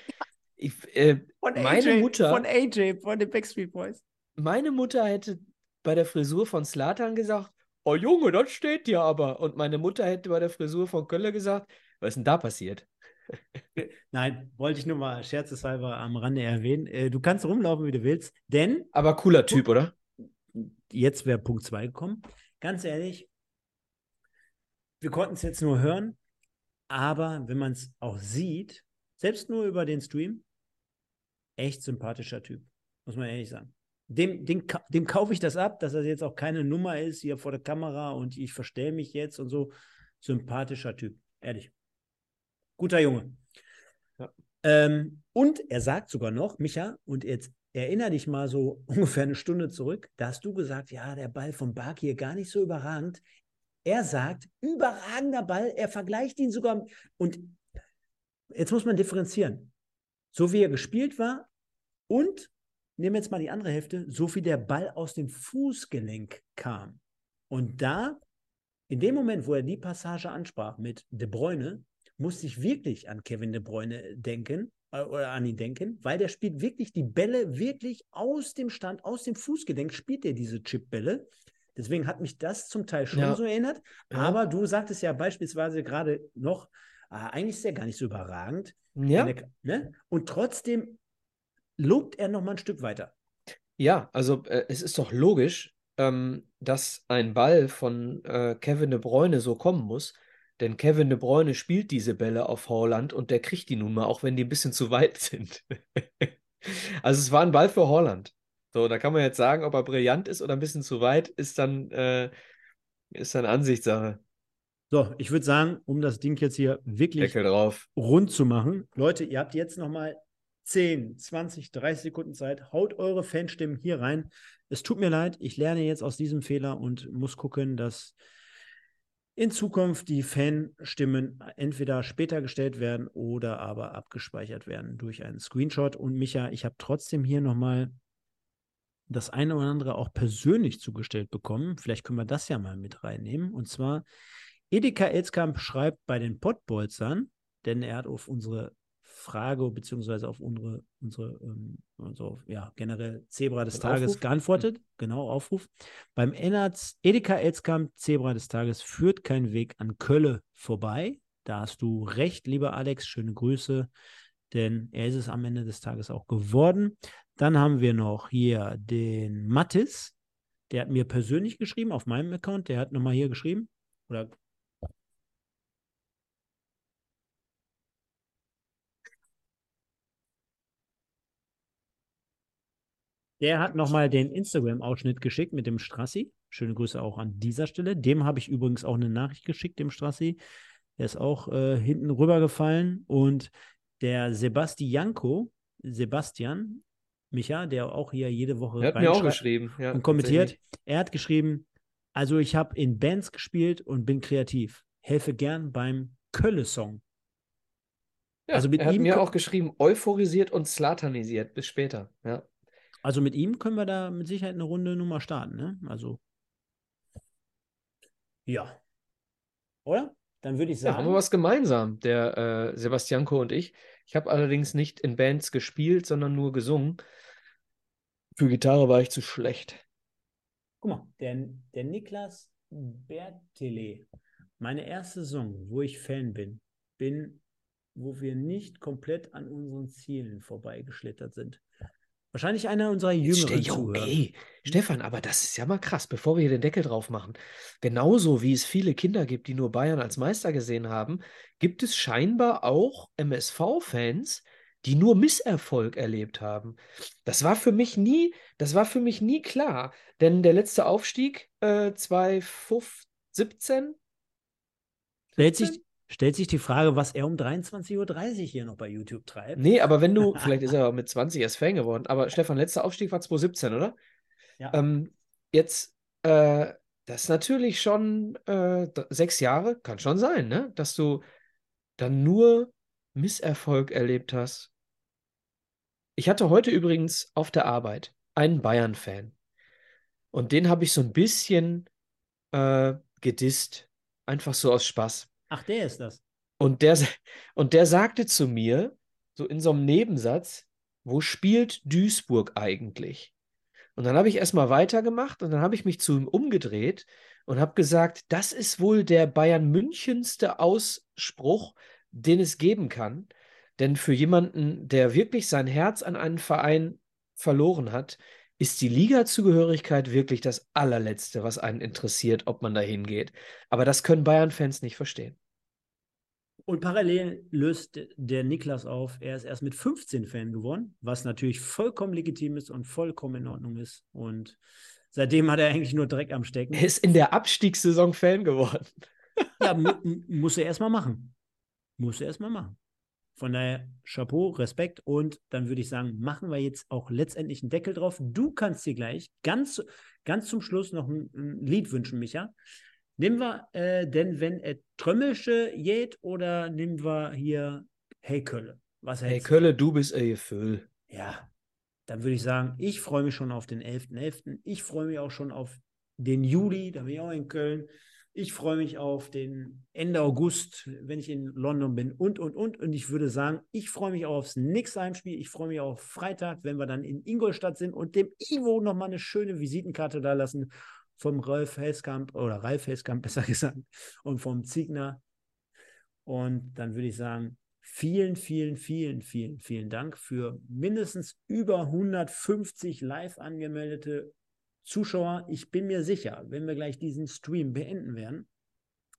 Ich, äh, Von meine AJ, Mutter, von AJ, von den Backstreet Boys. meine Mutter hätte bei der Frisur von Slatan gesagt, oh Junge, das steht dir aber. Und meine Mutter hätte bei der Frisur von Köller gesagt, was ist denn da passiert? Nein, wollte ich nur mal scherzeshalber am Rande erwähnen. Äh, du kannst rumlaufen, wie du willst, denn Aber cooler Typ, oder? jetzt wäre Punkt 2 gekommen. Ganz ehrlich, wir konnten es jetzt nur hören, aber wenn man es auch sieht, selbst nur über den Stream, echt sympathischer Typ, muss man ehrlich sagen. Dem, dem, dem kaufe ich das ab, dass er jetzt auch keine Nummer ist hier vor der Kamera und ich verstelle mich jetzt und so. Sympathischer Typ, ehrlich. Guter Junge. Ja. Ähm, und er sagt sogar noch, Micha, und jetzt erinnere dich mal so ungefähr eine Stunde zurück, da hast du gesagt, ja, der Ball von Bark hier gar nicht so überragend. Er sagt, überragender Ball, er vergleicht ihn sogar. Und jetzt muss man differenzieren. So wie er gespielt war und, nehmen wir jetzt mal die andere Hälfte, so wie der Ball aus dem Fußgelenk kam. Und da, in dem Moment, wo er die Passage ansprach mit De Bruyne, musste ich wirklich an Kevin De Bruyne denken äh, oder an ihn denken, weil der spielt wirklich die Bälle wirklich aus dem Stand, aus dem Fußgelenk spielt er diese Chipbälle. Deswegen hat mich das zum Teil schon Ja. so erinnert. Ja. Aber du sagtest ja beispielsweise gerade noch, ah, eigentlich ist er gar nicht so überragend. Ja. Wenn er- ne? Und trotzdem lobt er noch mal ein Stück weiter. Ja, also äh, es ist doch logisch, ähm, dass ein Ball von äh, Kevin De Bruyne so kommen muss, denn Kevin De Bruyne spielt diese Bälle auf Haaland und der kriegt die nun mal, auch wenn die ein bisschen zu weit sind. Also es war ein Ball für Haaland. So, da kann man jetzt sagen, ob er brillant ist oder ein bisschen zu weit, ist dann, äh, ist dann Ansichtssache. So, ich würde sagen, um das Ding jetzt hier wirklich rund zu machen, Leute, ihr habt jetzt noch mal 10, 20, 30 Sekunden Zeit. Haut eure Fanstimmen hier rein. Es tut mir leid, ich lerne jetzt aus diesem Fehler und muss gucken, dass in Zukunft die Fanstimmen entweder später gestellt werden oder aber abgespeichert werden durch einen Screenshot. Und Micha, ich habe trotzdem hier nochmal das eine oder andere auch persönlich zugestellt bekommen. Vielleicht können wir das ja mal mit reinnehmen. Und zwar, Edeka Elskamp schreibt bei den Pottbolzern, denn er hat auf unsere Frage beziehungsweise auf unsere, unsere ähm, also, ja, generell Zebra des Tages Aufruf? geantwortet. Genau, Aufruf. Beim Ennerts Edeka Elskamp, Zebra des Tages, führt kein Weg an Kölle vorbei. Da hast du recht, lieber Alex. Schöne Grüße, denn er ist es am Ende des Tages auch geworden. Dann haben wir noch hier den Mattis. Der hat mir persönlich geschrieben auf meinem Account. Der hat nochmal hier geschrieben. Oder Der hat nochmal den Instagram-Ausschnitt geschickt mit dem Strassi. Schöne Grüße auch an dieser Stelle. Dem habe ich übrigens auch eine Nachricht geschickt, dem Strassi. Der ist auch äh, hinten rübergefallen. Und der Sebastianko, Sebastian, Micha, der auch hier jede Woche Er hat mir auch geschrieben. Ja, und kommentiert. Er hat geschrieben, also ich habe in Bands gespielt und bin kreativ. Helfe gern beim Kölle-Song. Ja, Also mit er hat mir auch geschrieben, euphorisiert und slatanisiert. Bis später. Ja. Also mit ihm können wir da mit Sicherheit eine Runde Nummer starten, ne? Also. Ja. Oder? Dann würde ich Ja, haben wir sagen, was gemeinsam, der äh, Sebastianko und ich. Ich habe allerdings nicht in Bands gespielt, sondern nur gesungen. Für Gitarre war ich zu schlecht. guck mal, der, der Niklas Bertele, meine erste Saison, wo ich Fan bin, bin, wo wir nicht komplett an unseren Zielen vorbeigeschlittert sind. Wahrscheinlich einer unserer jüngeren Zuhörer. ey, Stefan, aber das ist ja mal krass, bevor wir hier den Deckel drauf machen. Genauso wie es viele Kinder gibt, die nur Bayern als Meister gesehen haben, gibt es scheinbar auch MSV-Fans, die nur Misserfolg erlebt haben. Das war für mich nie, das war für mich nie klar, denn der letzte Aufstieg äh, 2017, Stellt sich, stellt sich die Frage, was er um 23.30 Uhr hier noch bei YouTube treibt. Nee, aber wenn du, vielleicht ist er mit 20 erst Fan geworden, aber Stefan, letzter Aufstieg war 2017, oder? Ja. Ähm, jetzt, äh, das ist natürlich schon äh, sechs Jahre, kann schon sein, ne? Dass du dann nur Misserfolg erlebt hast. Ich hatte heute übrigens auf der Arbeit einen Bayern-Fan. Und den habe ich so ein bisschen äh, gedisst. Einfach so aus Spaß. Ach, der ist das. Und der, und der sagte zu mir, so in so einem Nebensatz, wo spielt Duisburg eigentlich? Und dann habe ich erstmal weitergemacht und dann habe ich mich zu ihm umgedreht und habe gesagt, das ist wohl der Bayern Münchenste Ausspruch, den es geben kann. Denn für jemanden, der wirklich sein Herz an einen Verein verloren hat, ist die Liga-Zugehörigkeit wirklich das allerletzte, was einen interessiert, ob man da hingeht. Aber das können Bayern-Fans nicht verstehen. Und parallel löst der Niklas auf, er ist erst mit 15 Fan geworden, was natürlich vollkommen legitim ist und vollkommen in Ordnung ist. Und seitdem hat er eigentlich nur Dreck am Stecken. Er ist in der Abstiegssaison Fan geworden. Ja, mu mu- muss er erstmal machen. Muss er erstmal machen. Von daher, Chapeau, Respekt. Und dann würde ich sagen, machen wir jetzt auch letztendlich einen Deckel drauf. Du kannst dir gleich ganz, ganz zum Schluss noch ein, ein Lied wünschen, Micha. Nehmen wir äh, denn, wenn er Trömmelsche jät oder nehmen wir hier Hey Kölle? Was Hey? Kölle, du bist ein Gefühl. Ja, dann würde ich sagen, ich freue mich schon auf den 11.11. Ich freue mich auch schon auf den Juli, da bin ich auch in Köln. Ich freue mich auf den Ende August, wenn ich in London bin und, und, und. Und ich würde sagen, ich freue mich auch aufs nächste Heimspiel. Ich freue mich auf Freitag, wenn wir dann in Ingolstadt sind und dem Ivo nochmal eine schöne Visitenkarte da lassen vom Ralf Heskamp oder Ralf Heskamp besser gesagt und vom Ziegner. Und dann würde ich sagen, vielen, vielen, vielen, vielen, vielen Dank für mindestens über 150 live angemeldete Zuschauer. Ich bin mir sicher, wenn wir gleich diesen Stream beenden werden,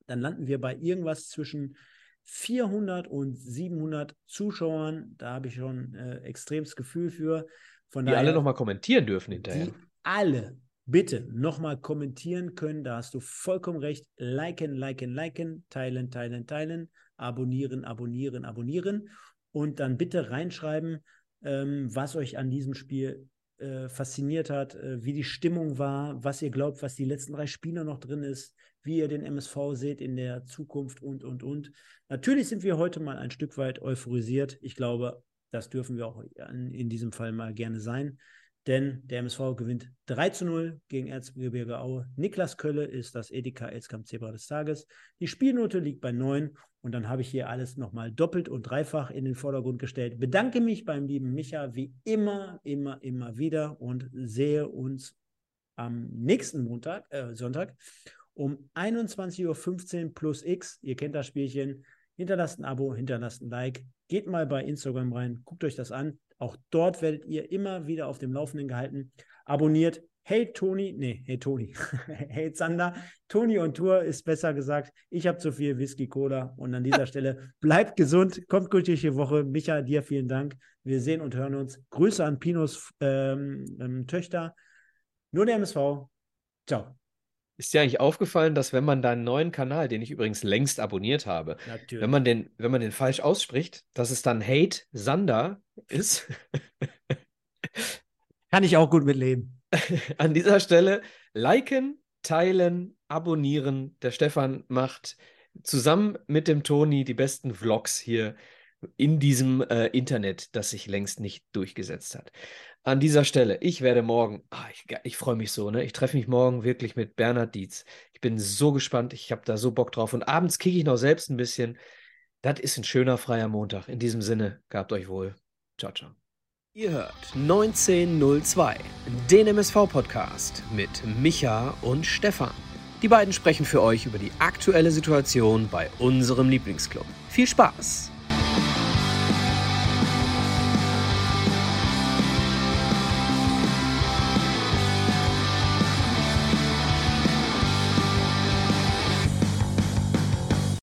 dann landen wir bei irgendwas zwischen 400 und 700 Zuschauern. Da habe ich schon äh, extremes Gefühl für. Von Die alle nochmal kommentieren dürfen hinterher. die alle bitte nochmal kommentieren können. Da hast du vollkommen recht. Liken, liken, liken, teilen, teilen, teilen, abonnieren, abonnieren, abonnieren. Und dann bitte reinschreiben, ähm, was euch an diesem Spiel äh, fasziniert hat, äh, wie die Stimmung war, was ihr glaubt, was die letzten drei Spiele noch drin ist, wie ihr den MSV seht in der Zukunft und, und, und. Natürlich sind wir heute mal ein Stück weit euphorisiert. Ich glaube, das dürfen wir auch in, in diesem Fall mal gerne sein. Denn der MSV gewinnt 3 zu 0 gegen Erzgebirge Aue. Niklas Kölle ist das Edeka Elskamp Zebra des Tages. Die Spielnote liegt bei 9 und dann habe ich hier alles nochmal doppelt und dreifach in den Vordergrund gestellt. Bedanke mich beim lieben Micha wie immer, immer, immer wieder und sehe uns am nächsten Montag, äh, Sonntag um 21.15 Uhr plus X. Ihr kennt das Spielchen. Hinterlasst ein Abo, hinterlasst ein Like. Geht mal bei Instagram rein, guckt euch das an. Auch dort werdet ihr immer wieder auf dem Laufenden gehalten. Abonniert. Hey Toni, nee, hey Toni, hey Zander, Toni und Tour ist besser gesagt. Ich habe zu viel Whisky Cola und an dieser Stelle bleibt gesund, kommt gut durch die Woche. Micha, dir vielen Dank. Wir sehen und hören uns. Grüße an Pinos ähm, ähm, Töchter. Nur der MSV. Ciao. Ist dir eigentlich aufgefallen, dass wenn man deinen neuen Kanal, den ich übrigens längst abonniert habe, Natürlich. wenn man den, wenn man den falsch ausspricht, dass es dann Hate Sander ist? Kann ich auch gut mitleben. An dieser Stelle liken, teilen, abonnieren. Der Stefan macht zusammen mit dem Toni die besten Vlogs hier in diesem äh, Internet, das sich längst nicht durchgesetzt hat. An dieser Stelle, ich werde morgen, ah, ich, ich freue mich so, ne? Ich treffe mich morgen wirklich mit Bernhard Dietz. Ich bin so gespannt, ich habe da so Bock drauf. Und abends kicke ich noch selbst ein bisschen. Das ist ein schöner freier Montag. In diesem Sinne, gehabt euch wohl. Ciao, ciao. Ihr hört 1902, den MSV-Podcast mit Micha und Stefan. Die beiden sprechen für euch über die aktuelle Situation bei unserem Lieblingsclub. Viel Spaß!